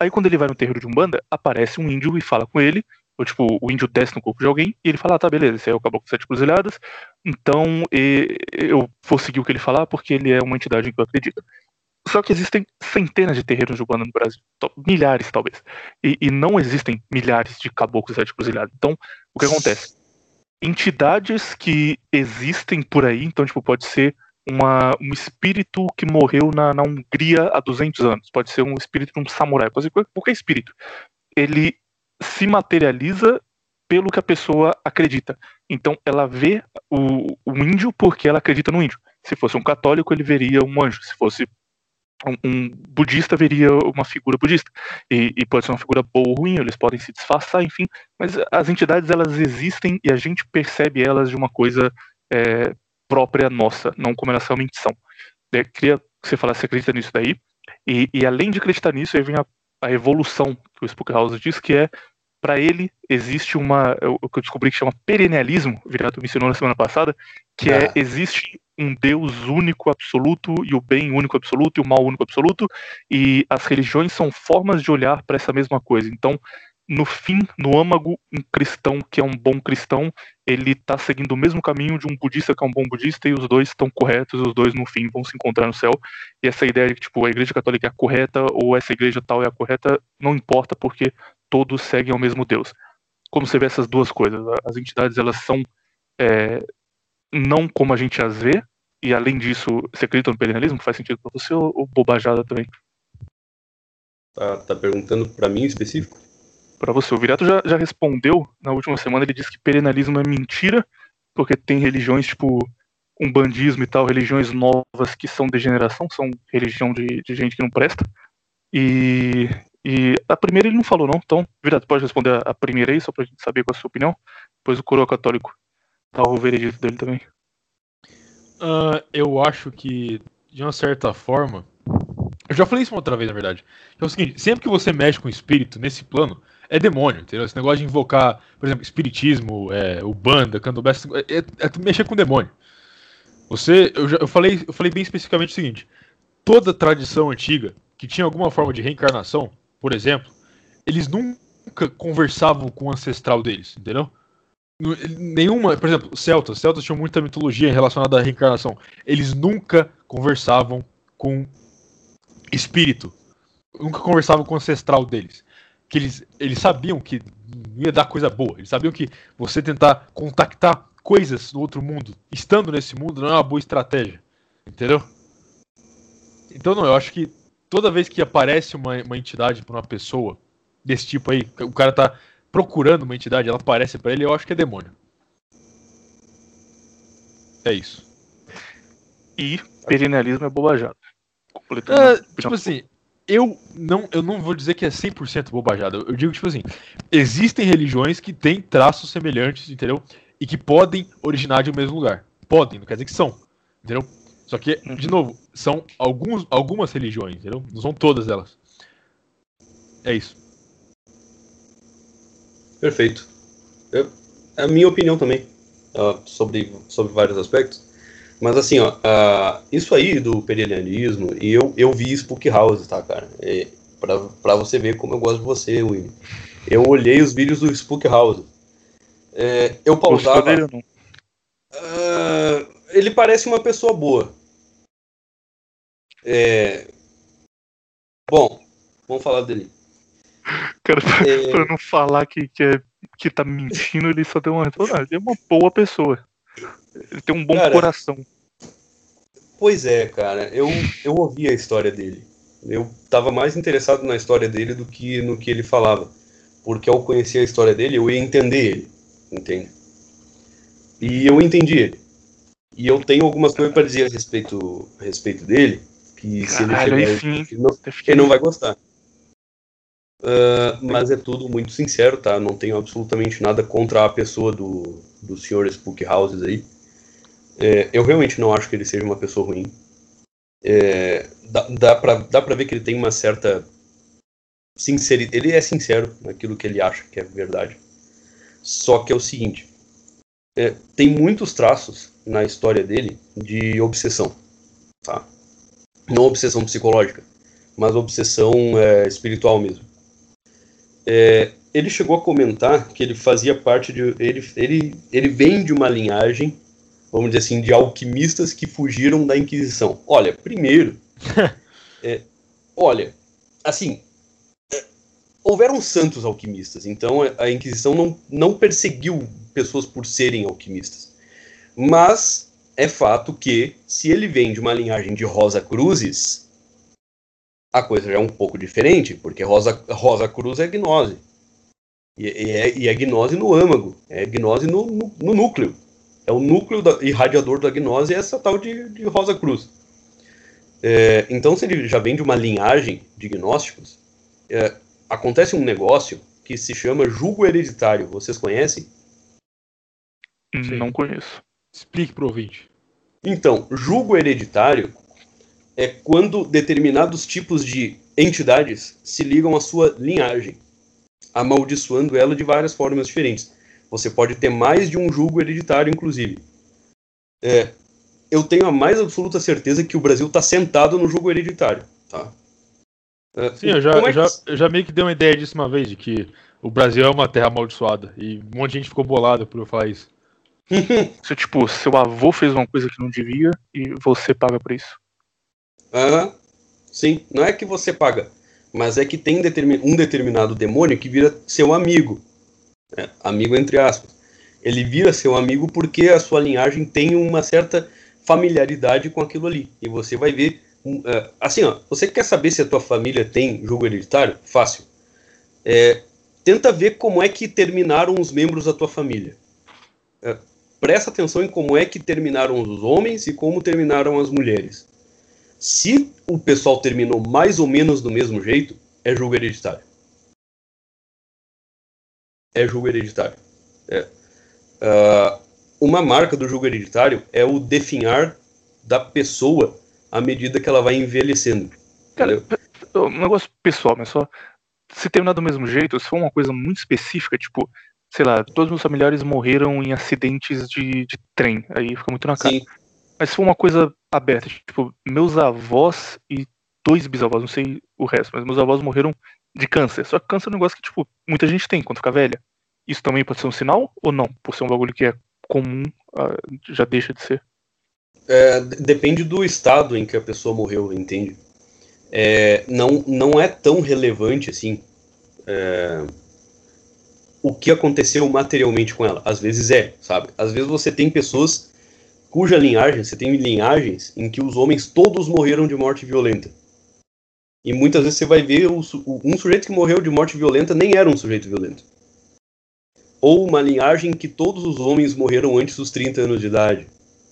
Aí, quando ele vai no terreiro de Umbanda, aparece um índio e fala com ele, ou tipo, o índio desce no corpo de alguém e ele fala: ah, tá, beleza, esse é o caboclo das sete encruzilhadas, então e, eu vou seguir o que ele falar porque ele é uma entidade em que eu acredito. Só que existem centenas de terreiros de Umbanda no Brasil, milhares talvez, e, e não existem milhares de caboclos sete encruzilhadas. Então, o que acontece? Entidades que existem por aí, então, tipo, pode ser uma, um espírito que morreu na, na Hungria há 200 anos, pode ser um espírito de um samurai, pode ser qualquer espírito. Ele se materializa pelo que a pessoa acredita. Então ela vê o, o índio porque ela acredita no índio. Se fosse um católico, ele veria um anjo. Se fosse um, um budista, veria uma figura budista. E, e, pode ser uma figura boa ou ruim, eles podem se disfarçar, enfim. Mas as entidades, elas existem e a gente percebe elas de uma coisa é, própria nossa, não como elas realmente são. É, queria que você falasse, você acredita nisso daí. E, e além de acreditar nisso, aí vem a a evolução que o Spook House diz, que é para ele existe uma o que eu descobri que chama perennialismo, o Virato me ensinou na semana passada, que é, ah. é existe um Deus único absoluto e o bem único absoluto e o mal único absoluto e as religiões são formas de olhar para essa mesma coisa. Então, no fim, no âmago, um cristão que é um bom cristão, ele está seguindo o mesmo caminho de um budista que é um bom budista, e os dois estão corretos, os dois no fim vão se encontrar no céu. E essa ideia de que tipo, a igreja católica é a correta ou essa igreja tal é a correta, não importa, porque todos seguem ao mesmo Deus. Como você vê essas duas coisas, as entidades elas são é, não como a gente as vê, e além disso, você acredita no perennialismo? Faz sentido para você ou, ou bobajada também? Tá, tá perguntando para mim em específico? Para você. O Virato já, já respondeu na última semana, ele disse que perennialismo é mentira, porque tem religiões tipo um bandismo e tal, religiões novas que são degeneração, são religião de, de gente que não presta. E, e a primeira ele não falou, não. Então, Virato, pode responder a, primeira aí, só pra gente saber qual é a sua opinião. Depois o coroa católico dá o veredito dele também. Uh, eu acho que, de uma certa forma, eu já falei isso uma outra vez, na verdade. É o seguinte, sempre que você mexe com o espírito nesse plano, é demônio, entendeu? Esse negócio de invocar, por exemplo, espiritismo, é, o banda, candomblé, é, é, é mexer com demônio. Você, eu, já, eu, falei, eu falei bem especificamente o seguinte: toda tradição antiga que tinha alguma forma de reencarnação, por exemplo, eles nunca conversavam com o ancestral deles, entendeu? Nenhuma, por exemplo, celtas, celtas tinham muita mitologia relacionada à reencarnação. Eles nunca conversavam com espírito, nunca conversavam com o ancestral deles. Que eles, eles sabiam que ia dar coisa boa. Eles sabiam que você tentar contactar coisas do outro mundo, estando nesse mundo, não é uma boa estratégia. Entendeu? Então, não, eu acho que toda vez que aparece uma, uma entidade para uma pessoa desse tipo aí, o cara tá procurando uma entidade, ela aparece para ele, eu acho que é demônio. É isso. E perinealismo é bobajada. É, tipo assim, eu não, eu não vou dizer que é 100% bobajada. Eu digo, tipo assim, existem religiões que têm traços semelhantes, entendeu? E que podem originar de um mesmo lugar. Podem, não quer dizer que são, entendeu? Só que, de uhum. novo, são alguns, algumas religiões, entendeu? Não são todas elas. É isso. Perfeito. Eu, é a minha opinião também uh, sobre, sobre vários aspectos. Mas assim, ó, uh, isso aí do periodianismo, e eu, eu vi Spook House, tá, cara? É, pra, pra você ver como eu gosto de você, William. Eu olhei os vídeos do Spook House. É, eu pausava. Dele, uh, ele parece uma pessoa boa. É, bom, vamos falar dele. Cara, pra, é... pra não falar que, que, é, que tá mentindo, ele só tem uma. Ele é uma boa pessoa. Ele tem um bom cara, coração. Pois é, cara. Eu, eu ouvi a história dele. Eu tava mais interessado na história dele do que no que ele falava. Porque ao conhecer a história dele, eu ia entender ele. Entende? E eu entendi ele. E eu tenho algumas coisas para dizer a respeito, a respeito dele. Que se Caralho, ele chegar, enfim, ele, não, ele não vai gostar. Uh, mas é tudo muito sincero, tá? Não tenho absolutamente nada contra a pessoa do, do senhor Spook Houses aí. É, eu realmente não acho que ele seja uma pessoa ruim. É, dá, dá, pra, dá pra ver que ele tem uma certa sinceridade. Ele é sincero naquilo que ele acha que é verdade. Só que é o seguinte: é, tem muitos traços na história dele de obsessão, tá? Não obsessão psicológica, mas obsessão é, espiritual mesmo. É, ele chegou a comentar que ele fazia parte de. Ele, ele, ele vem de uma linhagem, vamos dizer assim, de alquimistas que fugiram da Inquisição. Olha, primeiro. é, olha, assim. É, houveram santos alquimistas, então a Inquisição não, não perseguiu pessoas por serem alquimistas. Mas é fato que, se ele vem de uma linhagem de Rosa Cruzes, a coisa já é um pouco diferente, porque Rosa, Rosa Cruz é gnose. E, e, é, e é gnose no âmago, é gnose no, no, no núcleo. É o núcleo da, irradiador da gnose é essa tal de, de Rosa Cruz. É, então, se ele já vem de uma linhagem de gnósticos, é, acontece um negócio que se chama julgo hereditário. Vocês conhecem? Não conheço. Explique pro ouvinte. Então, julgo hereditário é quando determinados tipos de entidades se ligam à sua linhagem, amaldiçoando ela de várias formas diferentes. Você pode ter mais de um julgo hereditário, inclusive. É, eu tenho a mais absoluta certeza que o Brasil está sentado no julgo hereditário. Tá? É, Sim, eu já, é que... já, eu já meio que dei uma ideia disso uma vez, de que o Brasil é uma terra amaldiçoada. E um monte de gente ficou bolada por eu falar isso. Se, tipo, seu avô fez uma coisa que não devia e você paga por isso. Uhum. Sim, não é que você paga, mas é que tem um determinado demônio que vira seu amigo. É, amigo entre aspas. Ele vira seu amigo porque a sua linhagem tem uma certa familiaridade com aquilo ali. E você vai ver. Uh, assim, ó, você quer saber se a tua família tem jogo hereditário? Fácil. É, tenta ver como é que terminaram os membros da tua família. É, presta atenção em como é que terminaram os homens e como terminaram as mulheres. Se o pessoal terminou mais ou menos do mesmo jeito, é jogo hereditário. É jogo hereditário. É. Uh, uma marca do jogo hereditário é o definhar da pessoa à medida que ela vai envelhecendo. Cara, um negócio pessoal, mas só. se terminar do mesmo jeito, se for uma coisa muito específica, tipo, sei lá, todos os meus familiares morreram em acidentes de, de trem, aí fica muito na cara. Sim. Mas se for uma coisa aberta, tipo, meus avós e dois bisavós, não sei o resto, mas meus avós morreram de câncer. Só que câncer é um negócio que, tipo, muita gente tem quando fica velha. Isso também pode ser um sinal ou não? Por ser um bagulho que é comum, ah, já deixa de ser? É, depende do estado em que a pessoa morreu, entende? É, não, não é tão relevante assim é, o que aconteceu materialmente com ela. Às vezes é, sabe? Às vezes você tem pessoas cuja linhagem, você tem linhagens em que os homens todos morreram de morte violenta. E muitas vezes você vai ver um sujeito que morreu de morte violenta nem era um sujeito violento. Ou uma linhagem em que todos os homens morreram antes dos 30 anos de idade,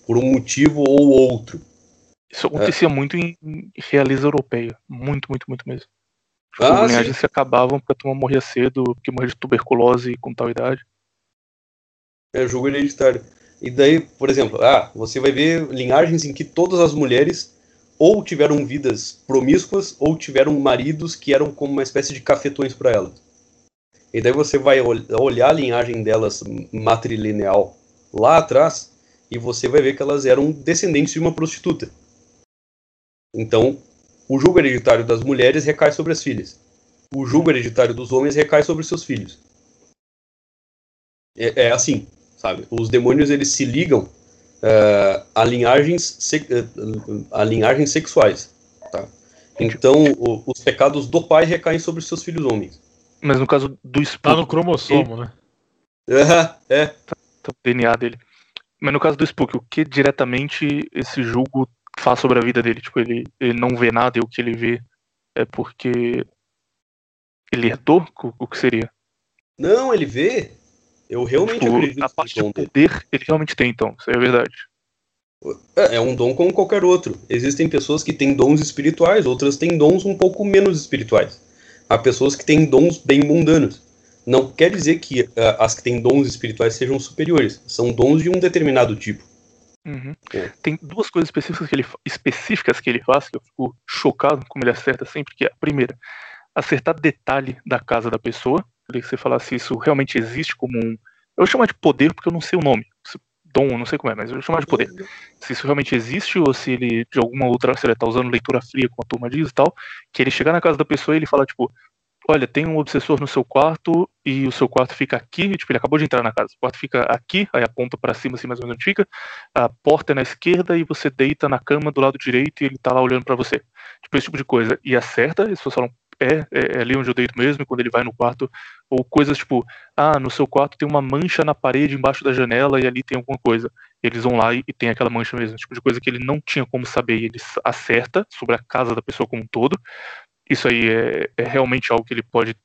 por um motivo ou outro. Isso acontecia é. muito em realeza europeia. Muito, muito, muito mesmo. Tipo, ah, as linhagens sim. se acabavam porque a turma morria cedo, porque morria de tuberculose com tal idade. É jogo hereditário. E daí, por exemplo, ah, você vai ver linhagens em que todas as mulheres ou tiveram vidas promíscuas ou tiveram maridos que eram como uma espécie de cafetões para elas. E daí você vai olhar a linhagem delas matrilineal lá atrás e você vai ver que elas eram descendentes de uma prostituta. Então, o julgo hereditário das mulheres recai sobre as filhas. O julgo hereditário dos homens recai sobre seus filhos. É, é assim sabe? Os demônios eles se ligam uh, a linhagens uh, a linhagens sexuais, tá? Então o, os pecados do pai recaem sobre os seus filhos homens. Mas no caso do Spook, tá no cromossomo, né? É, é. Tá, tá o DNA dele. Mas no caso do Spook, o que diretamente esse julgo faz sobre a vida dele? Tipo, ele, ele não vê nada e o que ele vê é porque ele herdou? O que seria? Não, ele vê. Eu realmente tipo, acredito A parte de poder dele. ele realmente tem, então, isso é verdade. É, é um dom como qualquer outro. Existem pessoas que têm dons espirituais, outras têm dons um pouco menos espirituais. Há pessoas que têm dons bem mundanos. Não quer dizer que uh, as que têm dons espirituais sejam superiores. São dons de um determinado tipo. Uhum. É. Tem duas coisas específicas que, ele, específicas que ele faz que eu fico chocado como ele acerta sempre. Que é a primeira, acertar detalhe da casa da pessoa. Queria que você falasse se isso realmente existe como um. Eu vou chamar de poder porque eu não sei o nome. Dom, não sei como é, mas eu vou chamar de poder. Se isso realmente existe ou se ele, de alguma outra, se ele tá usando leitura fria, como a turma diz e tal, que ele chegar na casa da pessoa e ele fala, tipo, olha, tem um obsessor no seu quarto e o seu quarto fica aqui, tipo, ele acabou de entrar na casa, o quarto fica aqui, aí aponta para cima, assim mais ou menos fica, a porta é na esquerda e você deita na cama do lado direito e ele tá lá olhando para você. Tipo, esse tipo de coisa. E acerta, pessoas falam, é, é, é, ali onde eu deito mesmo, quando ele vai no quarto, ou coisas tipo, ah, no seu quarto tem uma mancha na parede embaixo da janela e ali tem alguma coisa. Eles vão lá e, e tem aquela mancha mesmo, tipo de coisa que ele não tinha como saber, e ele acerta sobre a casa da pessoa como um todo. Isso aí é, é realmente algo que ele pode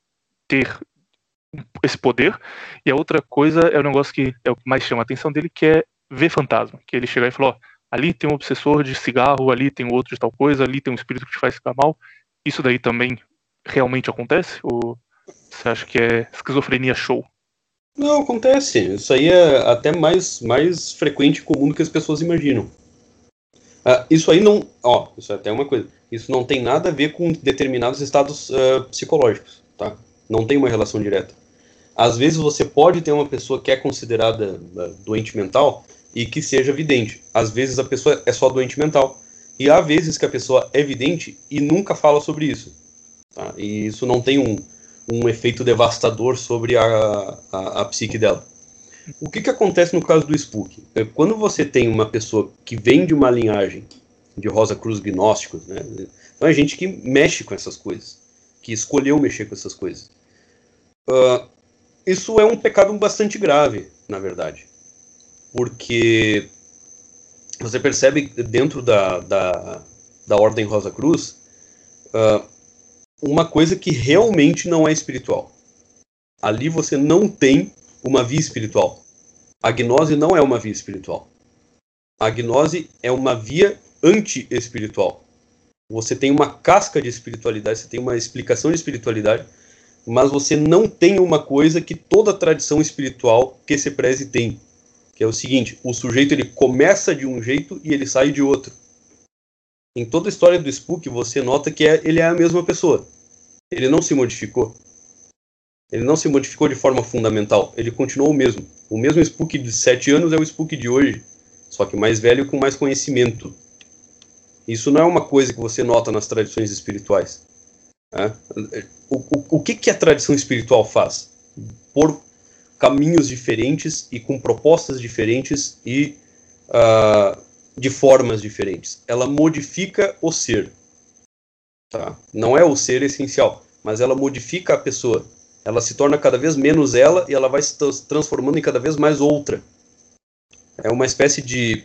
ter esse poder. E a outra coisa é o negócio que é o que mais chama a atenção dele, que é ver fantasma. Que ele chega e falou, ó, ali tem um obsessor de cigarro, ali tem outro de tal coisa, ali tem um espírito que te faz ficar mal. Isso daí também realmente acontece? Ou você acha que é esquizofrenia show? Não, acontece. Isso aí é até mais, mais frequente e comum do que as pessoas imaginam. Uh, isso aí não. Ó, isso é até uma coisa. Isso não tem nada a ver com determinados estados uh, psicológicos, tá? Não tem uma relação direta. Às vezes você pode ter uma pessoa que é considerada uh, doente mental e que seja vidente. Às vezes a pessoa é só doente mental. E há vezes que a pessoa é vidente e nunca fala sobre isso. Tá? E isso não tem um, um efeito devastador sobre a, a, a psique dela. O que, que acontece no caso do Spook? É, quando você tem uma pessoa que vem de uma linhagem de Rosa Cruz Gnósticos, né? então é gente que mexe com essas coisas, que escolheu mexer com essas coisas. Uh, isso é um pecado bastante grave, na verdade, porque você percebe dentro da, da, da Ordem Rosa Cruz uh, uma coisa que realmente não é espiritual. Ali você não tem uma via espiritual. A gnose não é uma via espiritual. A gnose é uma via anti-espiritual. Você tem uma casca de espiritualidade, você tem uma explicação de espiritualidade, mas você não tem uma coisa que toda tradição espiritual que se preze tem, que é o seguinte: o sujeito ele começa de um jeito e ele sai de outro em toda a história do Spook, você nota que é, ele é a mesma pessoa. Ele não se modificou. Ele não se modificou de forma fundamental. Ele continuou o mesmo. O mesmo Spook de 7 anos é o Spook de hoje, só que mais velho e com mais conhecimento. Isso não é uma coisa que você nota nas tradições espirituais. Né? O, o, o que, que a tradição espiritual faz? Por caminhos diferentes e com propostas diferentes e uh, de formas diferentes. Ela modifica o ser. Tá? Não é o ser essencial, mas ela modifica a pessoa. Ela se torna cada vez menos ela e ela vai se transformando em cada vez mais outra. É uma espécie de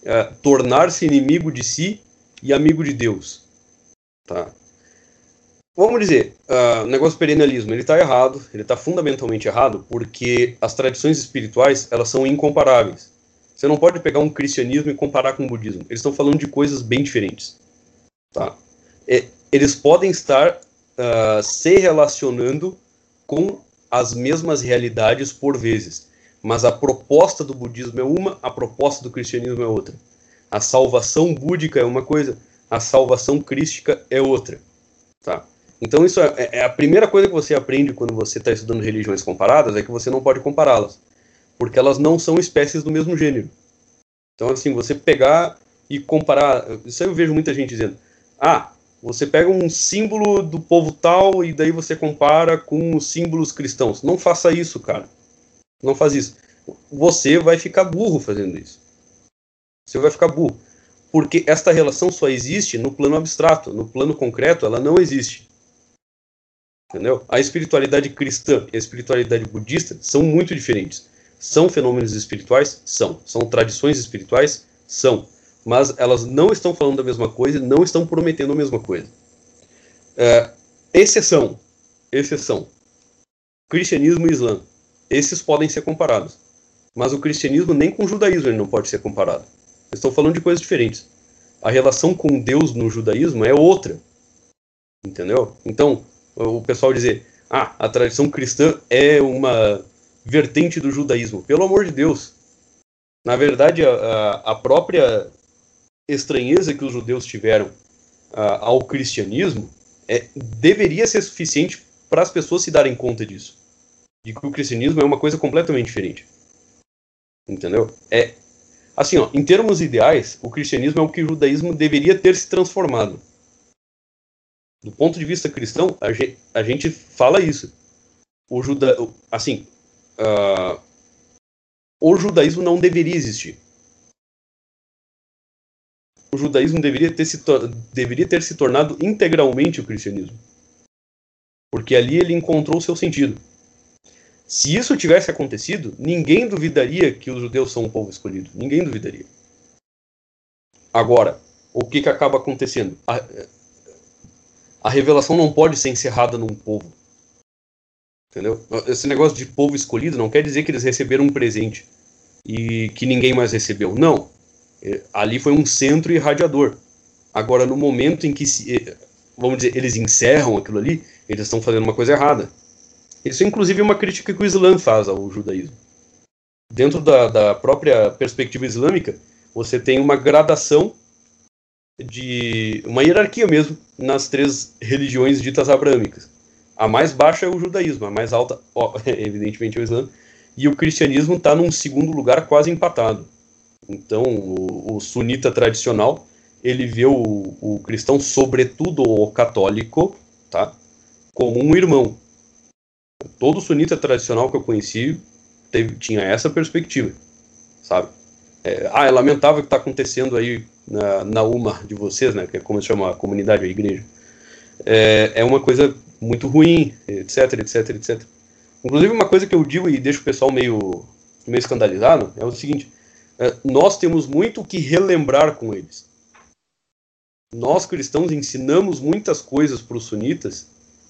uh, tornar-se inimigo de si e amigo de Deus. Tá? Vamos dizer, uh, o negócio do ele está errado, ele está fundamentalmente errado, porque as tradições espirituais, elas são incomparáveis. Você não pode pegar um cristianismo e comparar com o budismo. Eles estão falando de coisas bem diferentes. Tá? E, eles podem estar uh, se relacionando com as mesmas realidades por vezes, mas a proposta do budismo é uma, a proposta do cristianismo é outra. A salvação búdica é uma coisa, a salvação crística é outra. Tá? Então isso é, é a primeira coisa que você aprende quando você está estudando religiões comparadas, é que você não pode compará-las, porque elas não são espécies do mesmo gênero. Então assim, você pegar e comparar, isso eu vejo muita gente dizendo, ah, você pega um símbolo do povo tal e daí você compara com os símbolos cristãos. Não faça isso, cara. Não faz isso. Você vai ficar burro fazendo isso. Você vai ficar burro. Porque esta relação só existe no plano abstrato. No plano concreto, ela não existe. Entendeu? A espiritualidade cristã e a espiritualidade budista são muito diferentes. São fenômenos espirituais? São. São tradições espirituais? São. Mas elas não estão falando da mesma coisa, não estão prometendo a mesma coisa. É, exceção. Exceção. Cristianismo e Islã. Esses podem ser comparados. Mas o cristianismo nem com o judaísmo ele não pode ser comparado. Estão falando de coisas diferentes. A relação com Deus no judaísmo é outra. Entendeu? Então, o pessoal dizer, ah, a tradição cristã é uma vertente do judaísmo. Pelo amor de Deus. Na verdade, a, a própria estranheza que os judeus tiveram ao cristianismo é, deveria ser suficiente para as pessoas se darem conta disso. De que o cristianismo é uma coisa completamente diferente. Entendeu? É, Assim, ó, em termos ideais, o cristianismo é o que o judaísmo deveria ter se transformado. Do ponto de vista cristão, a gente, a gente fala isso. O juda, assim, uh, o judaísmo não deveria existir. O judaísmo deveria ter, se deveria ter se tornado integralmente o cristianismo. Porque ali ele encontrou o seu sentido. Se isso tivesse acontecido, ninguém duvidaria que os judeus são um povo escolhido. Ninguém duvidaria. Agora, o que, que acaba acontecendo? A, a revelação não pode ser encerrada num povo. Entendeu? Esse negócio de povo escolhido não quer dizer que eles receberam um presente e que ninguém mais recebeu. Não. É, ali foi um centro irradiador. Agora, no momento em que, se, é, vamos dizer, eles encerram aquilo ali, eles estão fazendo uma coisa errada. Isso é inclusive uma crítica que o Islã faz ao judaísmo. Dentro da, da própria perspectiva islâmica, você tem uma gradação de uma hierarquia mesmo nas três religiões ditas abrâmicas. A mais baixa é o judaísmo, a mais alta, ó, evidentemente, é o Islã, e o cristianismo está num segundo lugar quase empatado. Então, o, o sunita tradicional ele vê o, o cristão, sobretudo o católico, tá, como um irmão. Todo sunita tradicional que eu conheci teve, tinha essa perspectiva, sabe? É, ah, é lamentável o que está acontecendo aí na, na UMA de vocês, né? Que é como se chama a comunidade, a igreja. É, é uma coisa muito ruim, etc, etc, etc. Inclusive, uma coisa que eu digo e deixo o pessoal meio, meio escandalizado é o seguinte: é, nós temos muito o que relembrar com eles. Nós cristãos ensinamos muitas coisas para os sunitas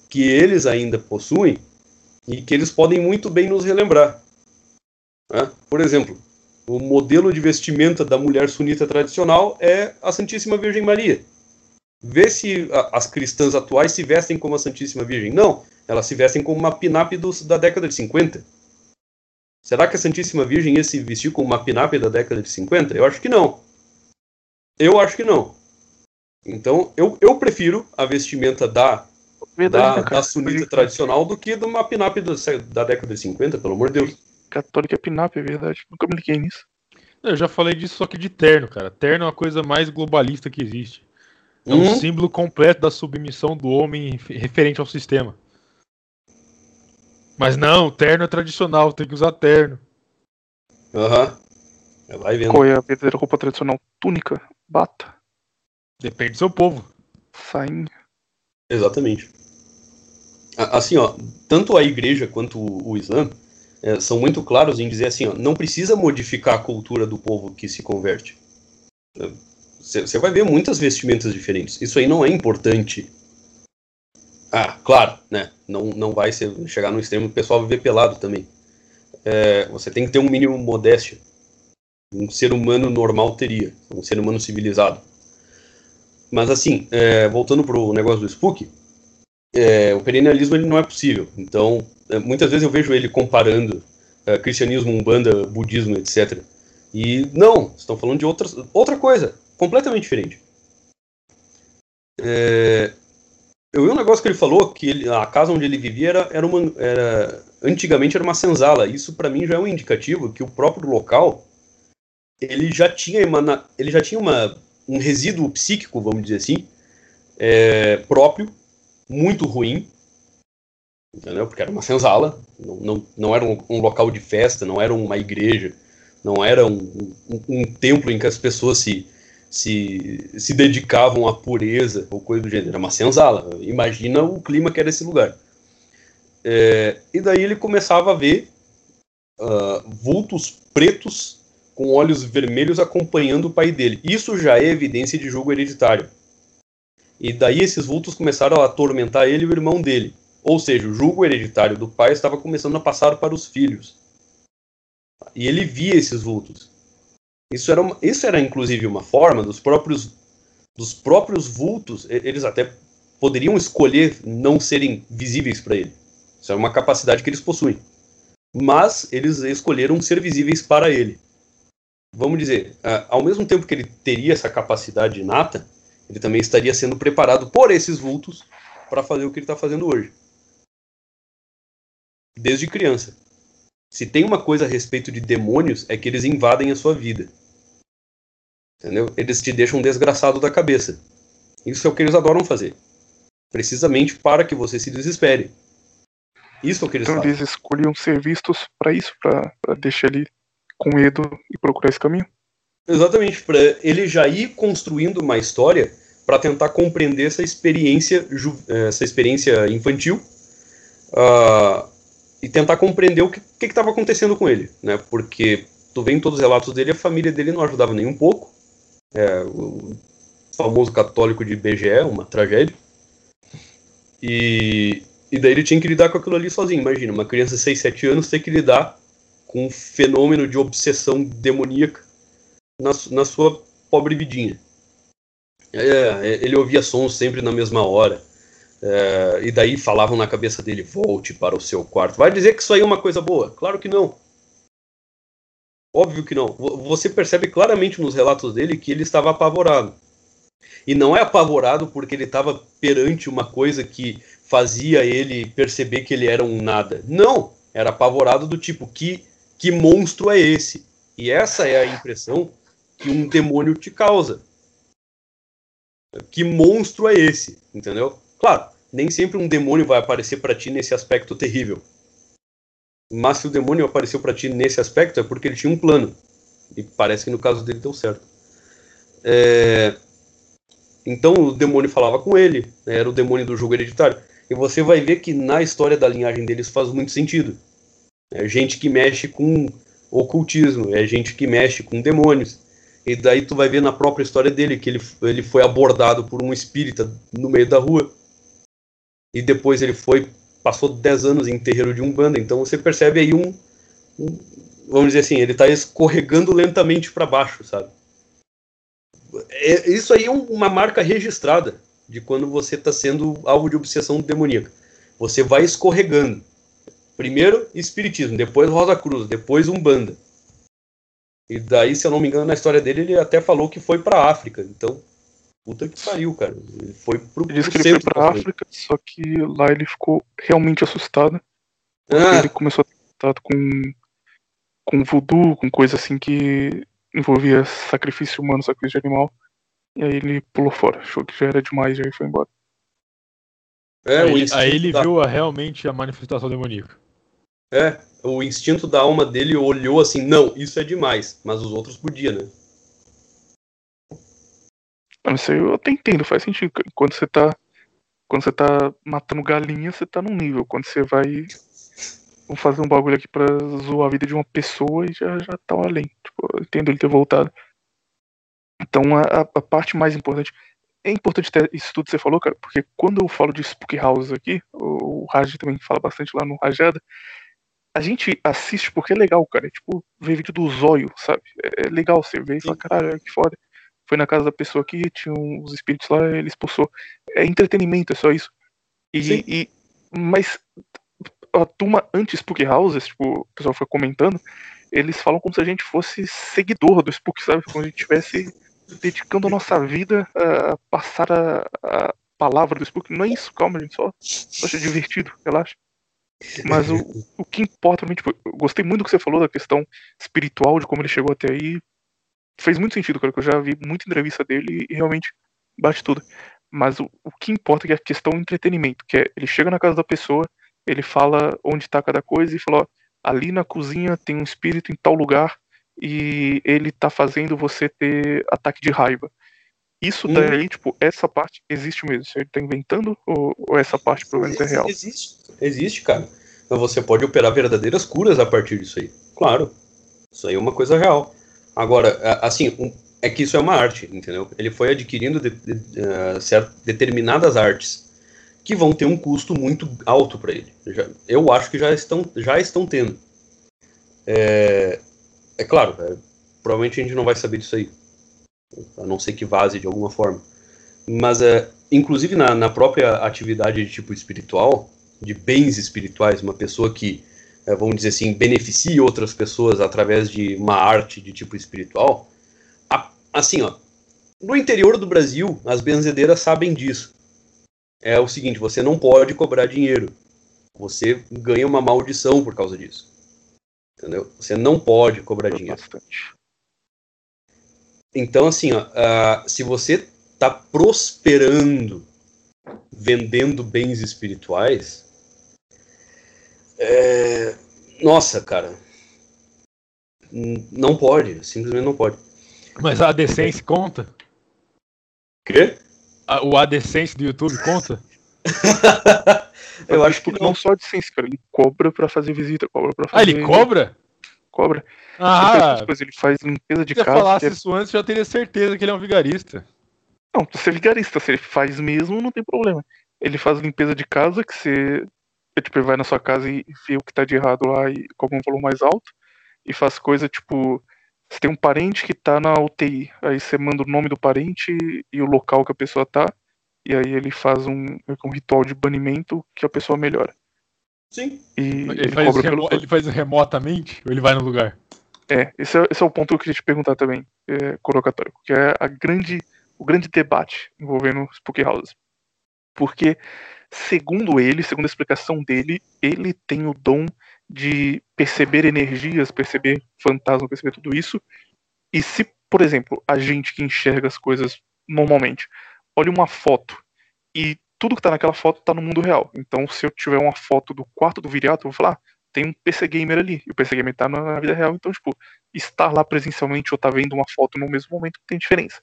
que eles ainda possuem e que eles podem muito bem nos relembrar. Né? Por exemplo, o modelo de vestimenta da mulher sunita tradicional é a Santíssima Virgem Maria. Vê se as cristãs atuais se vestem como a Santíssima Virgem. Não, elas se vestem como uma pinap da década de 50. Será que a Santíssima Virgem ia se vestir como uma pinap da década de 50? Eu acho que não. Eu acho que não. Então, eu, eu prefiro a vestimenta da Verdade, da, da sunita tradicional do que de uma pinap da década de 50, pelo amor de Deus. Católica é pinap, é verdade. Nunca me liguei nisso. Eu já falei disso só que de terno, cara. Terno é uma coisa mais globalista que existe. É um uhum. símbolo completo da submissão do homem referente ao sistema. Mas não, terno é tradicional, tem que usar terno. Aham. Uhum. Vai vendo. Qual é a verdadeira roupa tradicional? Túnica? Bata? Depende do seu povo. Sainha. Exatamente. Assim, ó, tanto a igreja quanto o Islã é, são muito claros em dizer assim, ó, não precisa modificar a cultura do povo que se converte. Você vai ver muitas vestimentas diferentes. Isso aí não é importante. Ah, claro, né? Não, não vai ser, chegar no extremo do pessoal viver pelado também. É, você tem que ter um mínimo modéstia. Um ser humano normal teria. Um ser humano civilizado. Mas assim, é, voltando pro negócio do Spook, é, o perennialismo ele não é possível. Então, é, muitas vezes eu vejo ele comparando é, cristianismo, umbanda, budismo, etc. E não, estão falando de outra, outra coisa, completamente diferente. É, eu vi um negócio que ele falou que ele, a casa onde ele vivia era, era uma, era, antigamente era uma senzala. Isso para mim já é um indicativo que o próprio local ele já tinha ele já tinha uma, um resíduo psíquico, vamos dizer assim, é, próprio, muito ruim, entendeu? Porque era uma senzala, não, não, não era um, um, local de festa, não era uma igreja, não era um, um, um, templo em que as pessoas se, se, se dedicavam à pureza ou coisa do gênero, era uma senzala. Imagina o clima que era esse lugar. É, e daí ele começava a ver uh, vultos pretos com olhos vermelhos acompanhando o pai dele. Isso já é evidência de jogo hereditário. E daí esses vultos começaram a atormentar ele e o irmão dele. Ou seja, o julgo hereditário do pai estava começando a passar para os filhos. E ele via esses vultos. Isso era, uma, isso era inclusive uma forma dos próprios, dos próprios vultos, eles até poderiam escolher não serem visíveis para ele. Isso é uma capacidade que eles possuem. Mas eles escolheram ser visíveis para ele. Vamos dizer, ao mesmo tempo que ele teria essa capacidade inata, ele também estaria sendo preparado por esses vultos para fazer o que ele está fazendo hoje desde criança. Se tem uma coisa a respeito de demônios, é que eles invadem a sua vida. Entendeu? Eles te deixam desgraçado da cabeça. Isso é o que eles adoram fazer. Precisamente para que você se desespere. Isso é o que eles então, fazem. eles escolhiam ser vistos para isso, para deixar ele com medo e procurar esse caminho? Exatamente, para ele já ir construindo uma história para tentar compreender essa experiência, essa experiência infantil, uh, e tentar compreender o que estava acontecendo com ele, né? Porque tu vê em todos os relatos dele, a família dele não ajudava nem um pouco. É, o famoso católico de BGE, uma tragédia. E, e daí ele tinha que lidar com aquilo ali sozinho. Imagina, uma criança de 6, 7 anos ter que lidar com um fenômeno de obsessão demoníaca na, na sua pobre vidinha. É, ele ouvia sons sempre na mesma hora. É, e daí falavam na cabeça dele: volte para o seu quarto. Vai dizer que isso aí é uma coisa boa? Claro que não. Óbvio que não. Você percebe claramente nos relatos dele que ele estava apavorado. E não é apavorado porque ele estava perante uma coisa que fazia ele perceber que ele era um nada. Não! Era apavorado do tipo: que, que monstro é esse? E essa é a impressão que um demônio te causa. Que monstro é esse? Entendeu? Claro, nem sempre um demônio vai aparecer para ti nesse aspecto terrível. Mas se o demônio apareceu para ti nesse aspecto, é porque ele tinha um plano. E parece que no caso dele deu certo. É... Então o demônio falava com ele, né? era o demônio do jogo hereditário. E você vai ver que na história da linhagem deles faz muito sentido. É gente que mexe com ocultismo, é gente que mexe com demônios. E daí tu vai ver na própria história dele que ele, ele foi abordado por um espírita no meio da rua e depois ele foi passou 10 anos em terreiro de umbanda, então você percebe aí um, um vamos dizer assim, ele está escorregando lentamente para baixo, sabe? É, isso aí é um, uma marca registrada de quando você está sendo alvo de obsessão demoníaca. Você vai escorregando. Primeiro espiritismo, depois Rosa Cruz, depois umbanda. E daí, se eu não me engano, na história dele ele até falou que foi para África. Então, Puta que pariu, cara. Ele foi pro. Ele disse que ele foi pra África, só que lá ele ficou realmente assustado. Ah. Ele começou a ter contato com, com voodoo, com coisa assim que envolvia sacrifício humano, sacrifício de animal. E aí ele pulou fora, achou que já era demais e aí foi embora. É, aí, aí ele da... viu a, realmente a manifestação demoníaca. É, o instinto da alma dele olhou assim, não, isso é demais, mas os outros podiam, né? Não, isso eu até entendo, faz sentido. Quando você tá. Quando você tá matando galinha, você tá num nível. Quando você vai. Vamos fazer um bagulho aqui pra zoar a vida de uma pessoa e já, já tá além. Tipo, eu entendo ele ter voltado. Então a, a parte mais importante. É importante ter isso tudo que você falou, cara, porque quando eu falo de Spook House aqui, o, o Raj também fala bastante lá no Rajada, a gente assiste porque é legal, cara. É tipo, ver vídeo do zóio, sabe? É, é legal você ver e falar, caralho, que foda foi na casa da pessoa aqui, tinha uns espíritos lá, ele expulsou. É entretenimento, é só isso. E, e mas a turma antes Spook Houses, tipo, o pessoal foi comentando, eles falam como se a gente fosse seguidor do Spook, sabe? Como se a gente estivesse dedicando a nossa vida a passar a, a palavra do Spook. Não é isso, calma, gente, só, só acha divertido, relaxa. Mas o, o que importa, tipo, eu gostei muito do que você falou da questão espiritual, de como ele chegou até aí, fez muito sentido, cara, que eu já vi muita entrevista dele e realmente bate tudo. Mas o, o que importa é, é a questão do entretenimento, que é ele chega na casa da pessoa, ele fala onde está cada coisa e fala, ó, ali na cozinha tem um espírito em tal lugar e ele tá fazendo você ter ataque de raiva. Isso hum. daí, tipo, essa parte existe mesmo. Ele tá inventando ou, ou essa parte provavelmente é real? Existe, existe, cara. Então você pode operar verdadeiras curas a partir disso aí. Claro. Isso aí é uma coisa real. Agora, assim, é que isso é uma arte, entendeu? Ele foi adquirindo de, de, uh, determinadas artes que vão ter um custo muito alto para ele. Já, eu acho que já estão, já estão tendo. É, é claro, é, provavelmente a gente não vai saber disso aí, a não ser que vaze de alguma forma. Mas, é, inclusive na, na própria atividade de tipo espiritual, de bens espirituais, uma pessoa que vamos dizer assim, beneficie outras pessoas através de uma arte de tipo espiritual, assim, ó, no interior do Brasil, as benzedeiras sabem disso. É o seguinte, você não pode cobrar dinheiro. Você ganha uma maldição por causa disso. Entendeu? Você não pode cobrar dinheiro. Então, assim, ó, uh, se você está prosperando vendendo bens espirituais, é... Nossa, cara. Não pode, simplesmente não pode. Mas a AdSense conta? Quê? o AdSense do YouTube conta? Eu acho que não só AdSense, cara. Ele cobra pra fazer visita, cobra pra fazer... Ah, ele cobra? Cobra. Ah, ele, ele faz limpeza de casa. Se eu falasse é... isso antes, eu já teria certeza que ele é um vigarista. Não, você é vigarista. Se ele faz mesmo, não tem problema. Ele faz limpeza de casa, que você tipo, ele vai na sua casa e vê o que tá de errado lá e coloca um valor mais alto. E faz coisa tipo. Você tem um parente que tá na UTI. Aí você manda o nome do parente e o local que a pessoa tá. E aí ele faz um, um ritual de banimento que a pessoa melhora. Sim. E ele, ele faz, remo ele faz remotamente ou ele vai no lugar? É, esse é, esse é o ponto que eu queria te perguntar também, é, colocatório, que é a grande, o grande debate envolvendo Spooky Houses. Porque Segundo ele, segundo a explicação dele, ele tem o dom de perceber energias, perceber fantasmas, perceber tudo isso. E se, por exemplo, a gente que enxerga as coisas normalmente, olha uma foto e tudo que está naquela foto está no mundo real. Então, se eu tiver uma foto do quarto do viriato, eu vou falar, ah, tem um PC Gamer ali, e o PC Gamer está na vida real, então, tipo, estar lá presencialmente ou tá vendo uma foto no mesmo momento tem diferença.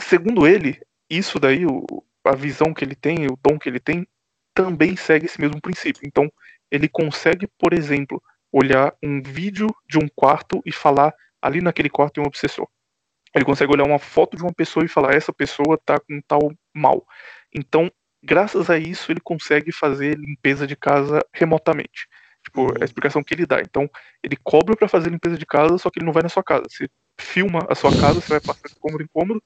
Segundo ele, isso daí, o, a visão que ele tem, o dom que ele tem, também segue esse mesmo princípio. Então, ele consegue, por exemplo, olhar um vídeo de um quarto e falar ali naquele quarto tem um obsessor. Ele consegue olhar uma foto de uma pessoa e falar essa pessoa tá com tal mal. Então, graças a isso, ele consegue fazer limpeza de casa remotamente. Tipo, é a explicação que ele dá. Então, ele cobra para fazer limpeza de casa, só que ele não vai na sua casa. Você filma a sua casa, você vai passar de cômodo em cômodo,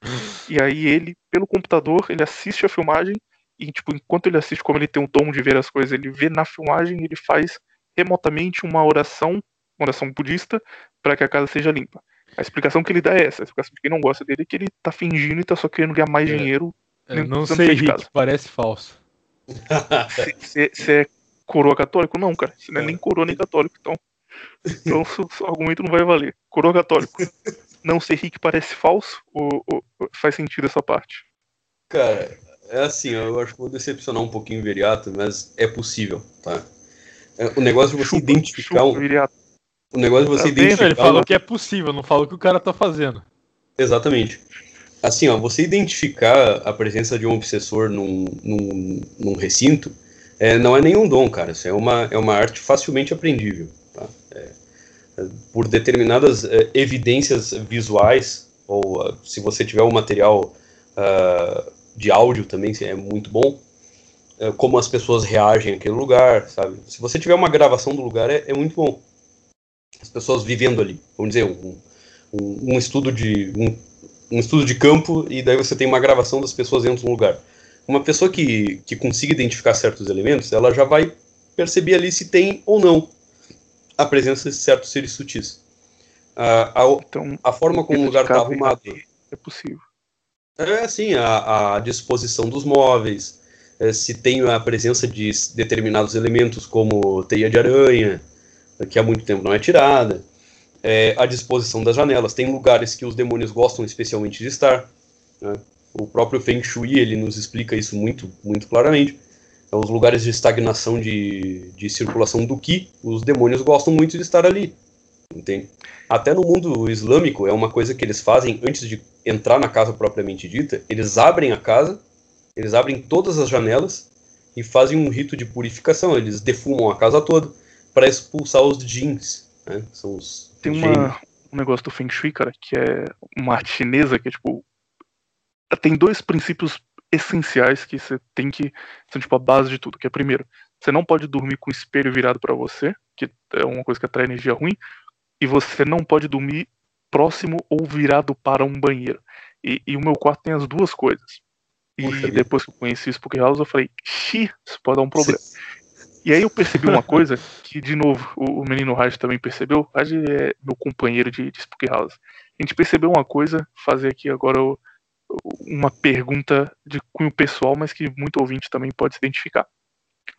e aí ele, pelo computador, ele assiste a filmagem e, tipo, enquanto ele assiste, como ele tem o dom de ver as coisas, ele vê na filmagem, ele faz remotamente uma oração, uma oração budista, para que a casa seja limpa. A explicação que ele dá é essa. A explicação de quem não gosta dele é que ele tá fingindo e tá só querendo ganhar mais é. dinheiro. É, não sei, Rick, parece falso. Você é coroa católico? Não, cara. Você não é, nem coroa nem católico, então. Então seu argumento não vai valer. Coroa católico. Não ser Rick parece falso ou, ou, faz sentido essa parte? Cara, é assim, eu acho que vou decepcionar um pouquinho o Viriato, mas é possível, tá? É, o negócio de você chupa, identificar chupa, um. Viriato. O negócio de você tá identificar. Ele falou que é possível, não falou que o cara tá fazendo. Exatamente. Assim, ó, você identificar a presença de um obsessor num, num, num recinto é, não é nenhum dom, cara. Isso é uma, é uma arte facilmente aprendível. Tá? É, é por determinadas é, evidências visuais, ou uh, se você tiver um material uh, de áudio também, é muito bom, uh, como as pessoas reagem àquele lugar, sabe? Se você tiver uma gravação do lugar, é, é muito bom. As pessoas vivendo ali, vamos dizer, um, um, um estudo de um, um estudo de campo e daí você tem uma gravação das pessoas dentro do lugar uma pessoa que, que consiga identificar certos elementos, ela já vai perceber ali se tem ou não a presença de certos seres sutis. a, então, a forma como o lugar está arrumado. É possível. É assim, a, a disposição dos móveis, é, se tem a presença de determinados elementos, como teia de aranha, que há muito tempo não é tirada, é, a disposição das janelas. Tem lugares que os demônios gostam especialmente de estar. Né? O próprio Feng Shui ele nos explica isso muito, muito claramente. É os lugares de estagnação de, de circulação do Qi, os demônios gostam muito de estar ali. Entende? Até no mundo islâmico é uma coisa que eles fazem antes de entrar na casa propriamente dita. Eles abrem a casa, eles abrem todas as janelas e fazem um rito de purificação. Eles defumam a casa toda para expulsar os jeans. Né? São os Tem uma, um negócio do Feng Shui, cara, que é uma chinesa que é tipo tem dois princípios essenciais que você tem que são tipo a base de tudo, que é primeiro, você não pode dormir com o espelho virado para você, que é uma coisa que atrai energia ruim, e você não pode dormir próximo ou virado para um banheiro. E, e o meu quarto tem as duas coisas. E Poxa depois que eu conheci Spook House, eu falei, xi, isso pode dar um problema. E aí eu percebi uma coisa que, de novo, o, o menino Raj também percebeu. Raj é meu companheiro de, de Spook House. A gente percebeu uma coisa, fazer aqui agora o, uma pergunta de cunho pessoal, mas que muito ouvinte também pode se identificar.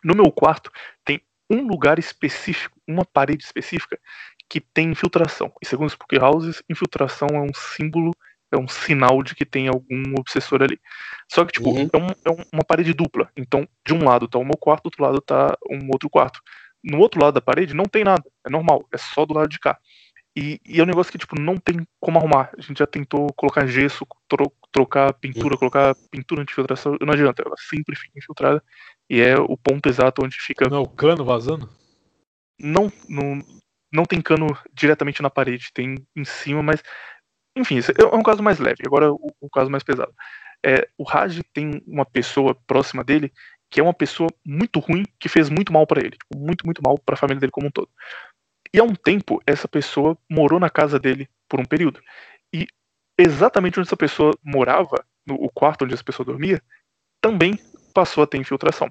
No meu quarto tem um lugar específico, uma parede específica que tem infiltração. E segundo os Spook Houses, infiltração é um símbolo, é um sinal de que tem algum obsessor ali. Só que, tipo, uhum. é, um, é, uma parede dupla. Então, de um lado tá o meu quarto, do outro lado tá um outro quarto. No outro lado da parede não tem nada, é normal, é só do lado de cá. E, e, é um negócio que, tipo, não tem como arrumar. A gente já tentou colocar gesso, tro trocar pintura, colocar pintura anti-infiltração, não adianta, ela sempre fica infiltrada. E é o ponto exato onde fica. Não é o cano vazando? Não, não, não tem cano diretamente na parede, tem em cima, mas. Enfim, é um caso mais leve. Agora, o, o caso mais pesado. É, o Raj tem uma pessoa próxima dele que é uma pessoa muito ruim, que fez muito mal para ele. Tipo, muito, muito mal para a família dele como um todo. E há um tempo, essa pessoa morou na casa dele por um período. E exatamente onde essa pessoa morava, no o quarto onde essa pessoa dormia, também passou a ter infiltração.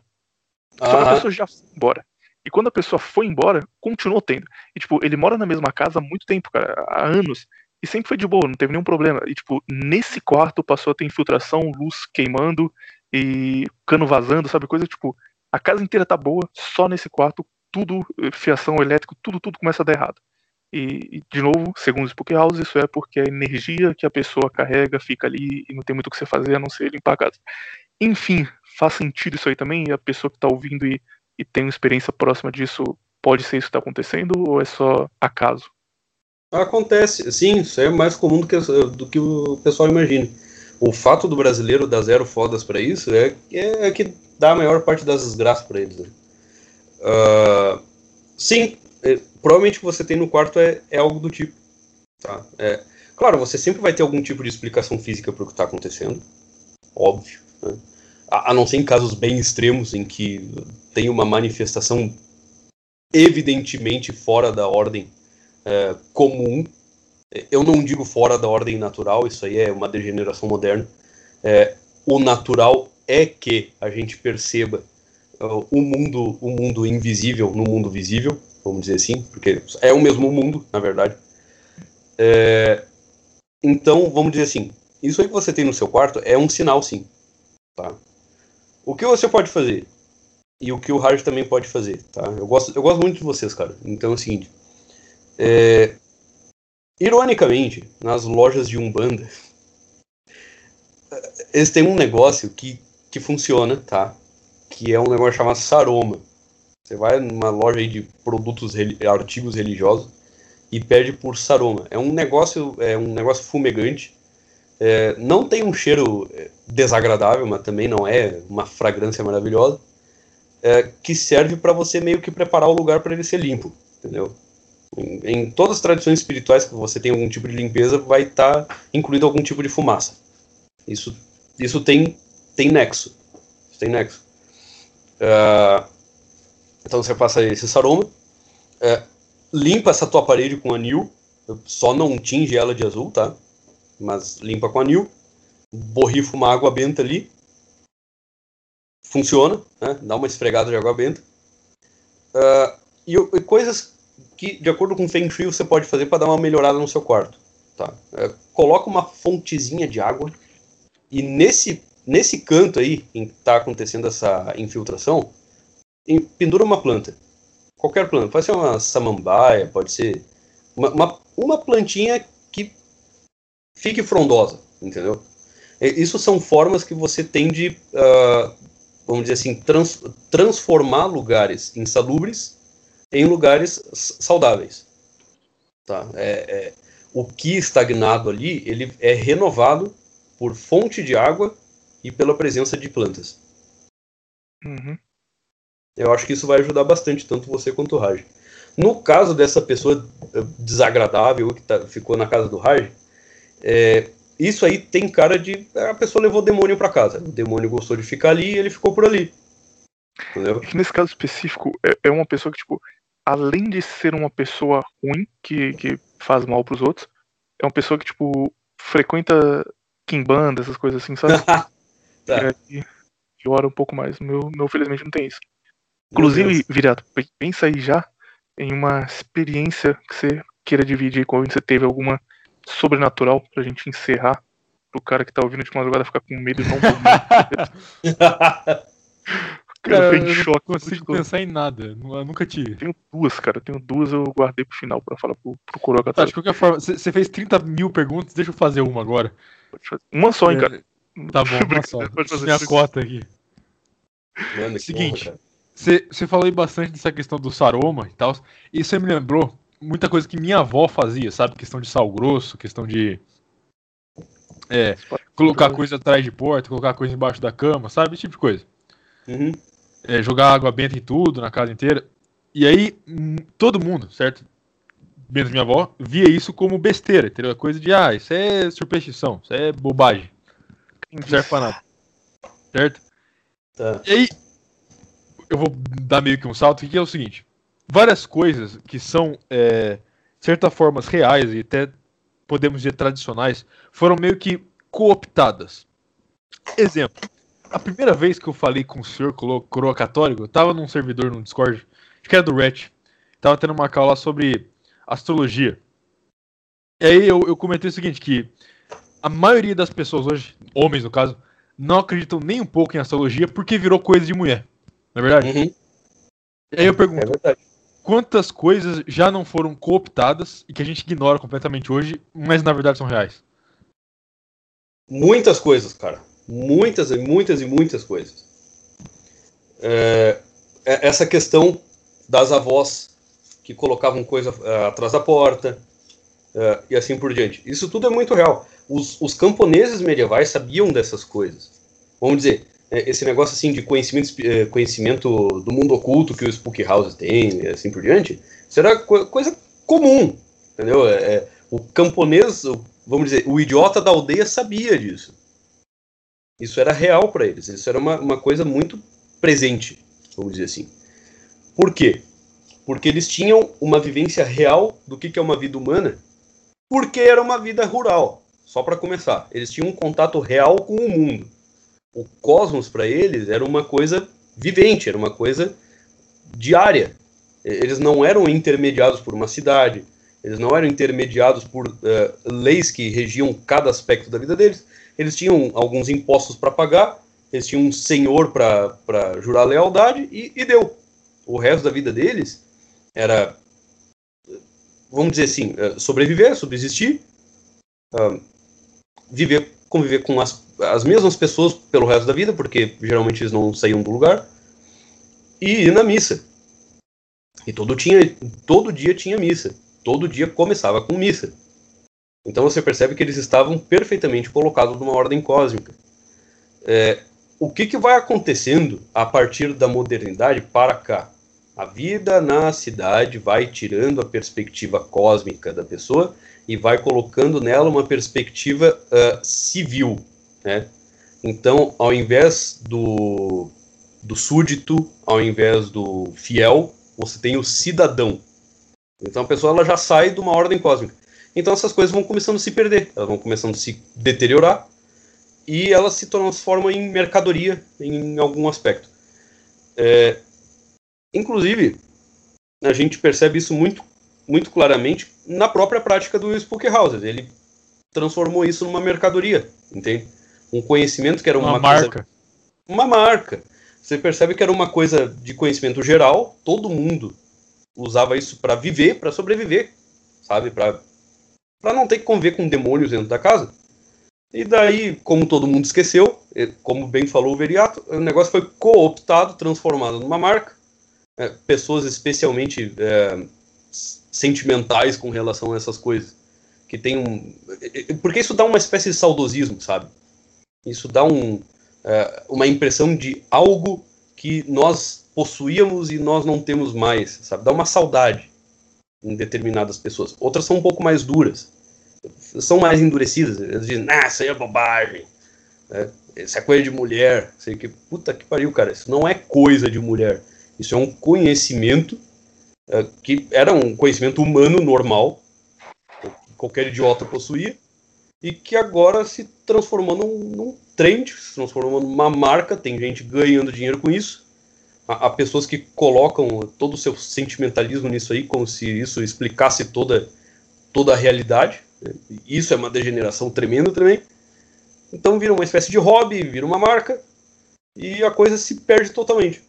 Só que a pessoa já foi embora. E quando a pessoa foi embora, continuou tendo. E, tipo, ele mora na mesma casa há muito tempo, cara, há anos. E sempre foi de boa, não teve nenhum problema. E, tipo, nesse quarto passou a ter infiltração, luz queimando e cano vazando, sabe? Coisa, tipo, a casa inteira tá boa, só nesse quarto tudo, eh, fiação elétrica, tudo, tudo começa a dar errado. E, de novo, segundo o Spook House, isso é porque a energia que a pessoa carrega fica ali e não tem muito o que você fazer a não ser limpar a casa. Enfim, faz sentido isso aí também? E a pessoa que está ouvindo e, e tem uma experiência próxima disso, pode ser isso que está acontecendo ou é só acaso? Acontece, sim, isso é mais comum do que, do que o pessoal imagina. O fato do brasileiro dar zero fodas para isso é, é, que dá a maior parte das desgraças para eles. Né? Uh, sim, é, provavelmente o que você tem no quarto é, é algo do tipo. Tá? É, claro, você sempre vai ter algum tipo de explicação física para o que está acontecendo, óbvio. Né? A, a, não ser em casos bem extremos em que tem uma manifestação evidentemente fora da ordem é, comum. Eu não digo fora da ordem natural, isso aí é uma degeneração moderna. É, o natural é que a gente perceba o mundo, o mundo invisível no mundo visível, vamos dizer assim, porque é o mesmo mundo, na verdade. É, então, vamos dizer assim, isso aí que você tem no seu quarto é um sinal, sim. Tá? O que você pode fazer? E o que o Hard também pode fazer, tá? Eu gosto, eu gosto muito de vocês, cara. Então é o seguinte. É, ironicamente, nas lojas de Umbanda, eles têm um negócio que, que funciona, tá? Que é um negócio chamado Saroma. Você vai numa loja de produtos, artigos religiosos e pede por Saroma. É um negócio, é um negócio fumegante. É, não tem um cheiro é, desagradável, mas também não é uma fragrância maravilhosa. É, que serve para você meio que preparar o lugar para ele ser limpo, entendeu? Em, em, todas as tradições espirituais que você tem algum tipo de limpeza, vai estar tá incluído algum tipo de fumaça. Isso, isso tem, tem nexo. Isso tem nexo. Uh, então você passa esse saroma, uh, limpa essa tua parede com anil, só não tinge ela de azul, tá? Mas limpa com anil, borrifa uma água benta ali, funciona, né? Dá uma esfregada de água benta. Uh, e, e, coisas que, de acordo com o Feng Shui, você pode fazer para dar uma melhorada no seu quarto. Tá? coloca uma fontezinha de água e nesse, nesse canto aí, em que está acontecendo essa infiltração, pendura uma planta. Qualquer planta. Pode ser uma samambaia, pode ser uma, uma, uma plantinha que fique frondosa, entendeu? Isso são formas que você tem de, uh, vamos dizer assim, trans, transformar lugares insalubres em lugares saudáveis. Tá? É, é, o que estagnado ali, ele é renovado por fonte de água e pela presença de plantas. Uhum. Eu acho que isso vai ajudar bastante, tanto você quanto o Raj. No caso dessa pessoa eh, desagradável que tá, ficou na casa do Raj, é, isso aí tem cara de. A pessoa levou o demônio para casa. O demônio gostou de ficar ali e ele ficou por ali. Entendeu? É nesse caso específico, é, é, uma pessoa que, tipo, além de ser uma pessoa ruim, que, que faz mal pros outros, é uma pessoa que, tipo, frequenta Kimbanda, essas coisas assim, sabe? tá. E, e ora um pouco mais. Meu, meu, felizmente, não tem isso. Inclusive, Virato, pensa aí já em uma experiência que você queira dividir quando você teve alguma sobrenatural pra gente encerrar pro cara que tá ouvindo de madrugada ficar com medo e não dormir. cara, eu, eu não consigo pensar em nada. Eu nunca tive. Tenho duas, cara. Tenho duas, eu guardei pro final pra falar pro, pro Coroca. Tá, de qualquer forma, você fez 30 mil perguntas, deixa eu fazer uma agora. Uma só, hein, é, cara. Tá bom, uma só. Minha cota aqui. Mano, Seguinte, você falou aí bastante dessa questão do saroma e tal. E você me lembrou muita coisa que minha avó fazia, sabe? Questão de sal grosso, questão de. É, colocar coisa atrás de porta, colocar coisa embaixo da cama, sabe? Esse tipo de coisa. Uhum. É, jogar água benta em tudo, na casa inteira. E aí, hum, todo mundo, certo? Menos minha avó, via isso como besteira, entendeu? É coisa de, ah, isso é superstição, isso é bobagem. Não serve pra nada. Certo? Tá. E aí, eu vou dar meio que um salto, que é o seguinte: várias coisas que são, é, de certa forma, reais e até podemos dizer tradicionais, foram meio que cooptadas. Exemplo: a primeira vez que eu falei com o senhor coroa católico, eu tava num servidor no Discord, acho que era do Ret, tava tendo uma lá sobre astrologia. E aí eu, eu comentei o seguinte: que a maioria das pessoas hoje, homens no caso, não acreditam nem um pouco em astrologia porque virou coisa de mulher. Não é verdade? Uhum. E aí eu pergunto: é quantas coisas já não foram cooptadas e que a gente ignora completamente hoje, mas na verdade são reais? Muitas coisas, cara. Muitas e muitas e muitas coisas. É, é essa questão das avós que colocavam coisa uh, atrás da porta uh, e assim por diante. Isso tudo é muito real. Os, os camponeses medievais sabiam dessas coisas. Vamos dizer, é, esse negócio assim de conhecimento, é, conhecimento do mundo oculto que o Spook House tem e assim por diante, era coisa comum, entendeu? É, é, o camponês, vamos dizer, o idiota da aldeia sabia disso. Isso era real para eles, isso era uma, uma coisa muito presente, vamos dizer assim. Por quê? Porque eles tinham uma vivência real do que, que é uma vida humana, porque era uma vida rural, só para começar. Eles tinham um contato real com o mundo o cosmos para eles era uma coisa vivente, era uma coisa diária. Eles não eram intermediados por uma cidade, Eles não eram intermediados por uh, leis que regiam cada aspecto da vida deles. Eles tinham alguns impostos para pagar, eles tinham um senhor para jurar lealdade e, e, deu. O resto da vida deles era, vamos dizer assim, uh, sobreviver, subsistir, uh, viver, conviver com as, as mesmas pessoas pelo resto da vida, porque geralmente eles não saíam do lugar, e ir na missa. E todo, tinha, todo dia tinha missa todo dia começava com missa. Então você percebe que eles estavam perfeitamente colocados numa ordem cósmica. É, o que, que vai acontecendo a partir da modernidade para cá? A vida na cidade vai tirando a perspectiva cósmica da pessoa e vai colocando nela uma perspectiva uh, civil. Né? Então, ao invés do, do súdito, ao invés do fiel, você tem o cidadão. Então a pessoa ela já sai de uma ordem cósmica. Então essas coisas vão começando a se perder, elas vão começando a se deteriorar e elas se transformam em mercadoria em algum aspecto. É, inclusive, a gente percebe isso muito, muito claramente na própria prática do Spook Houses. Ele transformou isso numa mercadoria, entende? Um conhecimento que era uma, uma marca. Coisa, uma marca. Você percebe que era uma coisa de conhecimento geral, todo mundo usava isso para viver, para sobreviver, sabe? Para para não ter que conviver com demônios dentro da casa. E daí, como todo mundo esqueceu, como bem falou o Veriato, o negócio foi cooptado, transformado numa marca. É, pessoas especialmente é, sentimentais com relação a essas coisas. Que tem um. Porque isso dá uma espécie de saudosismo, sabe? Isso dá um, é, uma impressão de algo que nós possuíamos e nós não temos mais, sabe? Dá uma saudade em determinadas pessoas. Outras são um pouco mais duras, são mais endurecidas. Eles dizem, ah, isso aí é bobagem, é, isso é coisa de mulher. Sei que puta que pariu, cara. Isso não é coisa de mulher. Isso é um conhecimento que era um conhecimento humano normal, que qualquer idiota possuía, e que agora se transformou num, num trend, se transformou numa marca. Tem gente ganhando dinheiro com isso há pessoas que colocam todo o seu sentimentalismo nisso aí, como se isso explicasse toda, toda a realidade. Isso é uma degeneração tremenda também. Então vira uma espécie de hobby, vira uma marca, e a coisa se perde totalmente.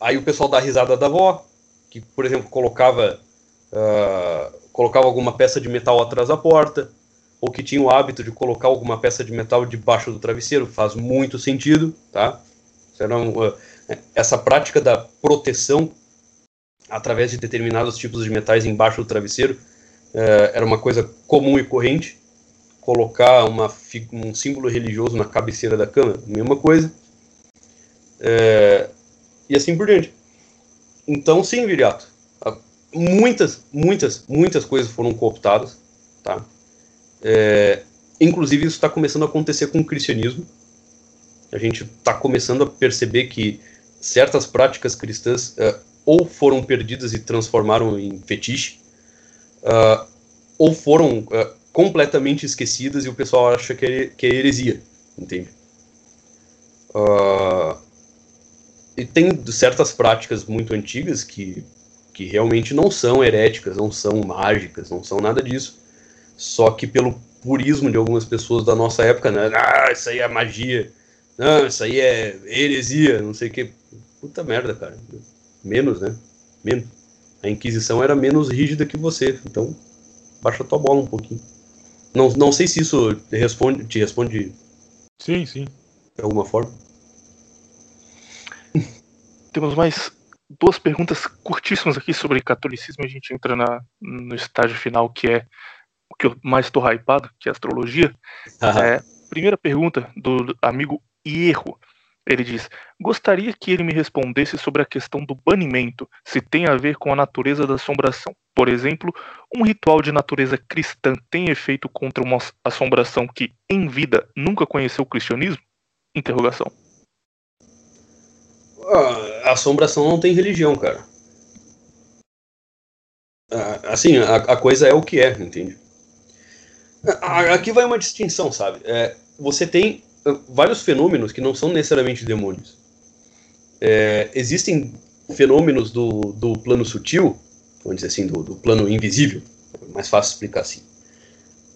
Aí o pessoal dá risada da avó, que, por exemplo, colocava, uh, colocava alguma peça de metal atrás da porta, ou que tinha o hábito de colocar alguma peça de metal debaixo do travesseiro, faz muito sentido, tá? Um, uh, essa prática da proteção através de determinados tipos de metais embaixo do travesseiro é, era uma coisa comum e corrente. Colocar uma, um símbolo religioso na cabeceira da cama, mesma coisa. É, e assim por diante. Então, sim, Viriato, muitas, muitas, muitas coisas foram cooptadas, tá? É, inclusive, isso está começando a acontecer com o cristianismo. A gente está começando a perceber que certas práticas cristãs uh, ou foram perdidas e transformaram em fetiche, uh, ou foram uh, completamente esquecidas e o pessoal acha que é, que é heresia, entende? E tem certas práticas muito antigas que, que realmente não são heréticas, não são mágicas, não são nada disso, só que pelo purismo de algumas pessoas da nossa época, né? Ah, isso aí é magia, não, isso aí é heresia, não sei o que puta merda, cara. Menos, né? Menos. A Inquisição era menos rígida que você, então baixa tua bola um pouquinho. Não, não sei se isso te responde, te responde. Sim, sim. De alguma forma. Temos mais duas perguntas curtíssimas aqui sobre catolicismo. A gente entra na, no estágio final, que é o que eu mais estou hypado, que é astrologia. É, primeira pergunta do amigo Ierro. Ele diz: Gostaria que ele me respondesse sobre a questão do banimento, se tem a ver com a natureza da assombração. Por exemplo, um ritual de natureza cristã tem efeito contra uma assombração que, em vida, nunca conheceu o cristianismo? Interrogação. Ah, a assombração não tem religião, cara. Ah, assim, a, a, coisa é o que é, entende? Ah, aqui vai uma distinção, sabe? É, você tem vários fenômenos que não são necessariamente demônios. É, existem fenômenos do, do plano sutil, vamos dizer assim, do, do plano invisível, mais fácil explicar assim.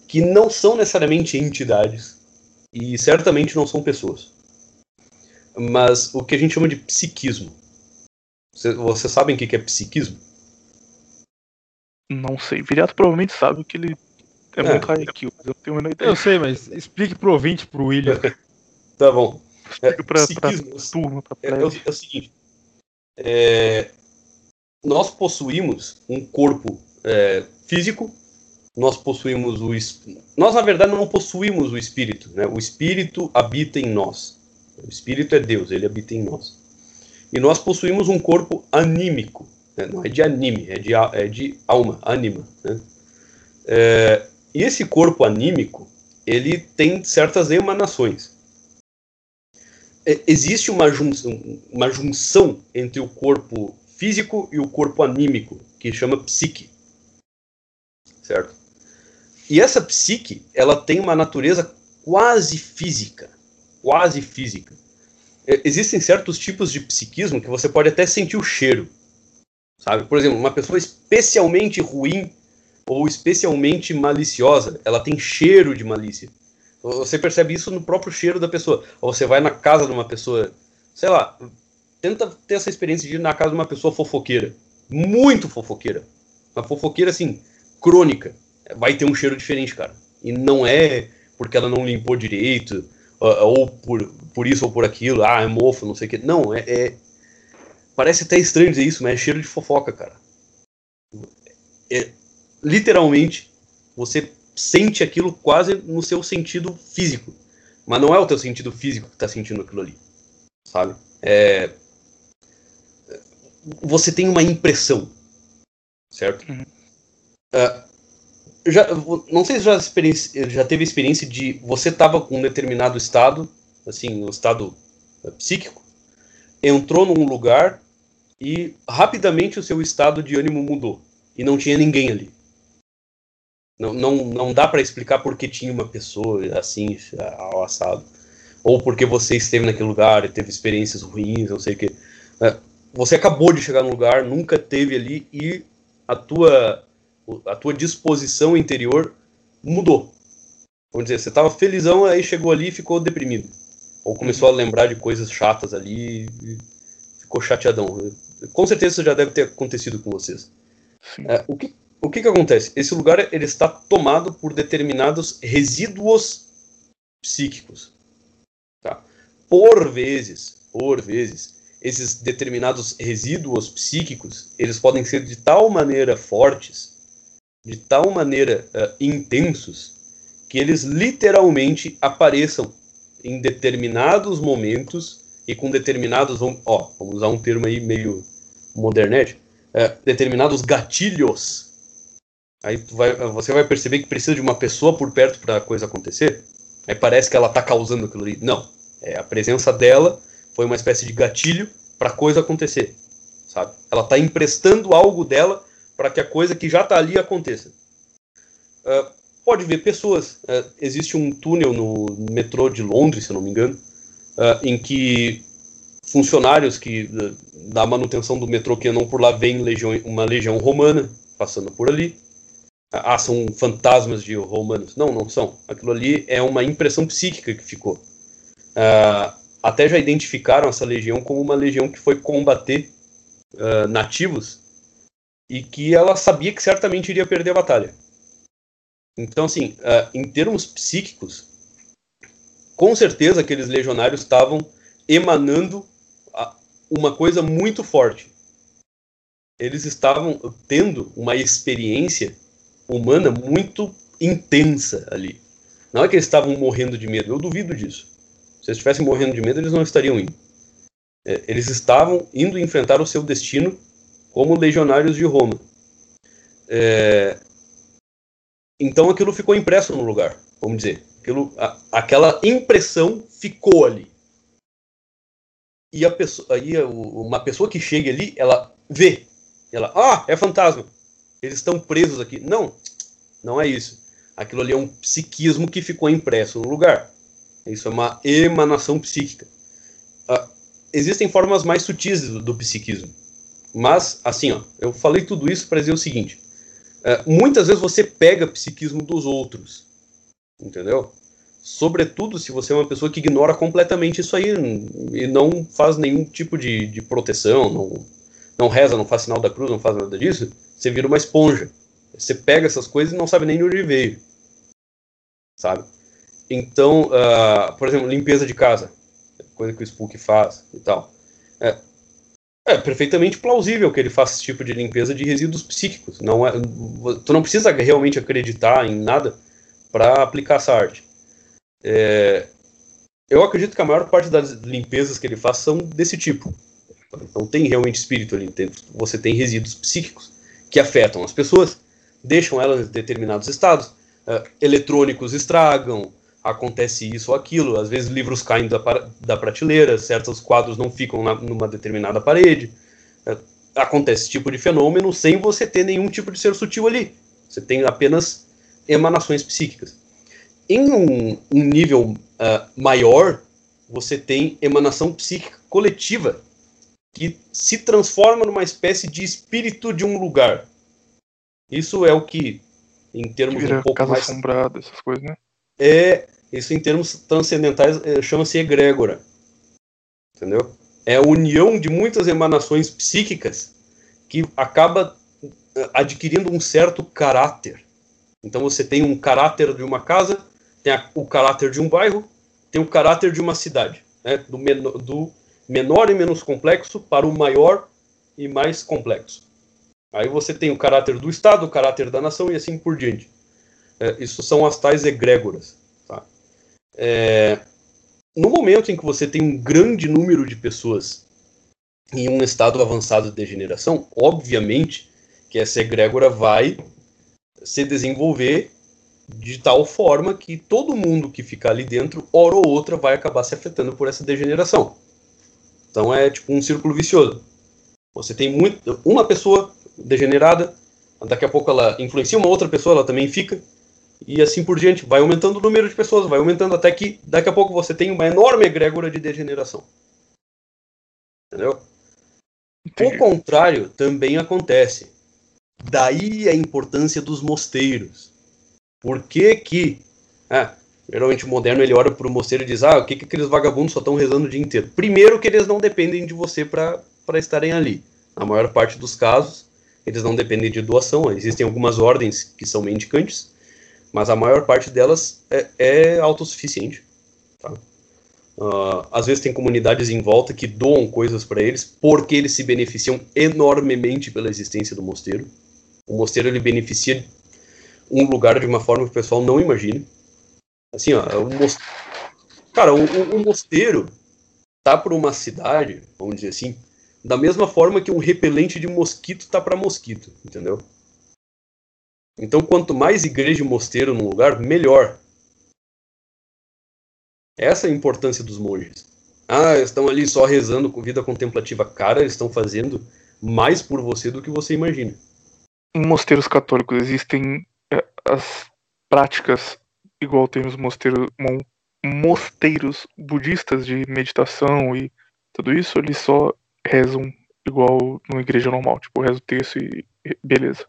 Que não são necessariamente entidades e certamente não são pessoas. Mas o que a gente chama de psiquismo. Vocês você sabem o que é psiquismo? Não sei. Viriato provavelmente sabe que ele é, é. muito high kill, eu tenho uma ideia. Eu sei, mas explique pro ouvinte, pro William. tá bom. É, pra, psiquismo, pra turma, pra é, é, o, é o seguinte. É, nós possuímos um corpo é, físico, nós possuímos o nós na verdade não possuímos o espírito, né? O espírito habita em nós. O espírito é Deus, ele habita em nós. E nós possuímos um corpo anímico, né? não é de anime, é de, é de alma, anima. Né? É, e esse corpo anímico, ele tem certas emanações. É, existe uma junção, uma junção entre o corpo físico e o corpo anímico, que chama psique. Certo? E essa psique, ela tem uma natureza quase física. Quase física. É, existem certos tipos de psiquismo que você pode até sentir o cheiro. Sabe? Por exemplo, uma pessoa especialmente ruim ou especialmente maliciosa, ela tem cheiro de malícia. Você percebe isso no próprio cheiro da pessoa. Ou você vai na casa de uma pessoa, sei lá, tenta ter essa experiência de ir na casa de uma pessoa fofoqueira. Muito fofoqueira. Uma fofoqueira, assim, crônica. Vai ter um cheiro diferente, cara. E não é porque ela não limpou direito, ou por, por isso ou por aquilo, ah, é mofo, não sei o que. Não, é, é, Parece até estranho dizer isso, mas é cheiro de fofoca, cara. É, literalmente, você sente aquilo quase no seu sentido físico. Mas não é o teu sentido físico que está sentindo aquilo ali. Sabe? É, você tem uma impressão, certo? Uhum. Uh, já, não sei se já, já teve experiência de você estava com um determinado estado, assim, um estado uh, psíquico, entrou num lugar e rapidamente o seu estado de ânimo mudou e não tinha ninguém ali. Não, não, não dá para explicar porque tinha uma pessoa assim, ao assado. Ou porque você esteve naquele lugar e teve experiências ruins, não sei o que. Uh, você acabou de chegar no lugar, nunca teve ali e a tua, a tua disposição interior mudou. Vamos dizer, você estava felizão, aí chegou ali e ficou deprimido. Ou começou a lembrar de coisas chatas ali e ficou chateadão. Com certeza isso já deve ter acontecido com vocês. É, o que, o que, que acontece? Esse lugar ele está tomado por determinados resíduos psíquicos. Tá? Por vezes, por vezes, esses determinados resíduos psíquicos, eles podem ser de tal maneira fortes, de tal maneira uh, intensos, que eles literalmente apareçam em determinados momentos e com determinados, ó, vamos usar um termo aí meio modernete, uh, determinados gatilhos. Aí vai, você vai perceber que precisa de uma pessoa por perto para a coisa acontecer. Aí parece que ela está causando aquilo ali. Não, é a presença dela foi uma espécie de gatilho para a coisa acontecer, sabe? Ela está emprestando algo dela para que a coisa que já está ali aconteça. Uh, pode ver pessoas. Uh, existe um túnel no metrô de Londres, se eu não me engano, uh, em que funcionários que da manutenção do metrô que andam por lá veem legião, uma legião romana passando por ali. Ah, são fantasmas de romanos. Não, não são. Aquilo ali é uma impressão psíquica que ficou. Até já identificaram essa legião como uma legião que foi combater nativos e que ela sabia que certamente iria perder a batalha. Então, assim, uh, em termos psíquicos, com certeza aqueles legionários estavam emanando uma coisa muito forte. Eles estavam tendo uma experiência humana muito intensa ali. Não é que eles estavam morrendo de medo, eu duvido disso. Se eles estivessem morrendo de medo, eles não estariam indo. É, eles estavam indo enfrentar o seu destino como legionários de Roma. É, então aquilo ficou impresso no lugar, vamos dizer. Aquilo, a, aquela impressão ficou ali. E a pessoa, aí uma pessoa que chega ali, ela vê. Ela, ah, é fantasma. Eles estão presos aqui. Não, não é isso. Aquilo ali é um psiquismo que ficou impresso no lugar. Isso é uma emanação psíquica. Uh, existem formas mais sutis do, do, psiquismo. Mas, assim, ó, eu falei tudo isso para dizer o seguinte: É, muitas vezes você pega psiquismo dos outros, entendeu? Sobretudo se você é uma pessoa que ignora completamente isso aí e não faz nenhum tipo de, de proteção, não, não reza, não faz sinal da cruz, não faz nada disso, você vira uma esponja. Você pega essas coisas e não sabe nem de onde veio. Sabe? Então, uh, por exemplo, limpeza de casa, coisa que o Spook faz e tal. É, é perfeitamente plausível que ele faça esse tipo de limpeza de resíduos psíquicos. Não é, tu não precisa realmente acreditar em nada para aplicar essa arte. É, eu acredito que a maior parte das limpezas que ele faz são desse tipo. Não tem realmente espírito ali dentro. Você tem resíduos psíquicos que afetam as pessoas, deixam elas em determinados estados. Uh, eletrônicos estragam, acontece isso ou aquilo. Às vezes livros caem da, da prateleira, certos quadros não ficam na, numa determinada parede. Uh, acontece esse tipo de fenômeno sem você ter nenhum tipo de ser sutil ali. Você tem apenas emanações psíquicas. Em um, um nível uh, maior, você tem emanação psíquica coletiva, que se transforma numa espécie de espírito de um lugar. Isso é o que, em termos um pouco casa mais... assombrada, essas coisas, né? É, isso em termos transcendentais é, chama-se egrégora. Entendeu? É a união de muitas emanações psíquicas que acaba eh, adquirindo um certo caráter. Então você tem um caráter de uma casa, tem a, o caráter de um bairro, tem o caráter de uma cidade, né? do, menor, do menor e menos complexo para o maior e mais complexo. Aí você tem o caráter do Estado, o caráter da nação e assim por diante. É, isso são as tais egrégoras. É, no momento em que você tem um grande número de pessoas em um estado avançado de degeneração, obviamente que essa egrégora vai se desenvolver de tal forma que todo mundo que ficar ali dentro, hora ou outra, vai acabar se afetando por essa degeneração. Então é tipo um círculo vicioso. Você tem muito, uma pessoa degenerada, daqui a pouco ela influencia uma outra pessoa, ela também fica, e assim por diante. Vai aumentando o número de pessoas, vai aumentando até que daqui a pouco você tem uma enorme egrégora de degeneração. Entendeu? Entendi. O contrário também acontece. Daí a importância dos mosteiros. Por que que... Ah, geralmente o moderno ele olha para o mosteiro e diz, ah, o que que aqueles vagabundos só estão rezando o dia inteiro? Primeiro que eles não dependem de você para estarem ali. Na maior parte dos casos, eles não dependem de doação. Existem algumas ordens que são mendicantes, mas a maior parte delas é, é autossuficiente. Tá? Uh, às vezes tem comunidades em volta que doam coisas para eles porque eles se beneficiam enormemente pela existência do mosteiro. O mosteiro ele beneficia um lugar de uma forma que o pessoal não imagina. Assim, ó, o cara, o, o, o mosteiro tá por uma cidade, vamos dizer assim, da mesma forma que um repelente de mosquito tá para mosquito, entendeu? Então, quanto mais igreja e mosteiro num lugar, melhor. Essa é a importância dos monges. Ah, estão ali só rezando com vida contemplativa. Cara, eles estão fazendo mais por você do que você imagina. Em mosteiros católicos existem é, as práticas igual tem nos mosteiros, mosteiros budistas de meditação e tudo isso, eles só rezam igual numa igreja normal, tipo, reza o texto e beleza.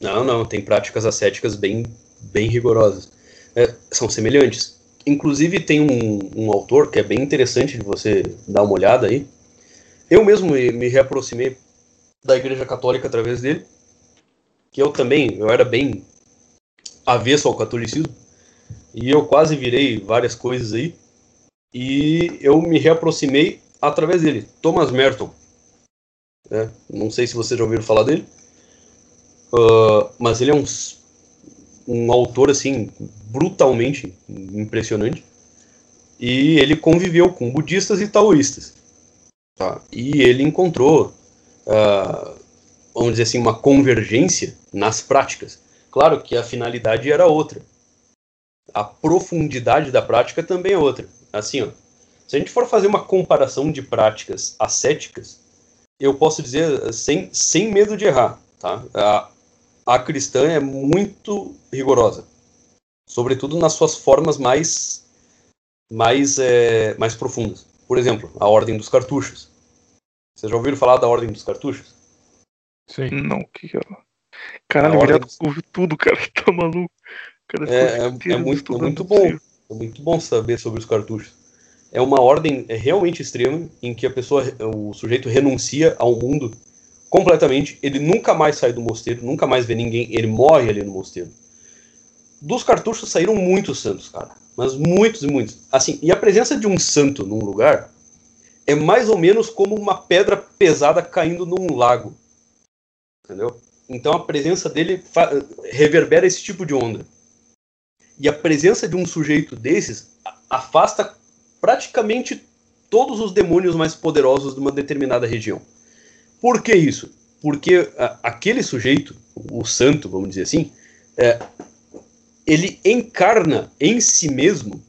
Não, não, tem práticas ascéticas bem, bem rigorosas. É, são semelhantes. Inclusive tem um, um, autor que é bem interessante de você dar uma olhada aí. Eu mesmo me, me reaproximei da igreja católica através dele, que eu também, eu era bem avesso ao catolicismo, e eu quase virei várias coisas aí, e eu me reaproximei através dele, Thomas Merton. Né? Não sei se vocês já ouviram falar dele, uh, mas ele é um, um autor assim brutalmente impressionante. E ele conviveu com budistas e taoístas. Tá? E ele encontrou, uh, vamos dizer assim, uma convergência nas práticas. Claro que a finalidade era outra. A profundidade da prática também é outra. Assim, ó, se a gente for fazer uma comparação de práticas ascéticas, eu posso dizer sem, sem medo de errar, tá? A, a cristã é muito rigorosa, sobretudo nas suas formas mais mais é, mais profundas. Por exemplo, a ordem dos cartuchos. Vocês já ouviram falar da ordem dos cartuchos? Sim. Não, o que é? Caralho, o ordem... ouviu tudo, cara. Tá maluco. Cara, é, é, é, muito, é muito bom. É muito bom saber sobre os cartuchos. É uma ordem é realmente extrema em que a pessoa, o sujeito renuncia ao mundo completamente. Ele nunca mais sai do mosteiro, nunca mais vê ninguém. Ele morre ali no mosteiro. Dos cartuchos saíram muitos santos, cara. Mas muitos e muitos. Assim, e a presença de um santo num lugar é mais ou menos como uma pedra pesada caindo num lago. Entendeu? Então a presença dele reverbera esse tipo de onda. E a presença de um sujeito desses afasta praticamente todos os demônios mais poderosos de uma determinada região. Por que isso? Porque a, aquele sujeito, o santo, vamos dizer assim, é, ele encarna em si mesmo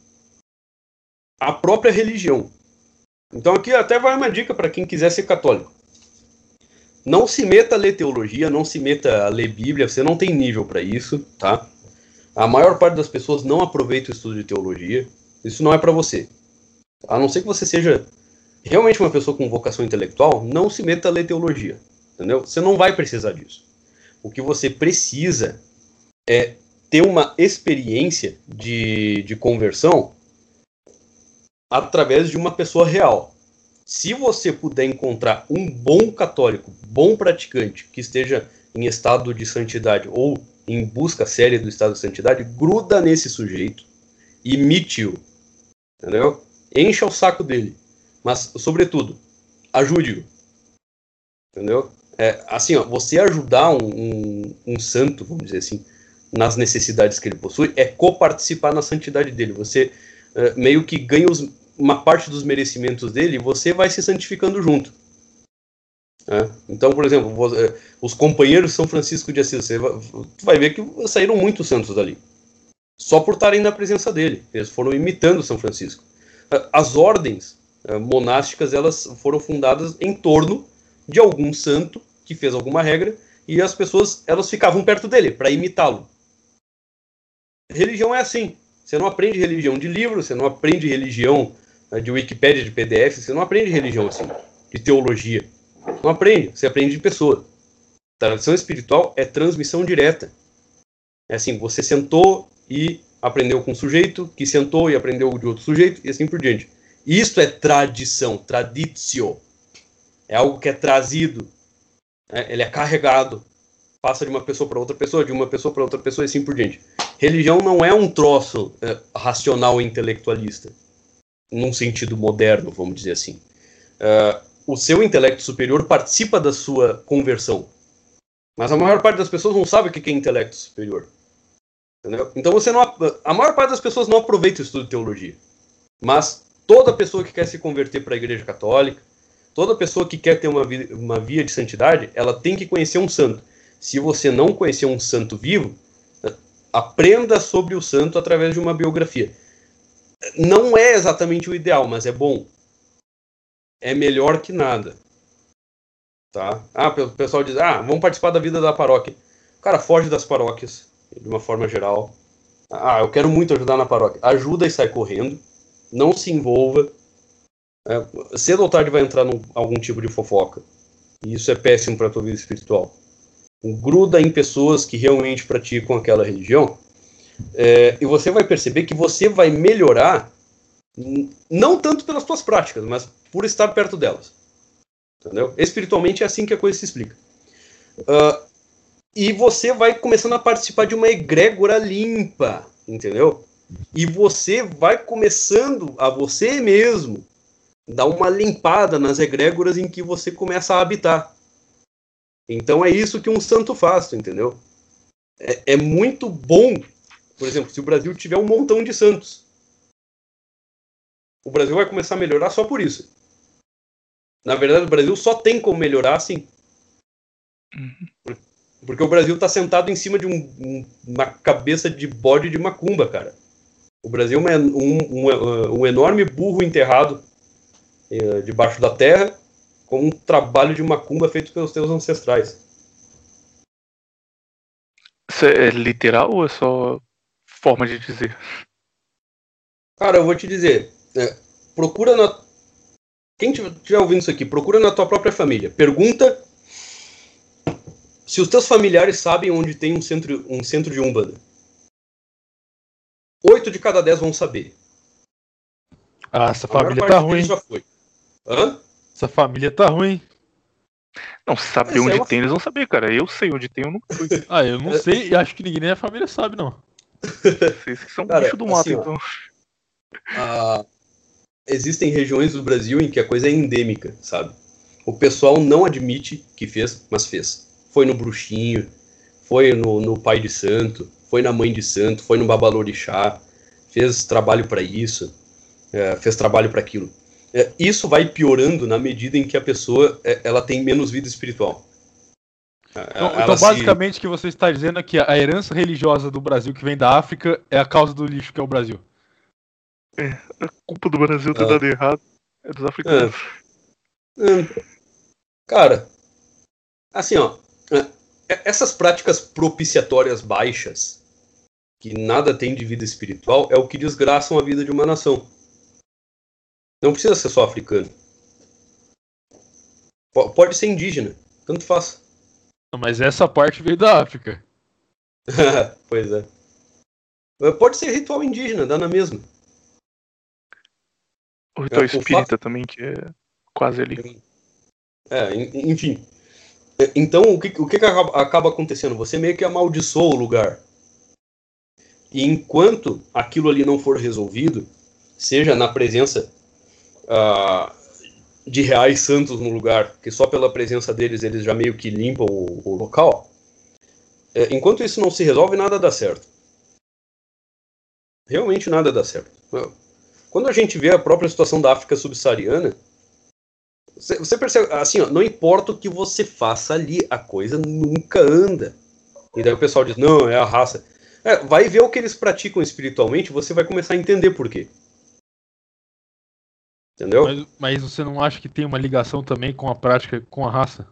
a própria religião. Então aqui até vai uma dica para quem quiser ser católico. Não se meta a ler teologia, não se meta a ler Bíblia, você não tem nível para isso, tá? A maior parte das pessoas não aproveita o estudo de teologia. Isso não é para você. A não ser que você seja realmente uma pessoa com vocação intelectual, não se meta a ler teologia, entendeu? Você não vai precisar disso. O que você precisa é ter uma experiência de, de conversão através de uma pessoa real. Se você puder encontrar um bom católico, bom praticante, que esteja em estado de santidade ou em busca séria do estado de santidade, gruda nesse sujeito, imite-o, entendeu? Encha o saco dele, mas, sobretudo, ajude-o, entendeu? É, assim, ó, você ajudar um, um, um santo, vamos dizer assim, nas necessidades que ele possui, é coparticipar na santidade dele. Você uh, meio que ganha os, uma parte dos merecimentos dele, você vai se santificando junto. Né? Então, por exemplo, eh, os companheiros de São Francisco de Assis, você vai, vai ver que saíram muitos santos dali. Só por estarem na presença dele. Eles foram imitando São Francisco. Eh, as ordens monásticas, elas foram fundadas em torno de algum santo que fez alguma regra e as pessoas elas ficavam perto dele para imitá-lo. Religião é assim. Você não aprende religião de livro, você não aprende religião né, de Wikipédia, de PDF, você não aprende religião assim, de teologia. Não aprende, você aprende de pessoa. Tradição espiritual é transmissão direta. É assim, você sentou e aprendeu com um sujeito, que sentou e aprendeu de outro sujeito, e assim por diante. Isso é tradição, traditio. É algo que é trazido, né? ele é carregado, passa de uma pessoa para outra pessoa, de uma pessoa para outra pessoa e assim por diante. Religião não é um troço é, racional e intelectualista num sentido moderno, vamos dizer assim. Uh, o seu intelecto superior participa da sua conversão. Mas a maior parte das pessoas não sabe o que é intelecto superior. Entendeu? Então você não. A maior parte das pessoas não aproveita o estudo de teologia. Mas toda pessoa que quer se converter para a Igreja Católica, toda pessoa que quer ter uma, via, uma via de santidade, ela tem que conhecer um santo. Se você não conhecer um santo vivo, aprenda sobre o santo através de uma biografia não é exatamente o ideal, mas é bom. É melhor que nada. Tá? Ah, o pessoal diz: "Ah, vamos participar da vida da paróquia". Cara, foge das paróquias de uma forma geral. Ah, eu quero muito ajudar na paróquia. Ajuda e sai correndo. Não se envolva. É, cedo ou tarde vai entrar em algum tipo de fofoca. E isso é péssimo para a tua vida espiritual. Gruda em pessoas que realmente praticam aquela religião é, e você vai perceber que você vai melhorar, não tanto pelas suas práticas, mas por estar perto delas. Entendeu? Espiritualmente é assim que a coisa se explica. Uh, e você vai começando a participar de uma egrégora limpa, entendeu? E você vai começando a você mesmo dar uma limpada nas egrégoras em que você começa a habitar. Então é isso que um santo faz, entendeu? É, é muito bom por exemplo, se o Brasil tiver um montão de Santos, o Brasil vai começar a melhorar só por isso. Na verdade, o Brasil só tem como melhorar assim. Uhum. Porque o Brasil está sentado em cima de um, uma cabeça de bode de macumba, cara. O Brasil é um, um, um enorme burro enterrado eh, debaixo da terra com um trabalho de macumba feito pelos seus ancestrais. Isso é literal ou é só forma de dizer. Cara, eu vou te dizer. É, procura na. Quem estiver ouvindo isso aqui, procura na tua própria família. Pergunta Se os teus familiares sabem onde tem um centro, um centro de Umbanda, oito de cada dez vão saber. Ah, essa família tá ruim. Já foi. Hã? Essa família tá ruim. Não, saber Essa onde é uma... tem, eles vão saber, cara. Eu sei onde tem, eu não fui. ah, eu não sei e acho que ninguém na família sabe, não. Vocês que são cara, bicho do mato, assim, então. Ó, existem regiões do Brasil em que a coisa é endêmica, sabe? O pessoal não admite que fez, mas fez. Foi no bruxinho, foi no, no pai de santo, foi na mãe de santo, foi no babalorixá, fez trabalho para isso, é, fez trabalho para aquilo. É, isso vai piorando na medida em que a pessoa é, ela tem menos vida espiritual. Então, então basicamente, o que você está dizendo é que a herança religiosa do Brasil que vem da África é a causa do lixo que é o Brasil. É, a culpa do Brasil ter ah. dado errado é dos africanos. É. é. Cara, assim, ó, é, essas práticas propiciatórias baixas, que nada tem de vida espiritual, é o que desgraçam a vida de uma nação. Não precisa ser só africano. Pode ser indígena, tanto faz. Mas essa parte veio da África. pois é. Pode ser ritual indígena, dá na mesma. O ritual é, espírita o também, que é quase ali. É, enfim. Então, o que, o que acaba acontecendo? Você meio que amaldiçoa o lugar. E enquanto aquilo ali não for resolvido, seja na presença uh, de reais santos no lugar, que só pela presença deles eles já meio que limpam o, o local, é, enquanto isso não se resolve, nada dá certo. Realmente nada dá certo. Quando a gente vê a própria situação da África subsaariana, você, percebe, assim, ó, não importa o que você faça ali, a coisa nunca anda. E daí o pessoal diz, não, é a raça. É, vai ver o que eles praticam espiritualmente, você vai começar a entender por quê. Entendeu? Mas, mas, você não acha que tem uma ligação também com a prática, com a raça?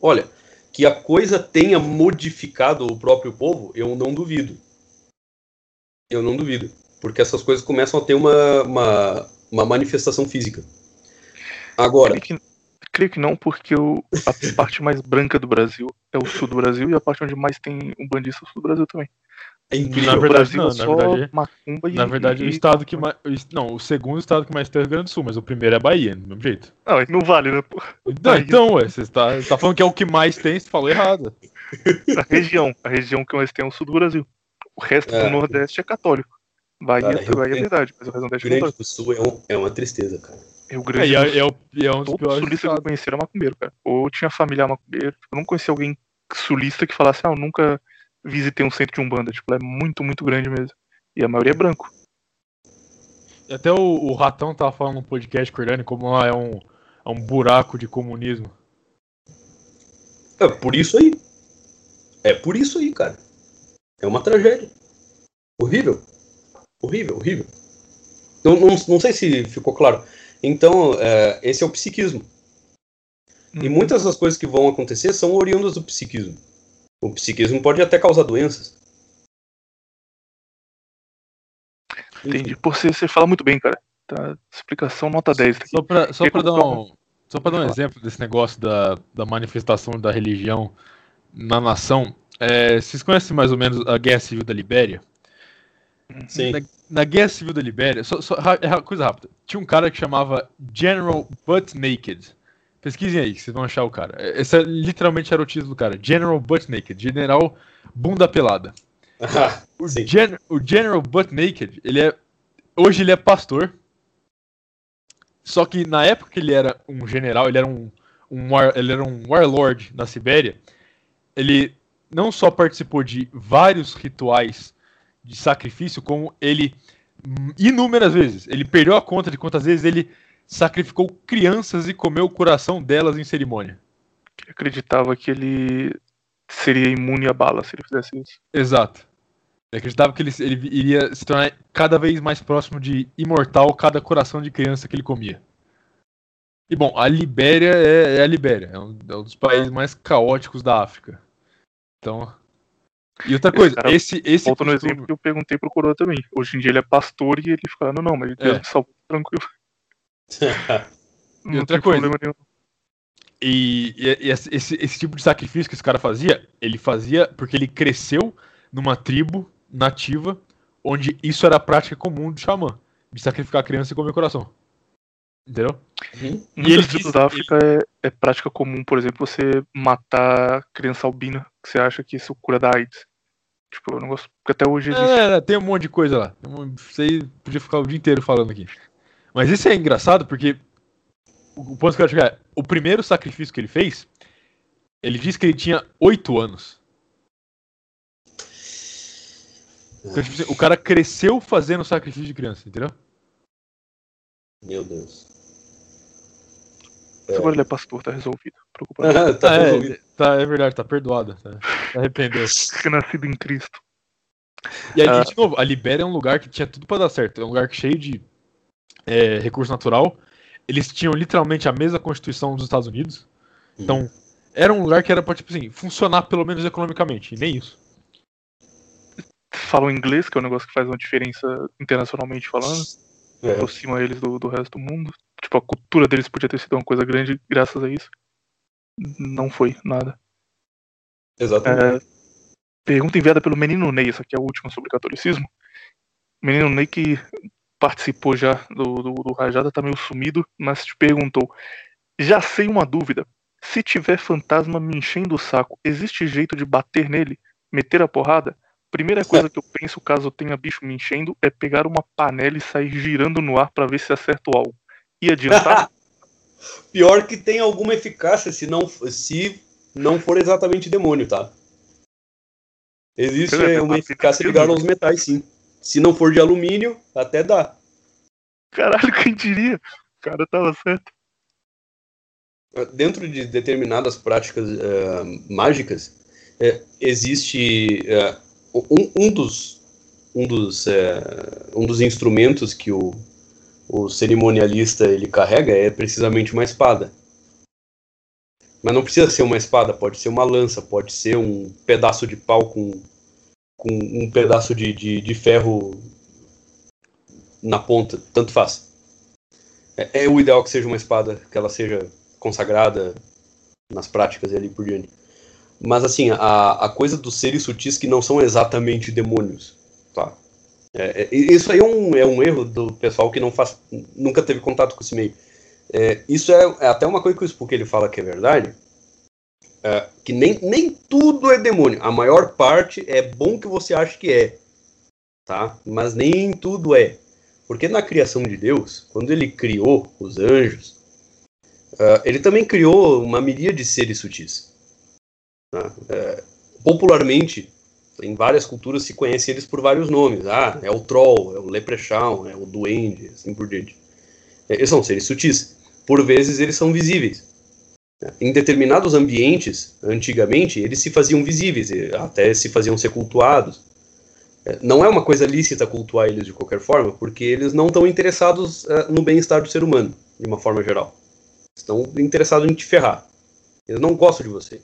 Olha, que a coisa tenha modificado o próprio povo, eu não duvido. Eu não duvido. Porque essas coisas começam a ter uma, uma, uma manifestação física. Agora. Creio que, creio que não, porque o, a parte mais branca do Brasil é o sul do Brasil e a parte onde mais tem um bandista é o sul do Brasil também. É incrível. Na verdade, não, na verdade, macumba e, na verdade, e, o estado que mais. Não, o segundo estado que mais tem é o Rio Grande do Sul, mas o primeiro é Bahia, do mesmo jeito. Não, não vale, né? Não, então, ué, você está, você está falando que é o que mais tem, você falou errado. A região, a região que mais tem é o sul do Brasil. O resto é. do Nordeste é católico. Bahia, cara, Bahia é verdade, mas o resto do Nordeste é Grande do Sul é, um, é uma tristeza, cara. Rio Grande é, é, é, é um dos Todo sulista que eu conheci era macumbeiro, cara. Ou tinha família macumbeiro. Eu não conheci alguém sulista que falasse, ah, eu nunca visitei um centro de Umbanda. Tipo, é muito, muito grande mesmo. E a maioria é branco. Até o, o Ratão tava falando no podcast com o como lá é um, é um buraco de comunismo. É por isso aí. É por isso aí, cara. É uma tragédia. Horrível. Horrível, horrível. Não, não, não sei se ficou claro. Então, é, esse é o psiquismo. E uhum. muitas das coisas que vão acontecer são oriundas do psiquismo. O psiquismo pode até causar doenças. Entendi. Por você, você fala muito bem, cara. Tá, explicação nota 10. Aqui. Só pra, só pra dar um, só pra dar um exemplo desse negócio da, da manifestação da religião na nação, é, vocês conhecem mais ou menos a Guerra Civil da Libéria? Sim. Na, na Guerra Civil da Libéria, só, só, é coisa rápida, tinha um cara que chamava General Butt Naked. Pesquisem aí, vocês vão achar o cara. Esse é, literalmente era o título do cara. General Butt Naked. General Bunda Pelada. Ah, o, Gen, o General Butt Naked, ele é. Hoje ele é pastor. Só que na época que ele era um general, ele era um, um, war, ele era um warlord na Sibéria. Ele não só participou de vários rituais de sacrifício, como ele inúmeras vezes. Ele perdeu a conta de quantas vezes ele sacrificou crianças e comeu o coração delas em cerimônia. Ele acreditava que ele seria imune à bala se ele fizesse isso. Exato. Ele acreditava que ele, ele iria se tornar cada vez mais próximo de imortal cada coração de criança que ele comia. E bom, a Libéria é, é a Libéria, é um, é um, dos países mais caóticos da África. Então. E outra coisa, esse. esse volta costume... no exemplo que eu perguntei pro Coroa também. Hoje em dia ele é pastor e ele fica, não, não, mas Deus é. me salvou tranquilo. e outra coisa. E, e, e esse, esse, tipo de sacrifício que esse cara fazia, ele fazia porque ele cresceu numa tribo nativa onde isso era a prática comum do xamã, de sacrificar a criança e comer o coração. Entendeu? Uhum. E ele tribos da África ele... é, é, prática comum, por exemplo, você matar criança albina, que você acha que isso cura da AIDS. Tipo, eu não gosto. Porque até hoje existe. É, tem um monte de coisa lá. Você podia ficar o dia inteiro falando aqui. Mas isso é engraçado porque o ponto que eu quero chegar é, o primeiro sacrifício que ele fez, ele disse que ele tinha oito anos. Então, tipo, assim, o cara cresceu fazendo sacrifício de criança, entendeu? Meu Deus. É. Agora ele é pastor, tá resolvido. Preocupa tá, é, resolvido. Tá, é verdade, tá perdoado. Tá, tá arrependeu. Renascido em Cristo. E aí, ah. de novo, a Libéria é um lugar que tinha tudo pra dar certo. É um lugar cheio de é, recurso natural eles tinham literalmente a mesma constituição dos Estados Unidos. Então, era um lugar que era pra, tipo assim, funcionar pelo menos economicamente, e nem isso. Falam inglês, que é um negócio que faz uma diferença internacionalmente falando. É. Aproxima eles do, do resto do mundo. Tipo, a cultura deles podia ter sido uma coisa grande graças a isso. Não foi nada. Exatamente. É, pergunta enviada pelo Menino Ney, essa aqui é a última sobre catolicismo. Menino Ney que participou já do, do, do Rajada, tá meio sumido, mas te perguntou. Já sei uma dúvida. Se tiver fantasma me enchendo o saco, existe jeito de bater nele? Meter a porrada? Primeira coisa que eu penso caso tenha bicho me enchendo é pegar uma panela e sair girando no ar para ver se acerto algo. E adiantar? Pior que tem alguma eficácia se não, se não for exatamente demônio, tá? Existe uma eficácia ligada aos metais, sim. Se não for de alumínio, até dá. Caralho, quem diria? O cara tava certo. Dentro de determinadas práticas uh, mágicas, uh, existe uh, um, um, dos, um, dos, um dos instrumentos que o, o cerimonialista ele carrega é precisamente uma espada. Mas não precisa ser uma espada, pode ser uma lança, pode ser um pedaço de pau com com um pedaço de, de, de ferro na ponta, tanto faz. É, é, o ideal que seja uma espada, que ela seja consagrada nas práticas e ali por diante. Mas assim, a, a coisa dos seres sutis que não são exatamente demônios? É, é, isso aí é um, é um erro do pessoal que não faz, nunca teve contato com esse meio. É, isso é, é, até uma coisa que o Spook ele fala que é verdade, é, que nem, nem tudo é demônio. A maior parte é bom que você acha que é, tá? Mas nem tudo é. Porque na criação de Deus, quando ele criou os anjos, uh, ele também criou uma miríade de seres sutis. Tá? Popularmente, em várias culturas se conhece eles por vários nomes. Ah, é o troll, é o leprechaun, é o duende, assim por diante. É, eles são seres sutis. Por vezes eles são visíveis. Em determinados ambientes, antigamente, eles se faziam visíveis, até se faziam ser cultuados. É, não é uma coisa lícita cultuar eles de qualquer forma, porque eles não estão interessados uh, no bem-estar do ser humano, de uma forma geral. Estão interessados em te ferrar. Eles não gostam de você.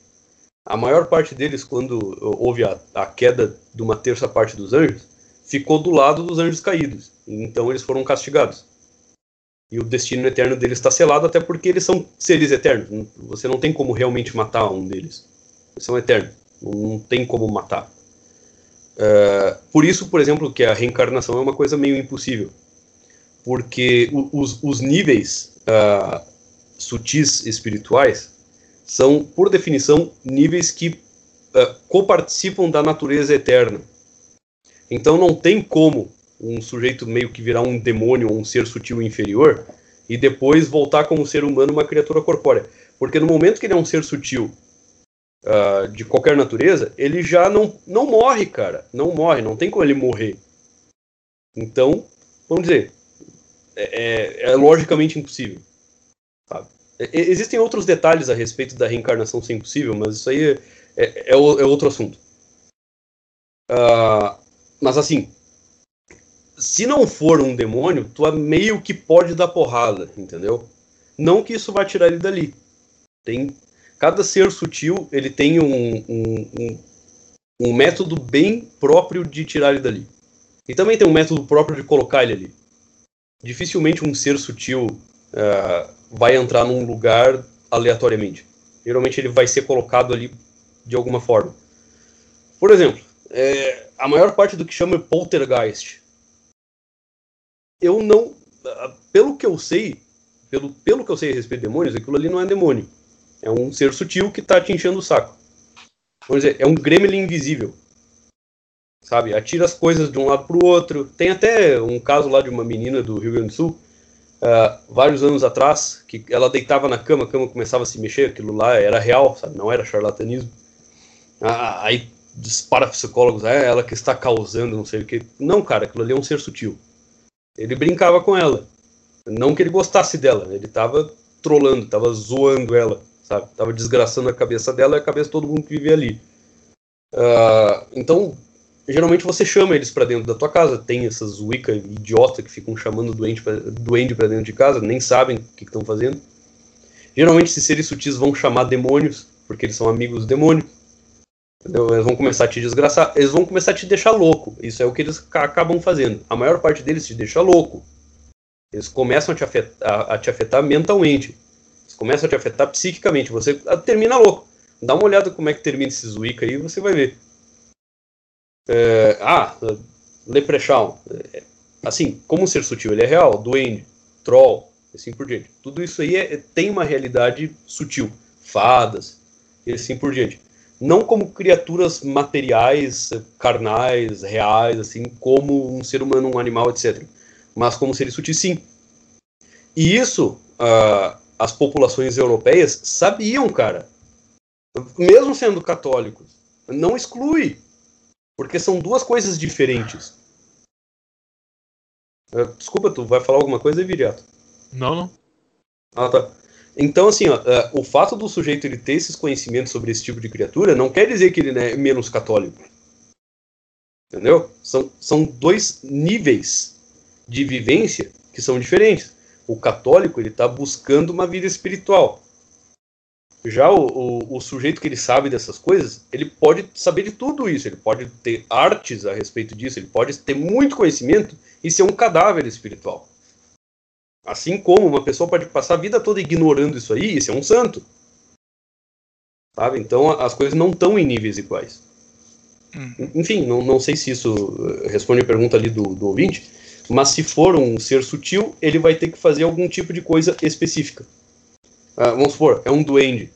A maior parte deles, quando houve a, a queda de uma terça parte dos anjos, ficou do lado dos anjos caídos. Então eles foram castigados. E o destino eterno deles está selado, até porque eles são seres eternos. Você não tem como realmente matar um deles. Eles são eternos. Não tem como matar. Uh, por isso, por exemplo, que a reencarnação é uma coisa meio impossível. Porque os, os níveis uh, sutis espirituais são, por definição, níveis que uh, coparticipam da natureza eterna. Então não tem como um sujeito meio que virar um demônio ou um ser sutil inferior e depois voltar como ser humano uma criatura corpórea. Porque no momento que ele é um ser sutil uh, de qualquer natureza, ele já não, não morre, cara. Não morre, não tem como ele morrer. Então, vamos dizer, é, é, é logicamente impossível. Sabe? Existem outros detalhes a respeito da reencarnação ser impossível, mas isso aí é, é, é, é outro assunto. Uh, mas assim, se não for um demônio, tu é meio que pode dar porrada, entendeu? Não que isso vá tirar ele dali. Tem cada ser sutil ele tem um, um, um, um método bem próprio de tirar ele dali. E também tem um método próprio de colocar ele ali. Dificilmente um ser sutil uh, vai entrar num lugar aleatoriamente. Geralmente ele vai ser colocado ali de alguma forma. Por exemplo, é, a maior parte do que chama poltergeist. Eu não. Pelo que eu sei, pelo, pelo que eu sei a respeito de demônios, aquilo ali não é demônio. É um ser sutil que tá te enchendo o saco. Vamos dizer, é um gremlin invisível. Sabe? Atira as coisas de um lado pro outro. Tem até um caso lá de uma menina do Rio Grande do Sul, uh, vários anos atrás, que ela deitava na cama, a cama começava a se mexer, aquilo lá era real, sabe? Não era charlatanismo. Ah, aí dos parapsicólogos, é ela que está causando, não sei o que. Não, cara, aquilo ali é um ser sutil. Ele brincava com ela. Não que ele gostasse dela, ele estava trolando, estava zoando ela, sabe? Tava desgraçando a cabeça dela e a cabeça de todo mundo que vivia ali. Uh, então, geralmente você chama eles para dentro da tua casa. Tem essas Wicca idiota que ficam chamando doente pra, duende para dentro de casa, nem sabem o que estão fazendo. Geralmente esses seres sutis vão chamar demônios, porque eles são amigos do demônio. Entendeu? Eles vão começar a te desgraçar, eles vão começar a te deixar louco. Isso é o que eles acabam fazendo. A maior parte deles te deixa louco. Eles começam a te afetar, a, a te afetar mentalmente. Eles começam a te afetar psiquicamente. Você termina louco. Dá uma olhada como é que termina esses Wicca aí, você vai ver. É, ah, Leprechaun. É, assim, como ser sutil, ele é real. Duende, Troll, assim por diante. Tudo isso aí é, tem uma realidade sutil. Fadas, e assim por diante não como criaturas materiais, carnais, reais, assim, como um ser humano, um animal, etc. Mas como seres sutis, sim. E isso, uh, as populações europeias sabiam, cara. Mesmo sendo católicos. Não exclui. Porque são duas coisas diferentes. Uh, desculpa, tu vai falar alguma coisa, Viriato? Não, não. Ah, tá. Então, assim, ó, uh, o fato do sujeito ele ter esses conhecimentos sobre esse tipo de criatura não quer dizer que ele né, é menos católico. Entendeu? São, são dois níveis de vivência que são diferentes. O católico ele está buscando uma vida espiritual. Já o, o, o, sujeito que ele sabe dessas coisas, ele pode saber de tudo isso, ele pode ter artes a respeito disso, ele pode ter muito conhecimento e ser um cadáver espiritual. Assim como uma pessoa pode passar a vida toda ignorando isso aí e ser um santo. Sabe? Então as coisas não estão em níveis iguais. Hum. Enfim, não, não sei se isso eh, responde a pergunta ali do, do ouvinte, mas se for um ser sutil, ele vai ter que fazer algum tipo de coisa específica. Uh, vamos supor, é um duende.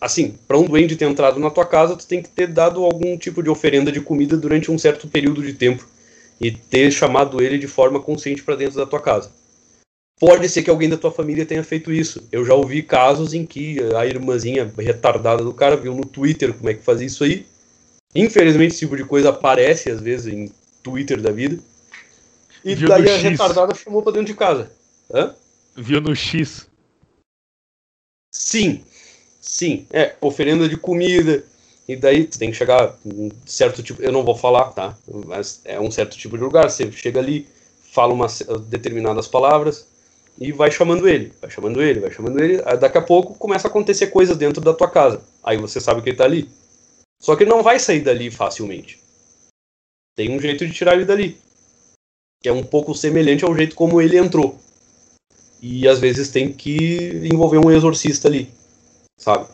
Assim, para um duende ter entrado na tua casa, tu tem que ter dado algum tipo de oferenda de comida durante um certo período de tempo e ter chamado ele de forma consciente para dentro da tua casa. Pode ser que alguém da tua família tenha feito isso. Eu já ouvi casos em que a irmãzinha retardada do cara viu no Twitter como é que fazia isso aí. Infelizmente, esse tipo de coisa aparece às vezes em Twitter da vida. E Viu daí a retardada chamou pra dentro de casa. Hã? Viu no X. Sim. Sim. É, oferenda de comida, e daí tu tem que chegar um certo tipo, eu não vou falar, tá? Mas é um certo tipo de lugar, você chega ali, fala umas determinadas palavras e vai chamando ele, vai chamando ele, vai chamando ele, daqui a pouco começa a acontecer coisas dentro da tua casa. Aí você sabe que ele tá ali. Só que ele não vai sair dali facilmente. Tem um jeito de tirar ele dali. Que é um pouco semelhante ao jeito como ele entrou. E às vezes tem que envolver um exorcista ali, sabe?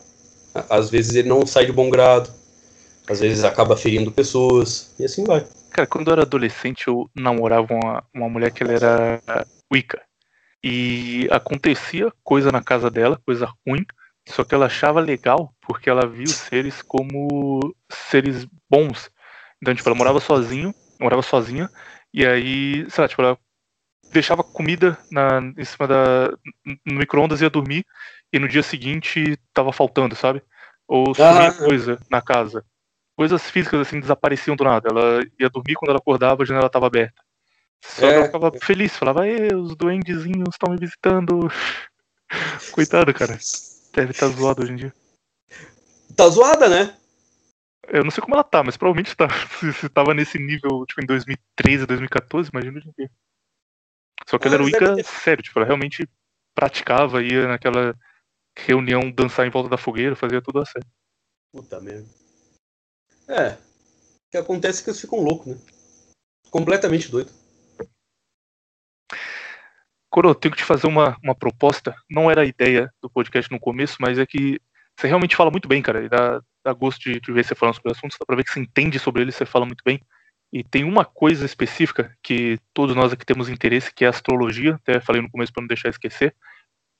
Às vezes ele não sai de bom grado, às vezes acaba ferindo pessoas, e assim vai. Cara, quando eu era adolescente, eu namorava uma, uma mulher que ela era Wicca. E acontecia coisa na casa dela, coisa ruim, só que ela achava legal porque ela via os seres como seres bons. Então, tipo, ela morava sozinho, morava sozinha, e aí, sei lá, tipo, ela deixava comida na, em cima da. no micro-ondas e ia dormir, e no dia seguinte tava faltando, sabe? Ou sumia ah, coisa na casa. Coisas físicas assim desapareciam do nada. Ela ia dormir quando ela acordava, a janela tava aberta. Só é. ela ficava feliz, falava, os duendezinhos estão me visitando. Coitado, cara. Deve estar tá zoado hoje em dia. Tá zoada, né? Eu não sei como ela tá, mas provavelmente tá. Se, se tava nesse nível, tipo, em 2013, 2014, imagina hoje em dia. Só que ela era Wicca ter... sério, tipo, ela realmente praticava, ia naquela reunião dançar em volta da fogueira, fazia tudo a sério. Puta merda. É. O que acontece é que eles ficam loucos, né? Completamente doidos. Coro, eu tenho que te fazer uma, uma proposta. Não era a ideia do podcast no começo, mas é que você realmente fala muito bem, cara. E dá, dá gosto de, de ver você falando sobre assuntos, dá pra ver que você entende sobre eles, você fala muito bem. E tem uma coisa específica que todos nós aqui temos interesse, que é a astrologia. Até falei no começo para não deixar esquecer.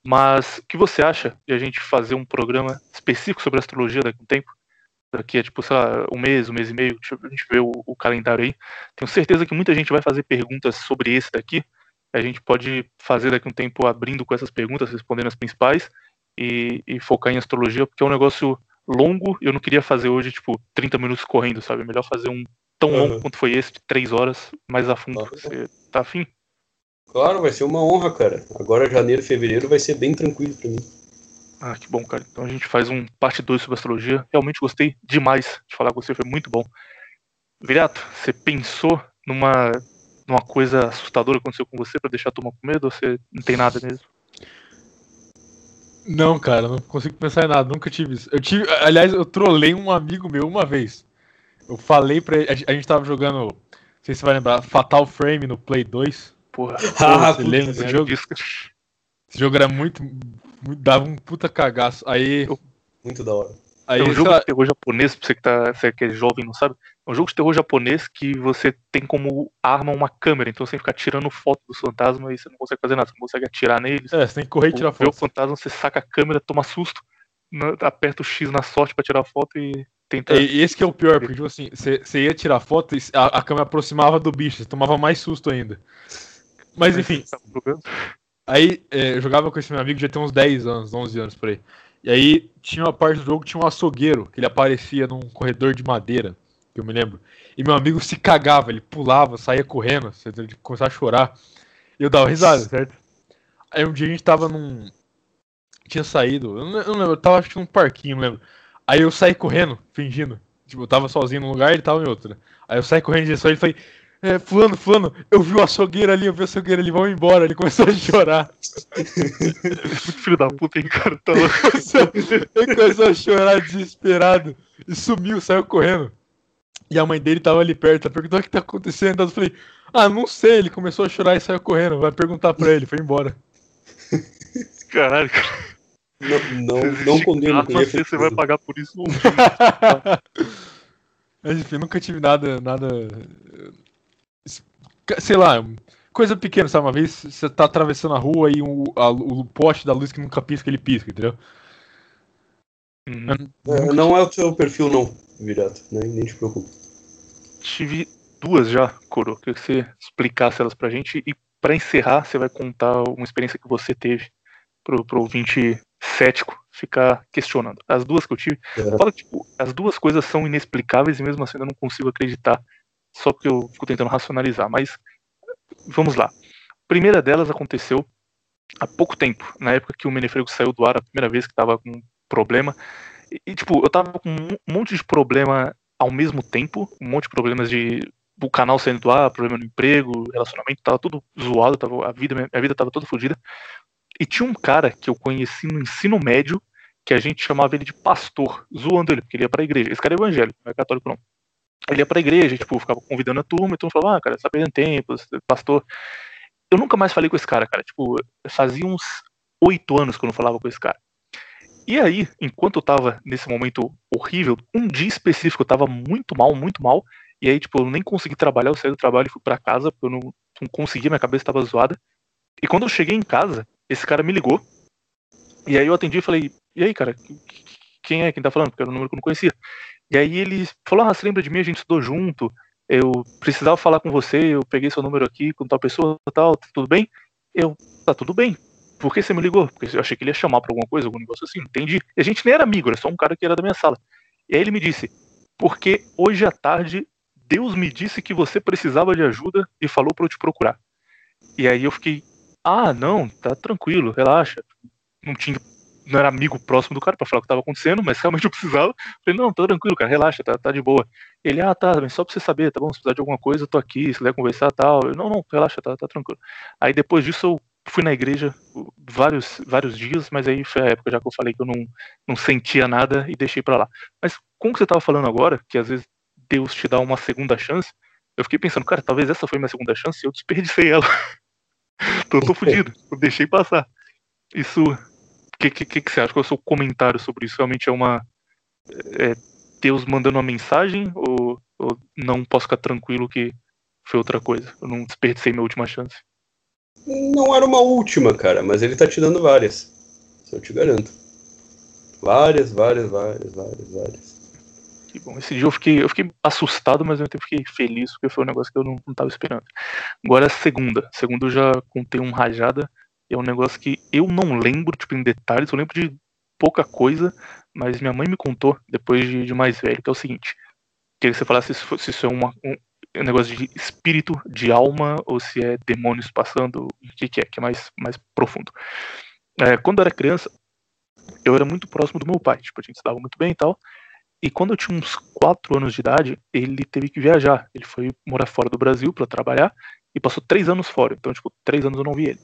Mas o que você acha de a gente fazer um programa específico sobre astrologia daqui a um tempo? Daqui a, tipo, sei lá, um mês, um mês e meio, a gente vê o, o calendário aí. Tenho certeza que muita gente vai fazer perguntas sobre esse daqui. A gente pode fazer daqui a um tempo abrindo com essas perguntas, respondendo as principais e, e focar em astrologia, porque é um negócio longo. Eu não queria fazer hoje, tipo, 30 minutos correndo, sabe? É melhor fazer um tão uhum. longo quanto foi esse, de 3 horas, mais a fundo. Você tá afim? Claro, vai ser uma honra, cara. Agora, janeiro e fevereiro, vai ser bem tranquilo pra mim. Ah, que bom, cara. Então a gente faz um parte 2 sobre astrologia. Realmente gostei demais de falar com você, foi muito bom. Viriato, você pensou numa, numa coisa assustadora que aconteceu com você para deixar a turma com medo ou você não tem nada mesmo? Não, cara, não consigo pensar em nada, nunca tive isso. Eu tive, aliás, eu trolei um amigo meu uma vez. Eu falei pra ele, a gente tava jogando, não sei se você vai lembrar, Fatal Frame no Play 2. Porra, ah, você lembra desse jogo? Esse jogo era muito, muito, dava um puta cagaço. Aí. Muito da hora. Aí, é um jogo de terror japonês, pra você que, tá, você que é jovem não sabe, é um jogo de terror japonês que você tem como arma uma câmera, então você tem que ficar tirando foto dos fantasmas e você não consegue fazer nada, você não consegue atirar neles. É, você tem que correr e tirar foto. Vê o fantasma, você saca a câmera, toma susto, aperta o X na sorte pra tirar foto e tenta. E esse que é o pior, porque tipo assim, você, ia tirar foto e a, a câmera aproximava do bicho, você tomava mais susto ainda. Mas enfim. Aí é, eu jogava com esse meu amigo já tem uns 10 anos, 11 anos por aí. E aí tinha uma parte do jogo que tinha um açougueiro, que ele aparecia num corredor de madeira, que eu me lembro. E meu amigo se cagava, ele pulava, saía correndo, ele começava a chorar. E eu dava risada, certo? Aí um dia a gente tava num. Tinha saído, eu não, eu não lembro, eu tava acho que num parquinho, não lembro. Aí eu saí correndo, fingindo. Tipo, eu tava sozinho num lugar e ele tava em outro. Né? Aí eu saí correndo em direção e falei, é, fulano, fulano, eu vi o açougueiro ali, eu vi o açougueiro ali, vamos embora. Ele começou a chorar. Filho da puta, hein, cara? Tá louco. ele começou a chorar desesperado e sumiu, saiu correndo. E a mãe dele tava ali perto, perguntou o que tá acontecendo. Eu falei, ah, não sei. Ele começou a chorar e saiu correndo. Vai perguntar pra ele, foi embora. Caralho, cara. Não, não, não condeno. Você, você vai pagar por isso um Mas enfim, nunca tive nada, nada sei lá, coisa pequena, sabe? Uma vez você tá atravessando a rua e o, a, o poste da luz que nunca pisca, ele pisca, entendeu? Uhum. É, não é o seu perfil, não, virado, nem, nem te preocupe. Tive duas já, Coro. Queria que você explicasse elas pra gente e para encerrar, você vai contar uma experiência que você teve pro, pro ouvinte cético ficar questionando. As duas que eu tive, é. fala tipo, as duas coisas são inexplicáveis e mesmo assim eu não consigo acreditar só porque eu fico tentando racionalizar, mas vamos lá. A primeira delas aconteceu há pouco tempo, na época que o Menefrego saiu do ar a primeira vez que estava com problema. E, e, tipo, eu tava com um monte de problema ao mesmo tempo, um monte de problemas de o canal saindo do ar, problema no emprego, relacionamento, tava tudo zoado, tava, a vida, minha vida tava toda fodida. E tinha um cara que eu conheci no ensino médio, que a gente chamava ele de pastor, zoando ele, porque ele ia pra igreja. Esse cara é evangélico, não é católico não ele ia pra igreja, tipo, ficava convidando a turma, então falava, ah, cara, você tá perdendo tempo, pastor. Eu nunca mais falei com esse cara, cara. Tipo, fazia uns oito anos que eu não falava com esse cara. E aí, enquanto eu tava nesse momento horrível, um dia específico eu tava muito mal, muito mal. E aí, tipo, eu nem consegui trabalhar, eu saí do trabalho e fui pra casa, porque eu não, não conseguia, minha cabeça tava zoada. E quando eu cheguei em casa, esse cara me ligou. E aí eu atendi e falei, e aí, cara, quem é quem tá falando? Porque era um número que eu não conhecia. E aí ele falou: Ah, você lembra de mim? A gente estudou junto. Eu precisava falar com você. Eu peguei seu número aqui com tal pessoa, tal. Tudo bem? Eu, tá tudo bem. Por que você me ligou? Porque eu achei que ele ia chamar pra alguma coisa, algum negócio assim. Entendi. E a gente nem era amigo, era só um cara que era da minha sala. E aí ele me disse: Porque hoje à tarde Deus me disse que você precisava de ajuda e falou para eu te procurar. E aí eu fiquei: Ah, não, tá tranquilo, relaxa. Não tinha não era amigo próximo do cara para falar o que estava acontecendo, mas realmente eu precisava. Falei, não, tá tranquilo, cara, relaxa, tá, tá de boa. Ele, ah, tá, só pra você saber, tá bom? Se precisar de alguma coisa, eu tô aqui, se quiser conversar tal. Eu, não, não, relaxa, tá, tá tranquilo. Aí depois disso eu fui na igreja vários, vários dias, mas aí foi a época já que eu falei que eu não, não sentia nada e deixei para lá. Mas como que você tava falando agora, que às vezes Deus te dá uma segunda chance, eu fiquei pensando, cara, talvez essa foi minha segunda chance e eu desperdicei ela. Então eu tô fudido. Eu deixei passar. Isso. O que, que, que, você acha? Qual é o seu comentário sobre isso? Realmente é uma. É Deus mandando uma mensagem? Ou, ou não posso ficar tranquilo que foi outra coisa? Eu não desperdicei minha última chance. Não era uma última, cara, mas ele tá te dando várias. Isso eu te garanto. Várias, várias, várias, várias, várias. Que bom. Esse dia eu fiquei, eu fiquei assustado, mas eu fiquei feliz, porque foi um negócio que eu não, tava esperando. Agora a segunda. Segunda eu já contei um rajada. É um negócio que eu não lembro, tipo, em detalhes, eu lembro de pouca coisa, mas minha mãe me contou depois de, de mais velho, que é o seguinte. Queria que você falasse se, se isso é uma, um, um negócio de espírito, de alma, ou se é demônios passando, o que, que é, que é mais, mais profundo. É, quando eu era criança, eu era muito próximo do meu pai, tipo, a gente se dava muito bem e tal. E quando eu tinha uns 4 anos de idade, ele teve que viajar. Ele foi morar fora do Brasil para trabalhar e passou 3 anos fora. Então, tipo, 3 anos eu não vi ele.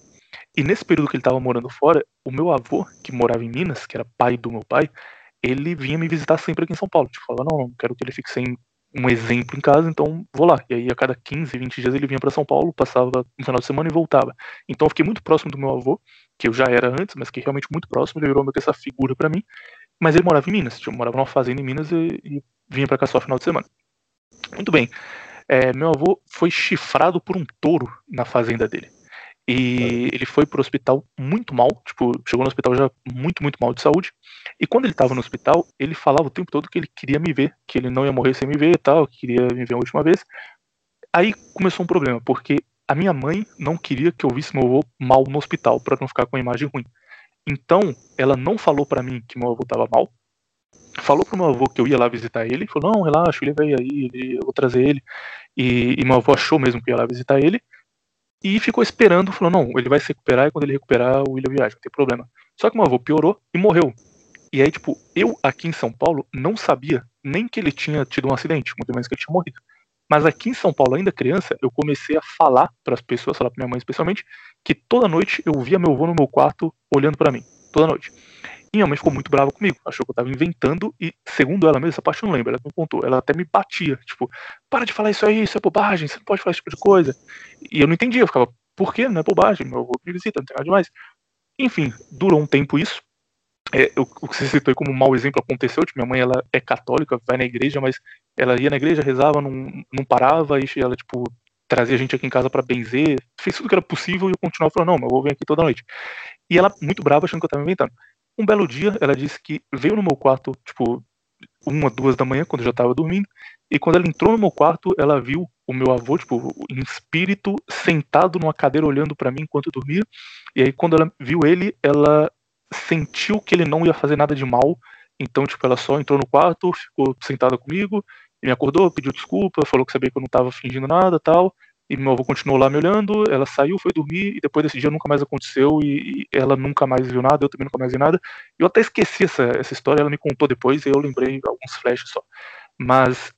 E nesse período que ele estava morando fora, o meu avô, que morava em Minas, que era pai do meu pai, ele vinha me visitar sempre aqui em São Paulo. Tipo, falava, não, não quero que ele fique sem um exemplo em casa, então vou lá. E aí a cada 15, 20 dias ele vinha para São Paulo, passava um final de semana e voltava. Então eu fiquei muito próximo do meu avô, que eu já era antes, mas que realmente muito próximo, ele virou meio que essa figura para mim. Mas ele morava em Minas, tipo, morava numa fazenda em Minas e, e vinha para cá só final de semana. Muito bem. É, meu avô foi chifrado por um touro na fazenda dele. E ele foi pro hospital muito mal, tipo, chegou no hospital já muito, muito mal de saúde. E quando ele tava no hospital, ele falava o tempo todo que ele queria me ver, que ele não ia morrer sem me ver e tal, que queria me ver a última vez. Aí começou um problema, porque a minha mãe não queria que eu visse meu avô mal no hospital, para não ficar com a imagem ruim. Então, ela não falou para mim que meu avô tava mal. Falou pro meu avô que eu ia lá visitar ele. Falou: Não, relaxa, ele veio aí, eu vou trazer ele. E, e meu avô achou mesmo que ia lá visitar ele. E ficou esperando, falou: Não, ele vai se recuperar e quando ele recuperar, o William viaja, não tem problema. Só que meu avô piorou e morreu. E aí, tipo, eu aqui em São Paulo não sabia nem que ele tinha tido um acidente, muito menos que ele tinha morrido. Mas aqui em São Paulo, ainda criança, eu comecei a falar para as pessoas, falar para minha mãe especialmente, que toda noite eu via meu avô no meu quarto olhando para mim, toda noite. E minha mãe ficou muito brava comigo, achou que eu tava inventando e, segundo ela mesma, essa parte eu não lembro, ela me contou, ela até me batia, tipo, para de falar isso aí, isso é bobagem, você não pode falar esse tipo de coisa. E eu não entendia, eu ficava, por que? Não é bobagem, meu avô me visita, não tem nada demais. Enfim, durou um tempo isso, é, o, o, que você citou como um mau exemplo aconteceu, tipo, minha mãe ela é católica, vai na igreja, mas ela ia na igreja, rezava, não, não parava, e ela, tipo, trazia a gente aqui em casa para benzer, fez tudo que era possível e eu continuava falando, não, eu vou vir aqui toda noite. E ela, muito brava, achando que eu tava inventando. Um belo dia, ela disse que veio no meu quarto, tipo, uma, duas da manhã, quando eu já tava dormindo, e quando ela entrou no meu quarto, ela viu o meu avô, tipo, em espírito, sentado numa cadeira olhando para mim enquanto eu dormia. E aí, quando ela viu ele, ela sentiu que ele não ia fazer nada de mal, então, tipo, ela só entrou no quarto, ficou sentada comigo, me acordou, pediu desculpa, falou que sabia que eu não estava fingindo nada tal, e meu avô continuou lá me olhando, ela saiu, foi dormir, e depois desse dia nunca mais aconteceu, e, e ela nunca mais viu nada, eu também nunca mais vi nada. Eu até esqueci essa, essa história, ela me contou depois, e eu lembrei alguns flashes só. Mas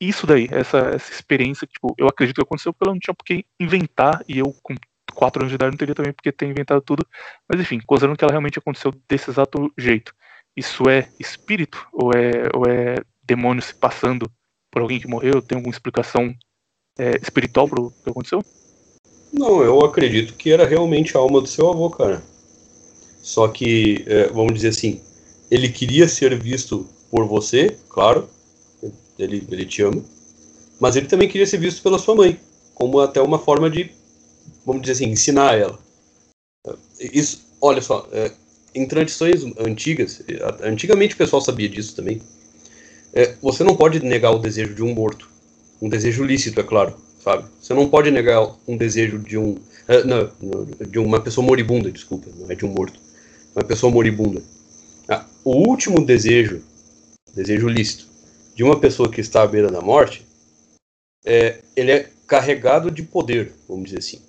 isso daí, essa, essa experiência, tipo, eu acredito que aconteceu porque ela não tinha por que inventar, e eu, com 4 anos de idade, não teria também porque ter inventado tudo. Mas enfim, considerando que ela realmente aconteceu desse exato jeito. Isso é espírito? Ou é, ou é demônio se passando por alguém que morreu? Tem alguma explicação é, espiritual pro que aconteceu? Não, eu acredito que era realmente a alma do seu avô, cara. Só que, é, vamos dizer assim, ele queria ser visto por você, claro, ele, ele te ama, mas ele também queria ser visto pela sua mãe, como até uma forma de vamos dizer assim, ensinar ela. Isso, olha só, é, em tradições antigas, antigamente o pessoal sabia disso também, é, você não pode negar o desejo de um morto. Um desejo lícito, é claro, sabe? Você não pode negar um desejo de um. É, não, de uma pessoa moribunda, desculpa, não é de um morto. Uma pessoa moribunda. Ah, o último desejo, desejo lícito, de uma pessoa que está à beira da morte, é, ele é carregado de poder, vamos dizer assim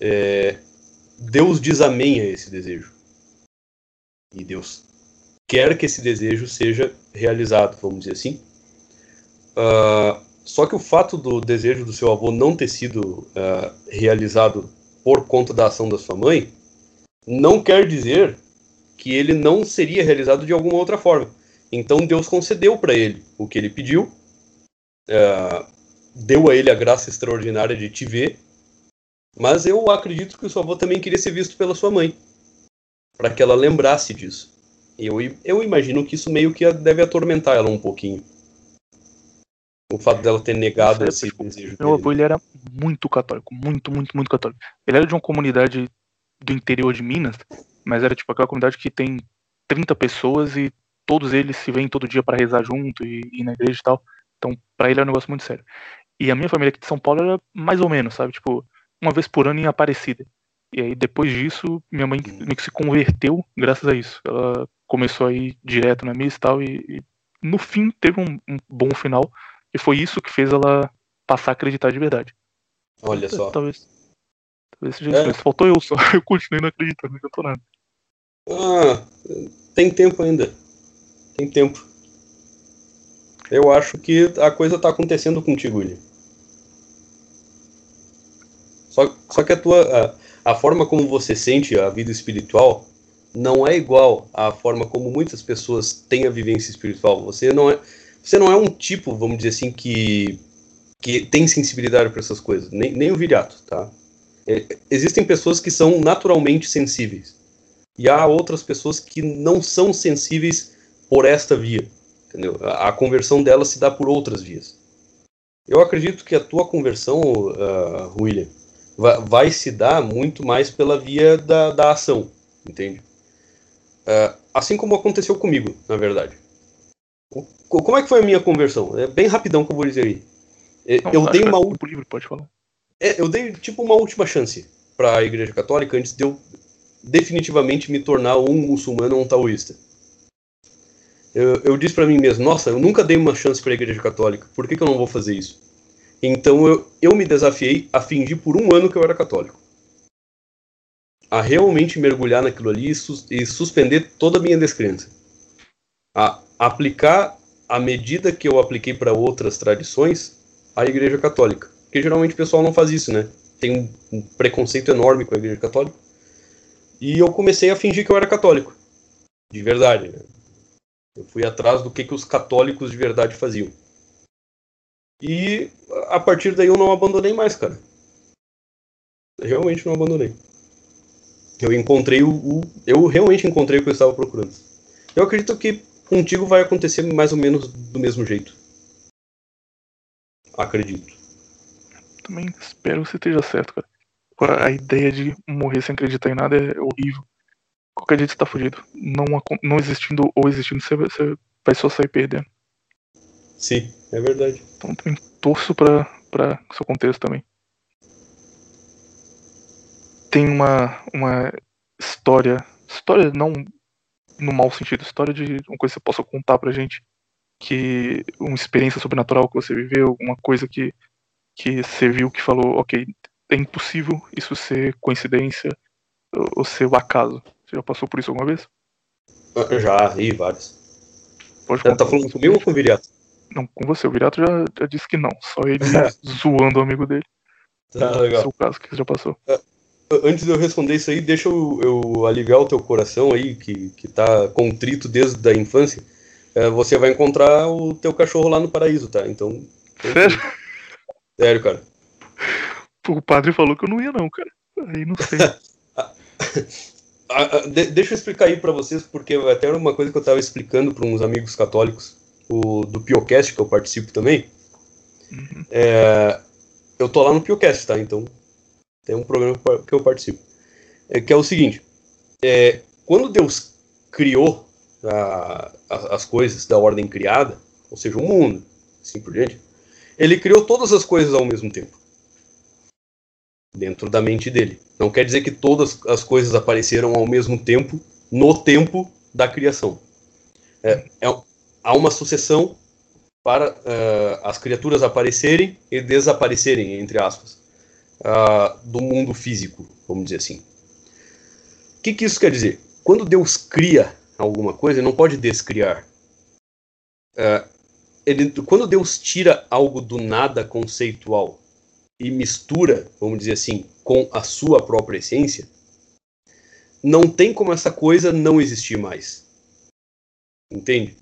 é, Deus diz amém a esse desejo. E Deus quer que esse desejo seja realizado, vamos dizer assim. Uh, só que o fato do desejo do seu avô não ter sido uh, realizado por conta da ação da sua mãe não quer dizer que ele não seria realizado de alguma outra forma. Então Deus concedeu para ele o que ele pediu, uh, deu a ele a graça extraordinária de te ver Mas eu acredito que o seu avô também queria ser visto pela sua mãe, para que ela lembrasse disso. Eu, eu imagino que isso meio que deve atormentar ela um pouquinho. O fato dela ter negado esse tipo, desejo. Meu avô ele era muito católico, muito, muito, muito católico. Ele era de uma comunidade do interior de Minas, mas era tipo aquela comunidade que tem 30 pessoas e todos eles se veem todo dia para rezar junto e ir na igreja e tal. Então, para ele é um negócio muito sério. E a minha família aqui de São Paulo era mais ou menos, sabe? Tipo, uma vez por ano em Aparecida. E aí, depois disso, minha mãe meio que se converteu graças a isso. Ela começou a ir direto na missa e tal, e, e no fim teve um, um, bom final. E foi isso que fez ela passar a acreditar de verdade. Olha só. Talvez. Talvez seja é. isso. Faltou eu só. Eu continuei não acreditando, não adiantou nada. Ah, tem tempo ainda. Tem tempo. Eu acho que a coisa tá acontecendo contigo, William. Só, só que a tua a, a forma como você sente a vida espiritual não é igual à forma como muitas pessoas têm a vivência espiritual. Você não é você não é um tipo, vamos dizer assim, que que tem sensibilidade para essas coisas, nem, nem o viriato, tá? É, existem pessoas que são naturalmente sensíveis e há outras pessoas que não são sensíveis por esta via, entendeu? A, a conversão delas se dá por outras vias. Eu acredito que a tua conversão, uh, William, vai, vai, se dar muito mais pela via da, da ação, entende? Uh, assim como aconteceu comigo, na verdade. Como é que foi a minha conversão? É bem rapidão que eu vou dizer aí. É, Não, eu dei uma livro, pode falar. É, eu dei tipo uma última chance para a Igreja Católica antes de eu definitivamente me tornar um muçulmano ou um taoísta. Eu, eu disse para mim mesmo, nossa, eu nunca dei uma chance para a Igreja Católica, por que, que eu não vou fazer isso? Então eu, eu me desafiei a fingir por um ano que eu era católico. A realmente mergulhar naquilo ali e, sus, e suspender toda a minha descrença. A aplicar a medida que eu apliquei para outras tradições à Igreja Católica. Porque geralmente o pessoal não faz isso, né? Tem um preconceito enorme com a Igreja Católica. E eu comecei a fingir que eu era católico. De verdade, né? Eu fui atrás do que, que os católicos de verdade faziam. E a partir daí eu não abandonei mais, cara. realmente não abandonei. Eu encontrei o, o, Eu realmente encontrei o que eu estava procurando. Eu acredito que contigo vai acontecer mais ou menos do mesmo jeito. Acredito. Também espero que você esteja certo, cara. A ideia de morrer sem acreditar em nada é horrível. Qualquer dia você tá fugido. Não, não existindo ou existindo, você vai só sair perdendo. Sim, é verdade. Então torço pra, pra seu contexto também. Tem uma, uma história. História não no mau sentido, história de uma coisa que você possa contar pra gente. Que uma experiência sobrenatural que você viveu, alguma coisa que, que você viu que falou, ok, é impossível isso ser coincidência ou ser o acaso. Você já passou por isso alguma vez? Já, e vários. Pode contar. Tá falando comigo ou com o Viriato? Não, com você. O Viriato já, já disse que não. Só ele zoando o amigo dele. Tá, legal. Esse é caso que já passou. Ah, antes de eu responder isso aí, deixa eu, eu aliviar o teu coração aí, que, que tá contrito desde a infância. É, você vai encontrar o teu cachorro lá no paraíso, tá? Então. Sério? Sério, cara. O padre falou que eu não ia, não, cara. Aí não sei. de, deixa eu explicar aí para vocês, porque até era uma coisa que eu estava explicando para uns amigos católicos o, do Piocast, que eu participo também. Uhum. É, eu tô lá no Piocast, tá? Então tem um programa que eu participo. É, que é o seguinte: é, quando Deus criou a, a, as coisas da ordem criada, ou seja, o mundo, assim por diante, ele criou todas as coisas ao mesmo tempo dentro da mente dele. Não quer dizer que todas as coisas apareceram ao mesmo tempo no tempo da criação. É, é há uma sucessão para uh, as criaturas aparecerem e desaparecerem, entre aspas, uh, do mundo físico, vamos dizer assim. O que, que isso quer dizer? Quando Deus cria alguma coisa, ele não pode descriar. Uh, ele, quando Deus tira algo do nada conceitual e mistura, vamos dizer assim, com a sua própria essência, não tem como essa coisa não existir mais. Entende?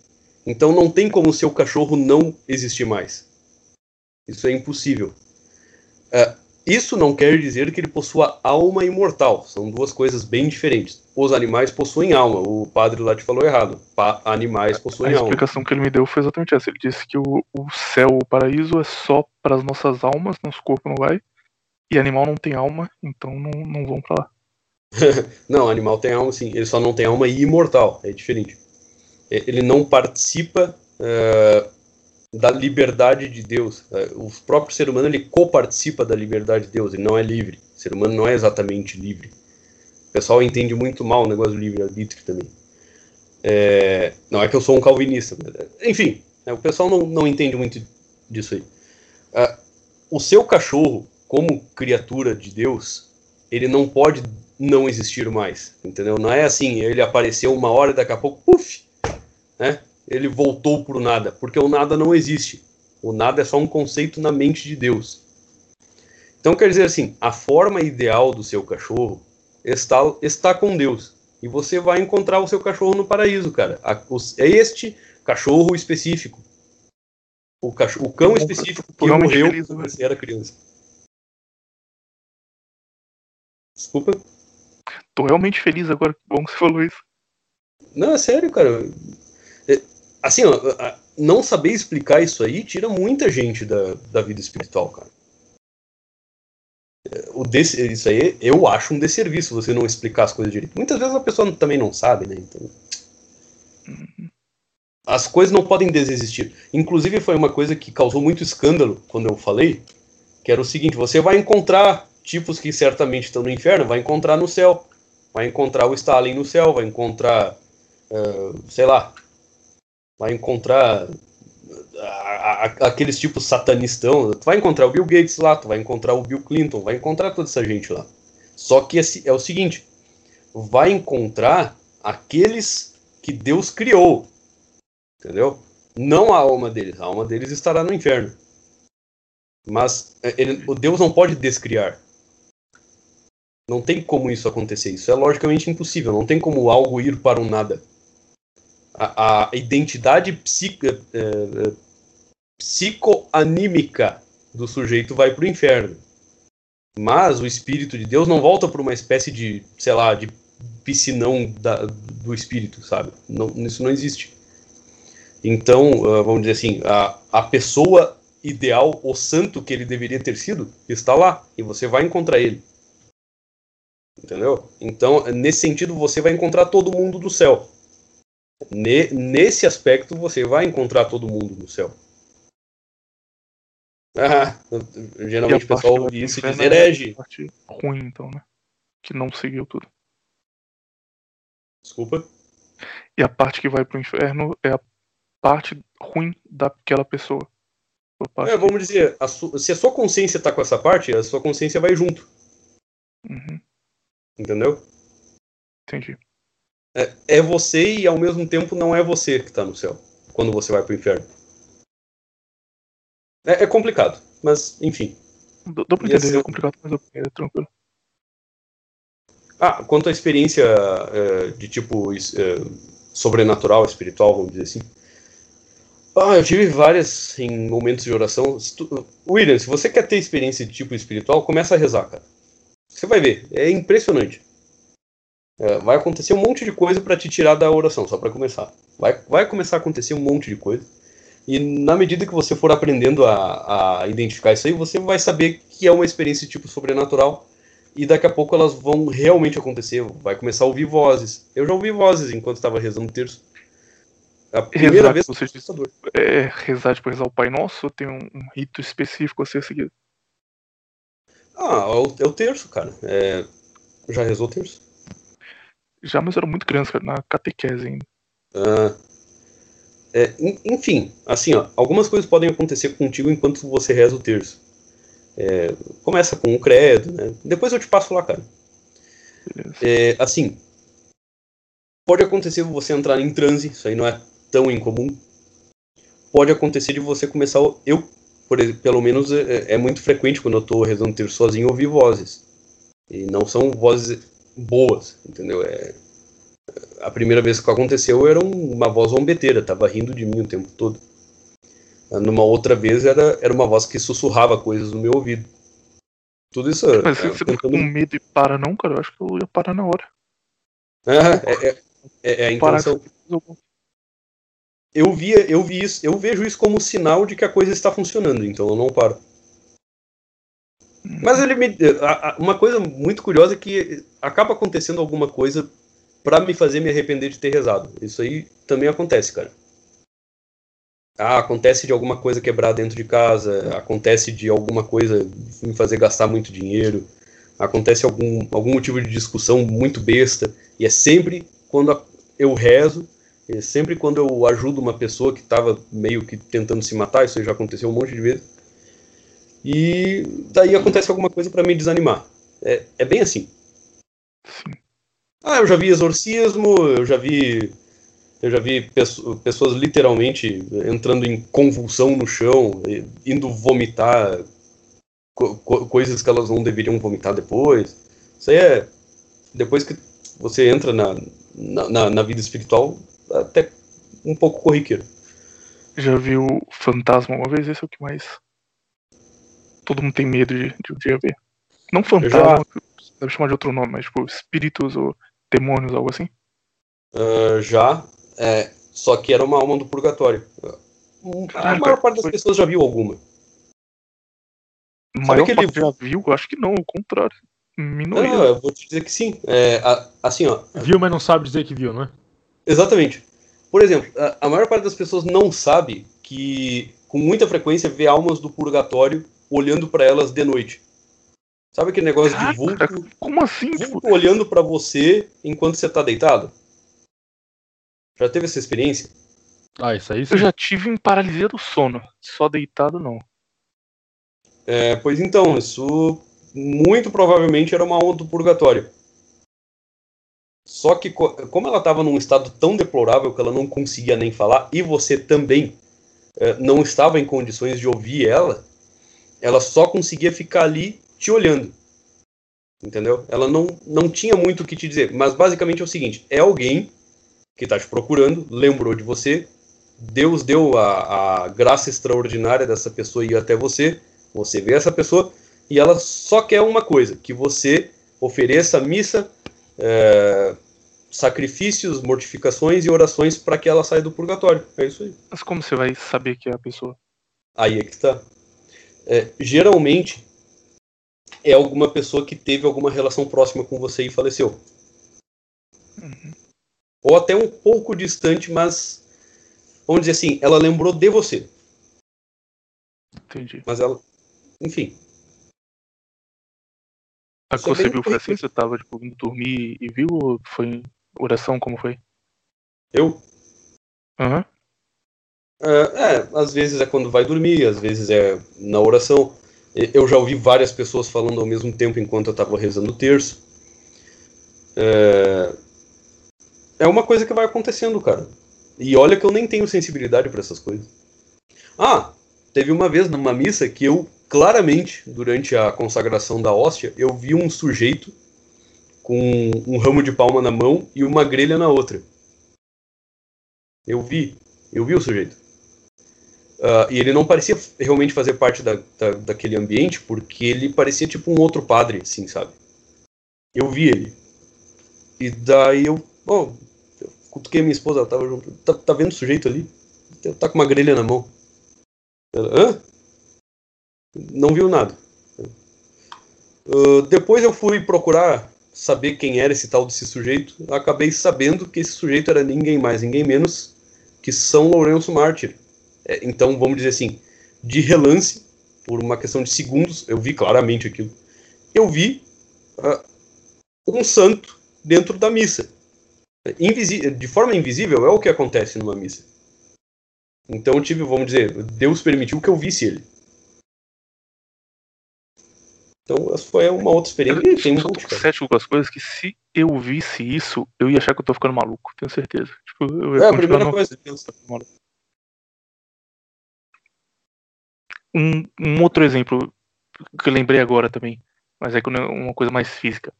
Então não tem como o seu cachorro não existir mais. Isso é impossível. Uh, isso não quer dizer que ele possua alma imortal. São duas coisas bem diferentes. Os animais possuem alma. O padre lá te falou errado. Pa animais possuem alma. A explicação alma. que ele me deu foi exatamente essa. Ele disse que o, o céu, o paraíso, é só para as nossas almas, nosso corpo não vai. E animal não tem alma, então não, não vão para lá. não, animal tem alma sim. Ele só não tem alma imortal. É diferente. Ele não participa. Uh da liberdade de Deus. É, o próprio ser humano ele coparticipa da liberdade de Deus, ele não é livre. O ser humano não é exatamente livre. O pessoal entende muito mal o negócio do livre-arbítrio também. É, não é que eu sou um calvinista. Enfim, né, o pessoal não, não entende muito disso aí. Uh, o seu cachorro, como criatura de Deus, ele não pode não existir mais, entendeu? Não é assim, ele apareceu uma hora e daqui a pouco, puf, né? ele voltou para o nada, porque o nada não existe. O nada é só um conceito na mente de Deus. Então quer dizer assim, a forma ideal do seu cachorro está, está com Deus. E você vai encontrar o seu cachorro no paraíso, cara. É este cachorro específico. O, cachorro, o cão específico que morreu feliz, quando você era criança. Desculpa. Tô realmente feliz agora. Que bom que você falou isso. Não, é sério, cara assim, ó, não saber explicar isso aí tira muita gente da, da vida espiritual, cara. O desse, isso aí eu acho um desserviço você não explicar as coisas direito. Muitas vezes a pessoa também não sabe, né? Então. As coisas não podem desistir. Inclusive, foi uma coisa que causou muito escândalo quando eu falei, que era o seguinte: você vai encontrar tipos que certamente estão no inferno, vai encontrar no céu. Vai encontrar o Stalin no céu, vai encontrar, uh, sei lá, vai encontrar aqueles tipos satanistão, tu vai encontrar o Bill Gates lá, tu vai encontrar o Bill Clinton, vai encontrar toda essa gente lá. Só que é o seguinte, vai encontrar aqueles que Deus criou, entendeu? Não a alma deles, a alma deles estará no inferno. Mas é, ele, o Deus não pode descriar. Não tem como isso acontecer. Isso é logicamente impossível. Não tem como algo ir para um nada a, identidade psico, é, é, psicoanímica do sujeito vai para o inferno. Mas o Espírito de Deus não volta para uma espécie de, sei lá, de piscinão da, do Espírito, sabe? Não, isso não existe. Então, uh, vamos dizer assim, a, a pessoa ideal, o santo que ele deveria ter sido, está lá. E você vai encontrar ele. Entendeu? Então, nesse sentido, você vai encontrar todo mundo do céu. Ne, nesse aspecto, você vai encontrar todo mundo no céu. Ah, geralmente o pessoal isso e diz herege. ruim, então, né? Que não seguiu tudo. Desculpa? E a parte que vai pro inferno é a parte ruim daquela pessoa. É, vamos dizer, a se a sua consciência tá com essa parte, a sua consciência vai junto. Uhum. Entendeu? Entendi é, é você e ao mesmo tempo não é você que está no céu quando você vai para o inferno. É, é, complicado, mas enfim. Dá pra entender, é complicado, mas é tranquilo. Ah, quanto à experiência é, de tipo é, sobrenatural, espiritual, vamos dizer assim. Ah, eu tive várias em momentos de oração. Se tu, William, se você quer ter experiência de tipo espiritual, começa a rezar, cara. Você vai ver, é impressionante. É, vai acontecer um monte de coisa para te tirar da oração, só para começar. Vai, vai começar a acontecer um monte de coisa. E na medida que você for aprendendo a, a identificar isso aí, você vai saber que é uma experiência tipo sobrenatural. E daqui a pouco elas vão realmente acontecer. Vai começar a ouvir vozes. Eu já ouvi vozes enquanto estava rezando o terço. A primeira rezar, vez você assustador. É, rezar, tipo, rezar o Pai Nosso tem um, um, rito específico a ser seguido? Ah, é o, é o terço, cara. É, já rezou o terço? Já, mas era muito criança, na catequese ainda. Ah, é, enfim, assim, ó, algumas coisas podem acontecer contigo enquanto você reza o terço. É, começa com o credo, né? Depois eu te passo lá, cara. É, assim, pode acontecer você entrar em transe, isso aí não é tão incomum. Pode acontecer de você começar. Eu, por, pelo menos, é, é muito frequente quando eu tô rezando terço sozinho ouvir vozes. E não são vozes boas, entendeu? É, a primeira vez que aconteceu era uma voz zombeteira, tava rindo de mim o tempo todo. Numa outra vez era, era uma voz que sussurrava coisas no meu ouvido. Tudo isso. Mas se é, você tentando... com medo e para, não, cara, eu acho que eu ia parar na hora. É, é, é, é, é a intenção. Eu, via, eu vi isso, eu vejo isso como sinal de que a coisa está funcionando, então eu não paro. Mas ele me. Uma coisa muito curiosa é que acaba acontecendo alguma coisa para me fazer me arrepender de ter rezado. Isso aí também acontece, cara. Ah, acontece de alguma coisa quebrar dentro de casa, acontece de alguma coisa me fazer gastar muito dinheiro, acontece algum, algum motivo de discussão muito besta, e é sempre quando eu rezo, é sempre quando eu ajudo uma pessoa que estava meio que tentando se matar, isso já aconteceu um monte de vezes, e daí acontece alguma coisa para me desanimar. É, é bem assim. Sim. Ah, eu já vi exorcismo, eu já vi eu já vi pessoas literalmente entrando em convulsão no chão, indo vomitar co coisas que elas não deveriam vomitar depois. Isso aí é. Depois que você entra na, na, na vida espiritual, até um pouco corriqueiro. Já viu fantasma uma vez? Esse é o que mais. Todo mundo tem medo de, de um dia ver. Não fantasma, já... deve chamar de outro nome, mas tipo espíritos ou demônios, algo assim. Uh, já, é, só que era uma alma do purgatório. a maior parte das foi... pessoas já viu alguma. A maior parte já viu? Acho que não, o contrário. Minoria. Não, eu vou te dizer que sim. É, assim, ó. Viu, mas não sabe dizer que viu, não é? Exatamente. Por exemplo, a, a maior parte das pessoas não sabe que, com muita frequência, vê almas do purgatório olhando para elas de noite. Sabe aquele negócio Caraca, de vulto? Como assim? Vulto olhando para você enquanto você tá deitado? Já teve essa experiência? Ah, isso aí sim. Eu já tive em paralisia do sono. Só deitado, não. É, pois então, isso muito provavelmente era uma onda do purgatório. Só que, como ela estava num estado tão deplorável que ela não conseguia nem falar, e você também é, não estava em condições de ouvir ela, ela só conseguia ficar ali te olhando. Entendeu? Ela não, não tinha muito o que te dizer. Mas basicamente é o seguinte: é alguém que está te procurando, lembrou de você, Deus deu a, a, graça extraordinária dessa pessoa ir até você, você vê essa pessoa e ela só quer uma coisa, que você ofereça missa, é, sacrifícios, mortificações e orações para que ela saia do purgatório. É isso aí. Mas como você vai saber que é a pessoa? Aí é que está. É, geralmente é alguma pessoa que teve alguma relação próxima com você e faleceu. Uhum ou até um pouco distante, mas vamos dizer assim, ela lembrou de você. Entendi. Mas ela, enfim. A que você viu foi assim? Você tava tipo, indo dormir e viu ou foi oração? Como foi? Eu? Aham. Uhum. É, é, às vezes é quando vai dormir, às vezes é na oração. Eu já ouvi várias pessoas falando ao mesmo tempo enquanto eu estava rezando o terço. É, é uma coisa que vai acontecendo, cara. E olha que eu nem tenho sensibilidade para essas coisas. Ah, teve uma vez numa missa que eu claramente, durante a consagração da hóstia, eu vi um sujeito com um ramo de palma na mão e uma grelha na outra. Eu vi, eu vi o sujeito. Uh, e ele não parecia realmente fazer parte da, da, daquele ambiente, porque ele parecia tipo um outro padre, assim, sabe? Eu vi ele. E daí eu, bom, cutuquei minha esposa, ela tava junto. Tá, tá vendo o sujeito ali? Tá com uma grelha na mão. Ela, hã? Não viu nada. Uh, depois eu fui procurar saber quem era esse tal desse sujeito. Acabei sabendo que esse sujeito era ninguém mais, ninguém menos que São Lourenço Mártir. É, então, vamos dizer assim, de relance, por uma questão de segundos, eu vi claramente aquilo. Eu vi uh, um santo dentro da missa de forma invisível é o que acontece numa missa. Então eu tive, vamos dizer, Deus permitiu que eu visse ele. Então essa foi uma outra experiência. Eu, tem um cético com as coisas que se eu visse isso, eu ia achar que eu tô ficando maluco, tenho certeza. Tipo, é a primeira coisa. Um, um outro exemplo que eu lembrei agora também, mas é uma coisa mais física.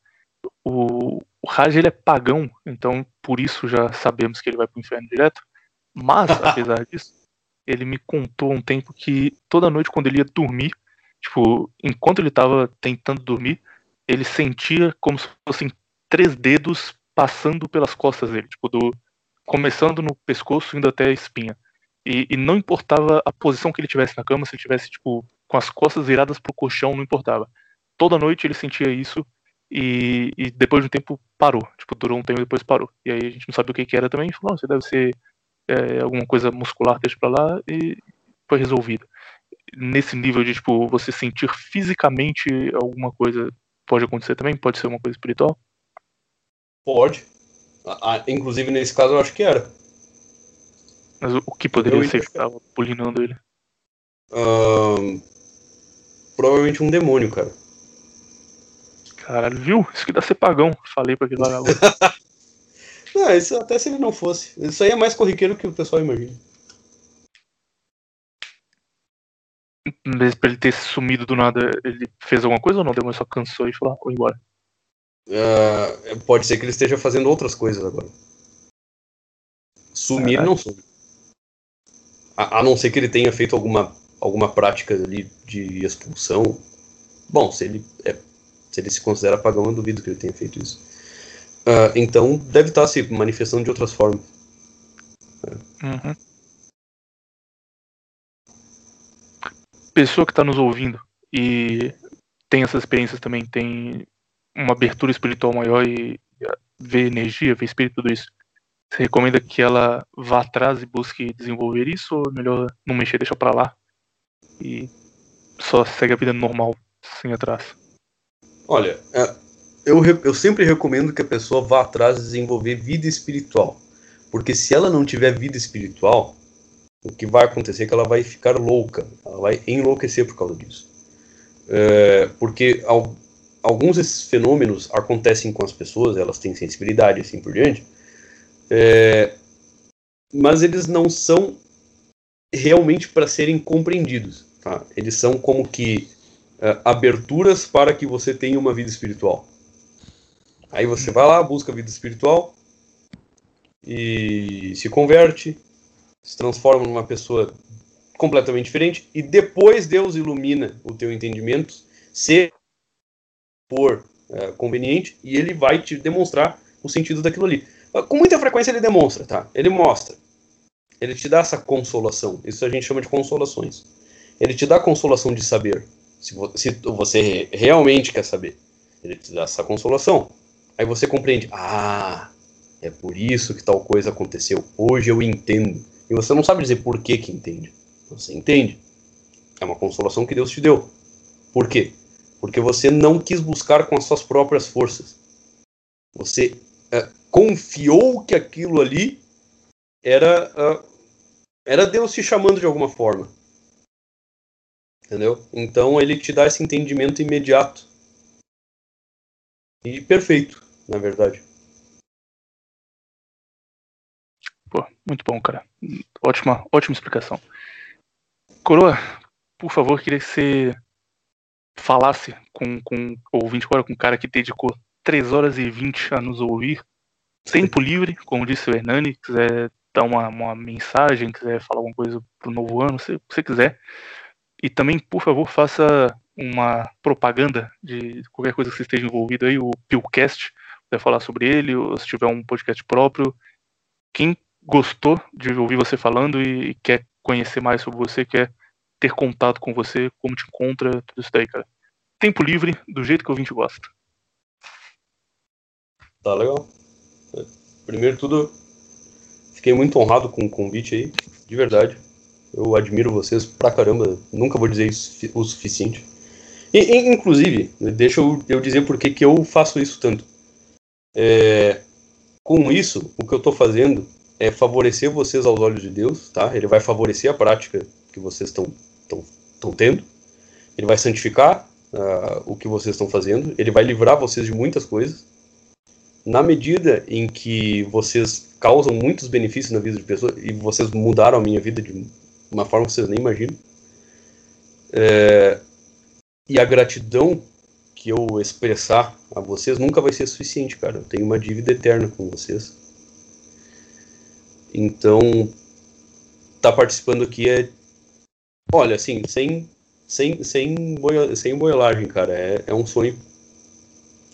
O, o Raj ele é pagão, então por isso já sabemos que ele vai pro inferno direto. Mas, apesar disso, ele me contou um tempo que toda noite quando ele ia dormir, Tipo, enquanto ele tava tentando dormir, ele sentia como se fossem três dedos passando pelas costas dele, tipo, do, começando no pescoço, indo até a espinha. E, e, não importava a posição que ele tivesse na cama, se ele tivesse, tipo, com as costas viradas pro colchão, não importava. Toda noite ele sentia isso e, e, depois de um tempo parou. Tipo, durou um tempo e depois parou. E aí a gente não sabe o que, que era também. Falou, você deve ser é, alguma coisa muscular, deixa pra lá. E foi resolvido. Nesse nível de, tipo, você sentir fisicamente alguma coisa pode acontecer também? Pode ser uma coisa espiritual? Pode. Ah, inclusive, nesse caso, eu acho que era. Mas o que poderia eu ser que estava pulinando ele? Uh, provavelmente um demônio, cara. Caralho, viu? Isso que dá ser pagão. Falei pra aquele vagabundo. não, isso até se ele não fosse. Isso aí é mais corriqueiro que o pessoal imagina. Vez pra ele ter sumido do nada, ele fez alguma coisa ou não? Demônio só cansou e falou, ah, vou embora. Uh, pode ser que ele esteja fazendo outras coisas agora. Sumir Caralho. não some. A, a, não ser que ele tenha feito alguma, alguma prática ali de expulsão. Bom, se ele, é, se ele se considera pagão, eu duvido que ele tenha feito isso. Uh, então, deve estar se manifestando de outras formas. Uhum. Pessoa que está nos ouvindo e tem essas experiências também, tem uma abertura espiritual maior e ver energia, ver espírito, tudo isso. Você recomenda que ela vá atrás e busque desenvolver isso ou é melhor não mexer, deixar para lá e só segue a vida normal sem atrás? Olha, é, eu, eu sempre recomendo que a pessoa vá atrás de desenvolver vida espiritual. Porque se ela não tiver vida espiritual, o que vai acontecer é que ela vai ficar louca, ela vai enlouquecer por causa disso. É, porque alguns desses fenômenos acontecem com as pessoas, elas têm sensibilidade assim por diante, é, mas eles não são realmente para serem compreendidos. Tá? Eles são como que é, aberturas para que você tenha uma vida espiritual. Aí você vai lá, busca a vida espiritual e se converte, se transforma numa pessoa completamente diferente e depois Deus ilumina o teu entendimento, se for é, conveniente, e ele vai te demonstrar o sentido daquilo ali. Com muita frequência ele demonstra, tá? Ele mostra. Ele te dá essa consolação. Isso a gente chama de consolações. Ele te dá a consolação de saber. Se você realmente quer saber, ele te dá essa consolação. Aí você compreende. Ah, é por isso que tal coisa aconteceu. Hoje eu entendo. E você não sabe dizer por que que entende. Você entende. É uma consolação que Deus te deu. Por quê? porque você não quis buscar com as suas próprias forças. Você é, confiou que aquilo ali era, uh, era Deus te chamando de alguma forma. Entendeu? Então ele te dá esse entendimento imediato. E perfeito, na verdade. Pô, muito bom, cara. Ótima, ótima explicação. Coroa, por favor, queria que você falasse com, com ouvinte agora, com um cara que dedicou 3 horas e 20 a nos ouvir, tempo livre, como disse o Hernani, quiser dar uma, uma mensagem, quiser falar alguma coisa pro novo ano, se você quiser. E também, por favor, faça uma propaganda de qualquer coisa que você esteja envolvido aí, o Pillcast, quiser falar sobre ele, ou se tiver um podcast próprio. Quem gostou de ouvir você falando e quer conhecer mais sobre você, quer ter contato com você, como te encontra, tudo isso daí, cara. Tempo livre, do jeito que o ouvinte gosta. Tá legal. Primeiro tudo, fiquei muito honrado com o convite aí, de verdade. Eu admiro vocês pra caramba, nunca vou dizer isso o suficiente. E, inclusive, deixa eu, eu dizer por que eu faço isso tanto. É, com isso, o que eu estou fazendo é favorecer vocês aos olhos de Deus, tá? Ele vai favorecer a prática que vocês estão tendo, ele vai santificar uh, o que vocês estão fazendo, ele vai livrar vocês de muitas coisas. Na medida em que vocês causam muitos benefícios na vida de pessoas, e vocês mudaram a minha vida de uma forma que vocês nem imaginam, é, e a gratidão que eu expressar a vocês nunca vai ser suficiente, cara. Eu tenho uma dívida eterna com vocês. Então, tá participando aqui é Olha, assim, sem, sem, sem, boia, sem boiolagem, cara. É, é um sonho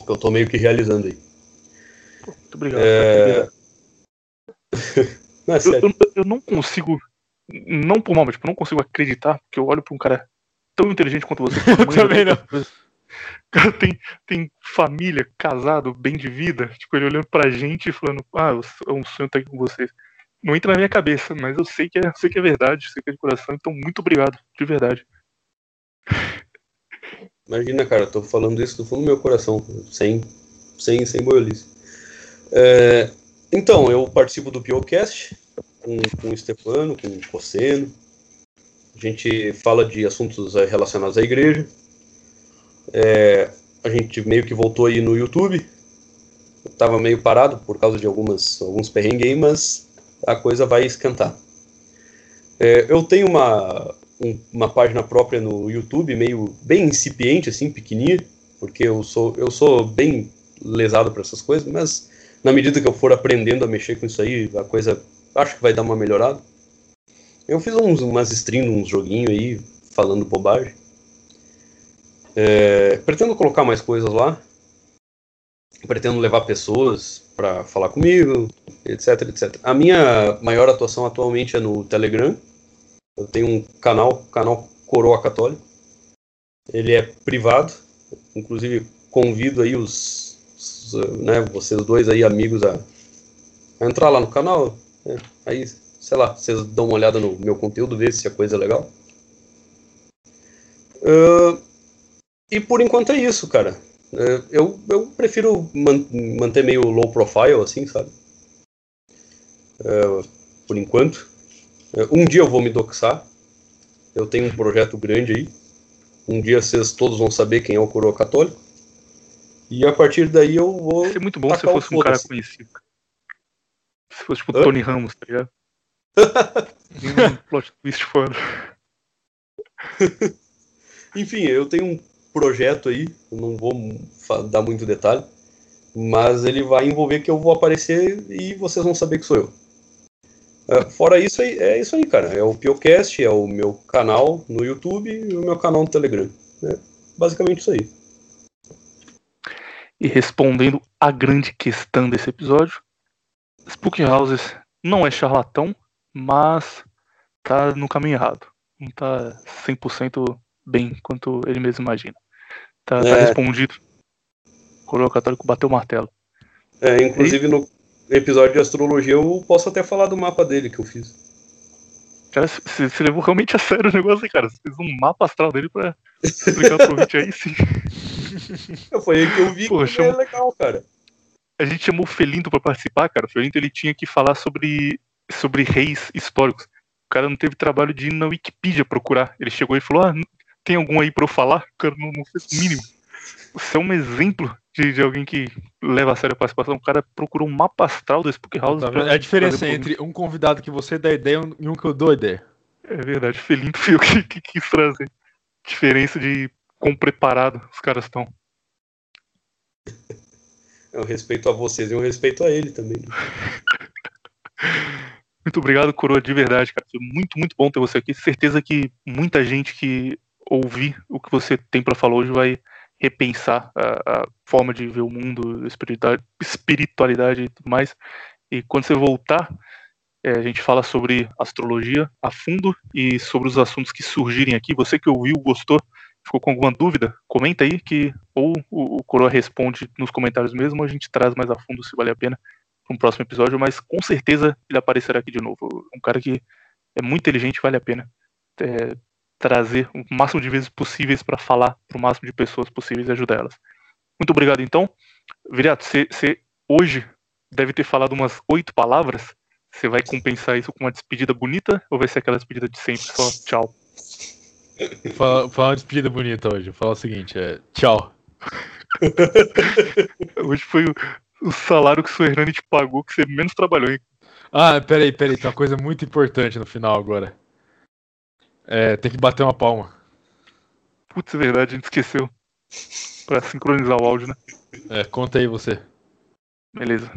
que eu tô meio que realizando aí. Muito obrigado. É... não, é eu, eu, eu, não consigo, não por mal, mas tipo, não consigo acreditar que eu olho pra um cara tão inteligente quanto você. eu também não. O cara tem, tem família, casado, bem de vida. Tipo, ele olhando pra gente e falando, ah, é um sonho estar aqui com vocês. Não entra na minha cabeça, mas eu sei que é, sei que é verdade, sei que é de coração, então muito obrigado, de verdade. Imagina, cara, eu tô falando isso do fundo do meu coração, sem, sem, sem boiolice. É, então, eu participo do Piocast com, com o Stefano, com o Cosseno. A gente fala de assuntos relacionados à igreja. É, a gente meio que voltou aí no YouTube. Eu tava meio parado por causa de algumas, alguns perrengues, mas a coisa vai esquentar. É, eu tenho uma, um, uma página própria no YouTube, meio bem incipiente, assim, pequenininha, porque eu sou, eu sou bem lesado para essas coisas, mas na medida que eu for aprendendo a mexer com isso aí, a coisa acho que vai dar uma melhorada. Eu fiz uns, umas streams, uns joguinhos aí, falando bobagem. É, pretendo colocar mais coisas lá. Pretendo levar pessoas para falar comigo, etc, etc. A minha maior atuação atualmente é no Telegram. Eu tenho um canal, canal Coroa Católica. Ele é privado. Inclusive convido aí os né, vocês dois aí amigos a, a entrar lá no canal. Né? Aí, sei lá, vocês dão uma olhada no meu conteúdo, ver se a coisa é legal. Uh, e por enquanto é isso, cara. Uh, eu, eu prefiro man manter meio low profile, assim, sabe? Uh, por enquanto. um dia eu vou me doxar. Eu tenho um projeto grande aí. Um dia vocês todos vão saber quem é o coroa católico. E a partir daí eu vou. Seria muito bom se fosse um cara conhecido. Se fosse tipo Hã? Tony Ramos, tá ligado? um plot twist foda. Enfim, eu tenho um projeto aí, não vou dar muito detalhe, mas ele vai envolver que eu vou aparecer e vocês vão saber que sou eu. É, fora isso, é isso aí, cara. É o Piocast, é o meu canal no YouTube e o meu canal no Telegram. É basicamente isso aí. E respondendo a grande questão desse episódio, Spook Houses não é charlatão, mas tá no caminho errado. Não tá 100% bem quanto ele mesmo imagina. Tá, tá é. tá respondido. O coroa católico bateu o martelo. É, inclusive e... no episódio de astrologia eu posso até falar do mapa dele que eu fiz. Cara, você levou realmente a sério o negócio, cara. Você fez um mapa astral dele pra explicar pro ouvinte aí sim. Foi aí que eu vi Pô, que chama... é legal, cara. A gente chamou o Felinto pra participar, cara. O Felinto ele tinha que falar sobre, sobre reis históricos. O cara não teve trabalho de ir na Wikipedia procurar. Ele chegou e falou: Ah, tem algum aí pra eu falar? O cara não, não fez o mínimo. Você é um exemplo de, de, alguém que leva a sério a participação. O cara procurou um mapa astral do Spook House. Tá, é a diferença entre um convidado que você dá ideia e um que eu dou ideia. É verdade, Felinto foi o que, que quis trazer. Diferença de quão preparado os caras estão. Eu respeito a vocês e eu respeito a ele também. Né? muito obrigado, Coroa, de verdade, cara. Foi muito, muito bom ter você aqui. Certeza que muita gente que ouvir o que você tem para falar hoje vai repensar a, a, forma de ver o mundo, espiritualidade, espiritualidade e tudo mais. E quando você voltar, é, a gente fala sobre astrologia a fundo e sobre os assuntos que surgirem aqui. Você que ouviu, gostou, ficou com alguma dúvida, comenta aí que ou o, Coroa responde nos comentários mesmo, ou a gente traz mais a fundo se vale a pena para um próximo episódio, mas com certeza ele aparecerá aqui de novo. Um cara que é muito inteligente, vale a pena. É, trazer o máximo de vezes possíveis para falar para o máximo de pessoas possíveis e ajudar elas. Muito obrigado, então. Viriato, você hoje deve ter falado umas oito palavras. Você vai compensar isso com uma despedida bonita ou vai ser aquela despedida de sempre, só tchau? Fala, fala uma despedida bonita hoje. Fala o seguinte, é tchau. hoje foi o, o salário que o Hernani te pagou que você menos trabalhou, hein? Ah, peraí, peraí, tem uma coisa muito importante no final agora. É, tem que bater uma palma. Putz, é verdade, a gente esqueceu. Pra sincronizar o áudio, né? É, conta aí você. Beleza.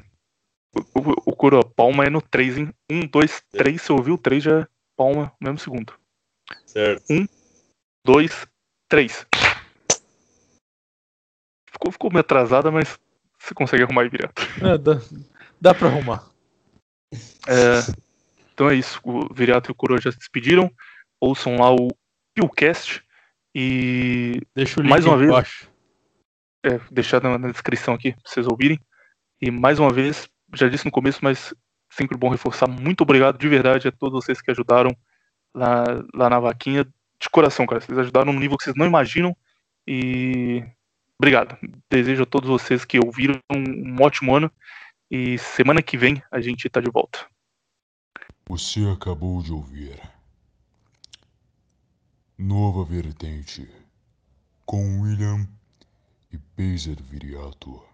O, o, o coro, palma é no 3, hein? 1, 2, 3, se ouviu o 3 já é palma no mesmo segundo. Certo. 1, 2, Três. Ficou, ficou meio atrasada, mas você consegue arrumar aí, Viriato. É, dá, dá pra arrumar. É, então é isso. O Viriato e o Coroa já se despediram. Ouçam lá o Pillcast. E Deixa o link mais uma vez, embaixo. é, deixar na, na descrição aqui pra vocês ouvirem. E mais uma vez, já disse no começo, mas sempre bom reforçar. Muito obrigado de verdade a todos vocês que ajudaram lá, lá na vaquinha. De coração, cara. Vocês ajudaram num nível que vocês não imaginam. E obrigado. Desejo a todos vocês que ouviram um ótimo ano. E semana que vem a gente tá de volta. Você acabou de ouvir. Nova Vertente com William e Pazer Viriato.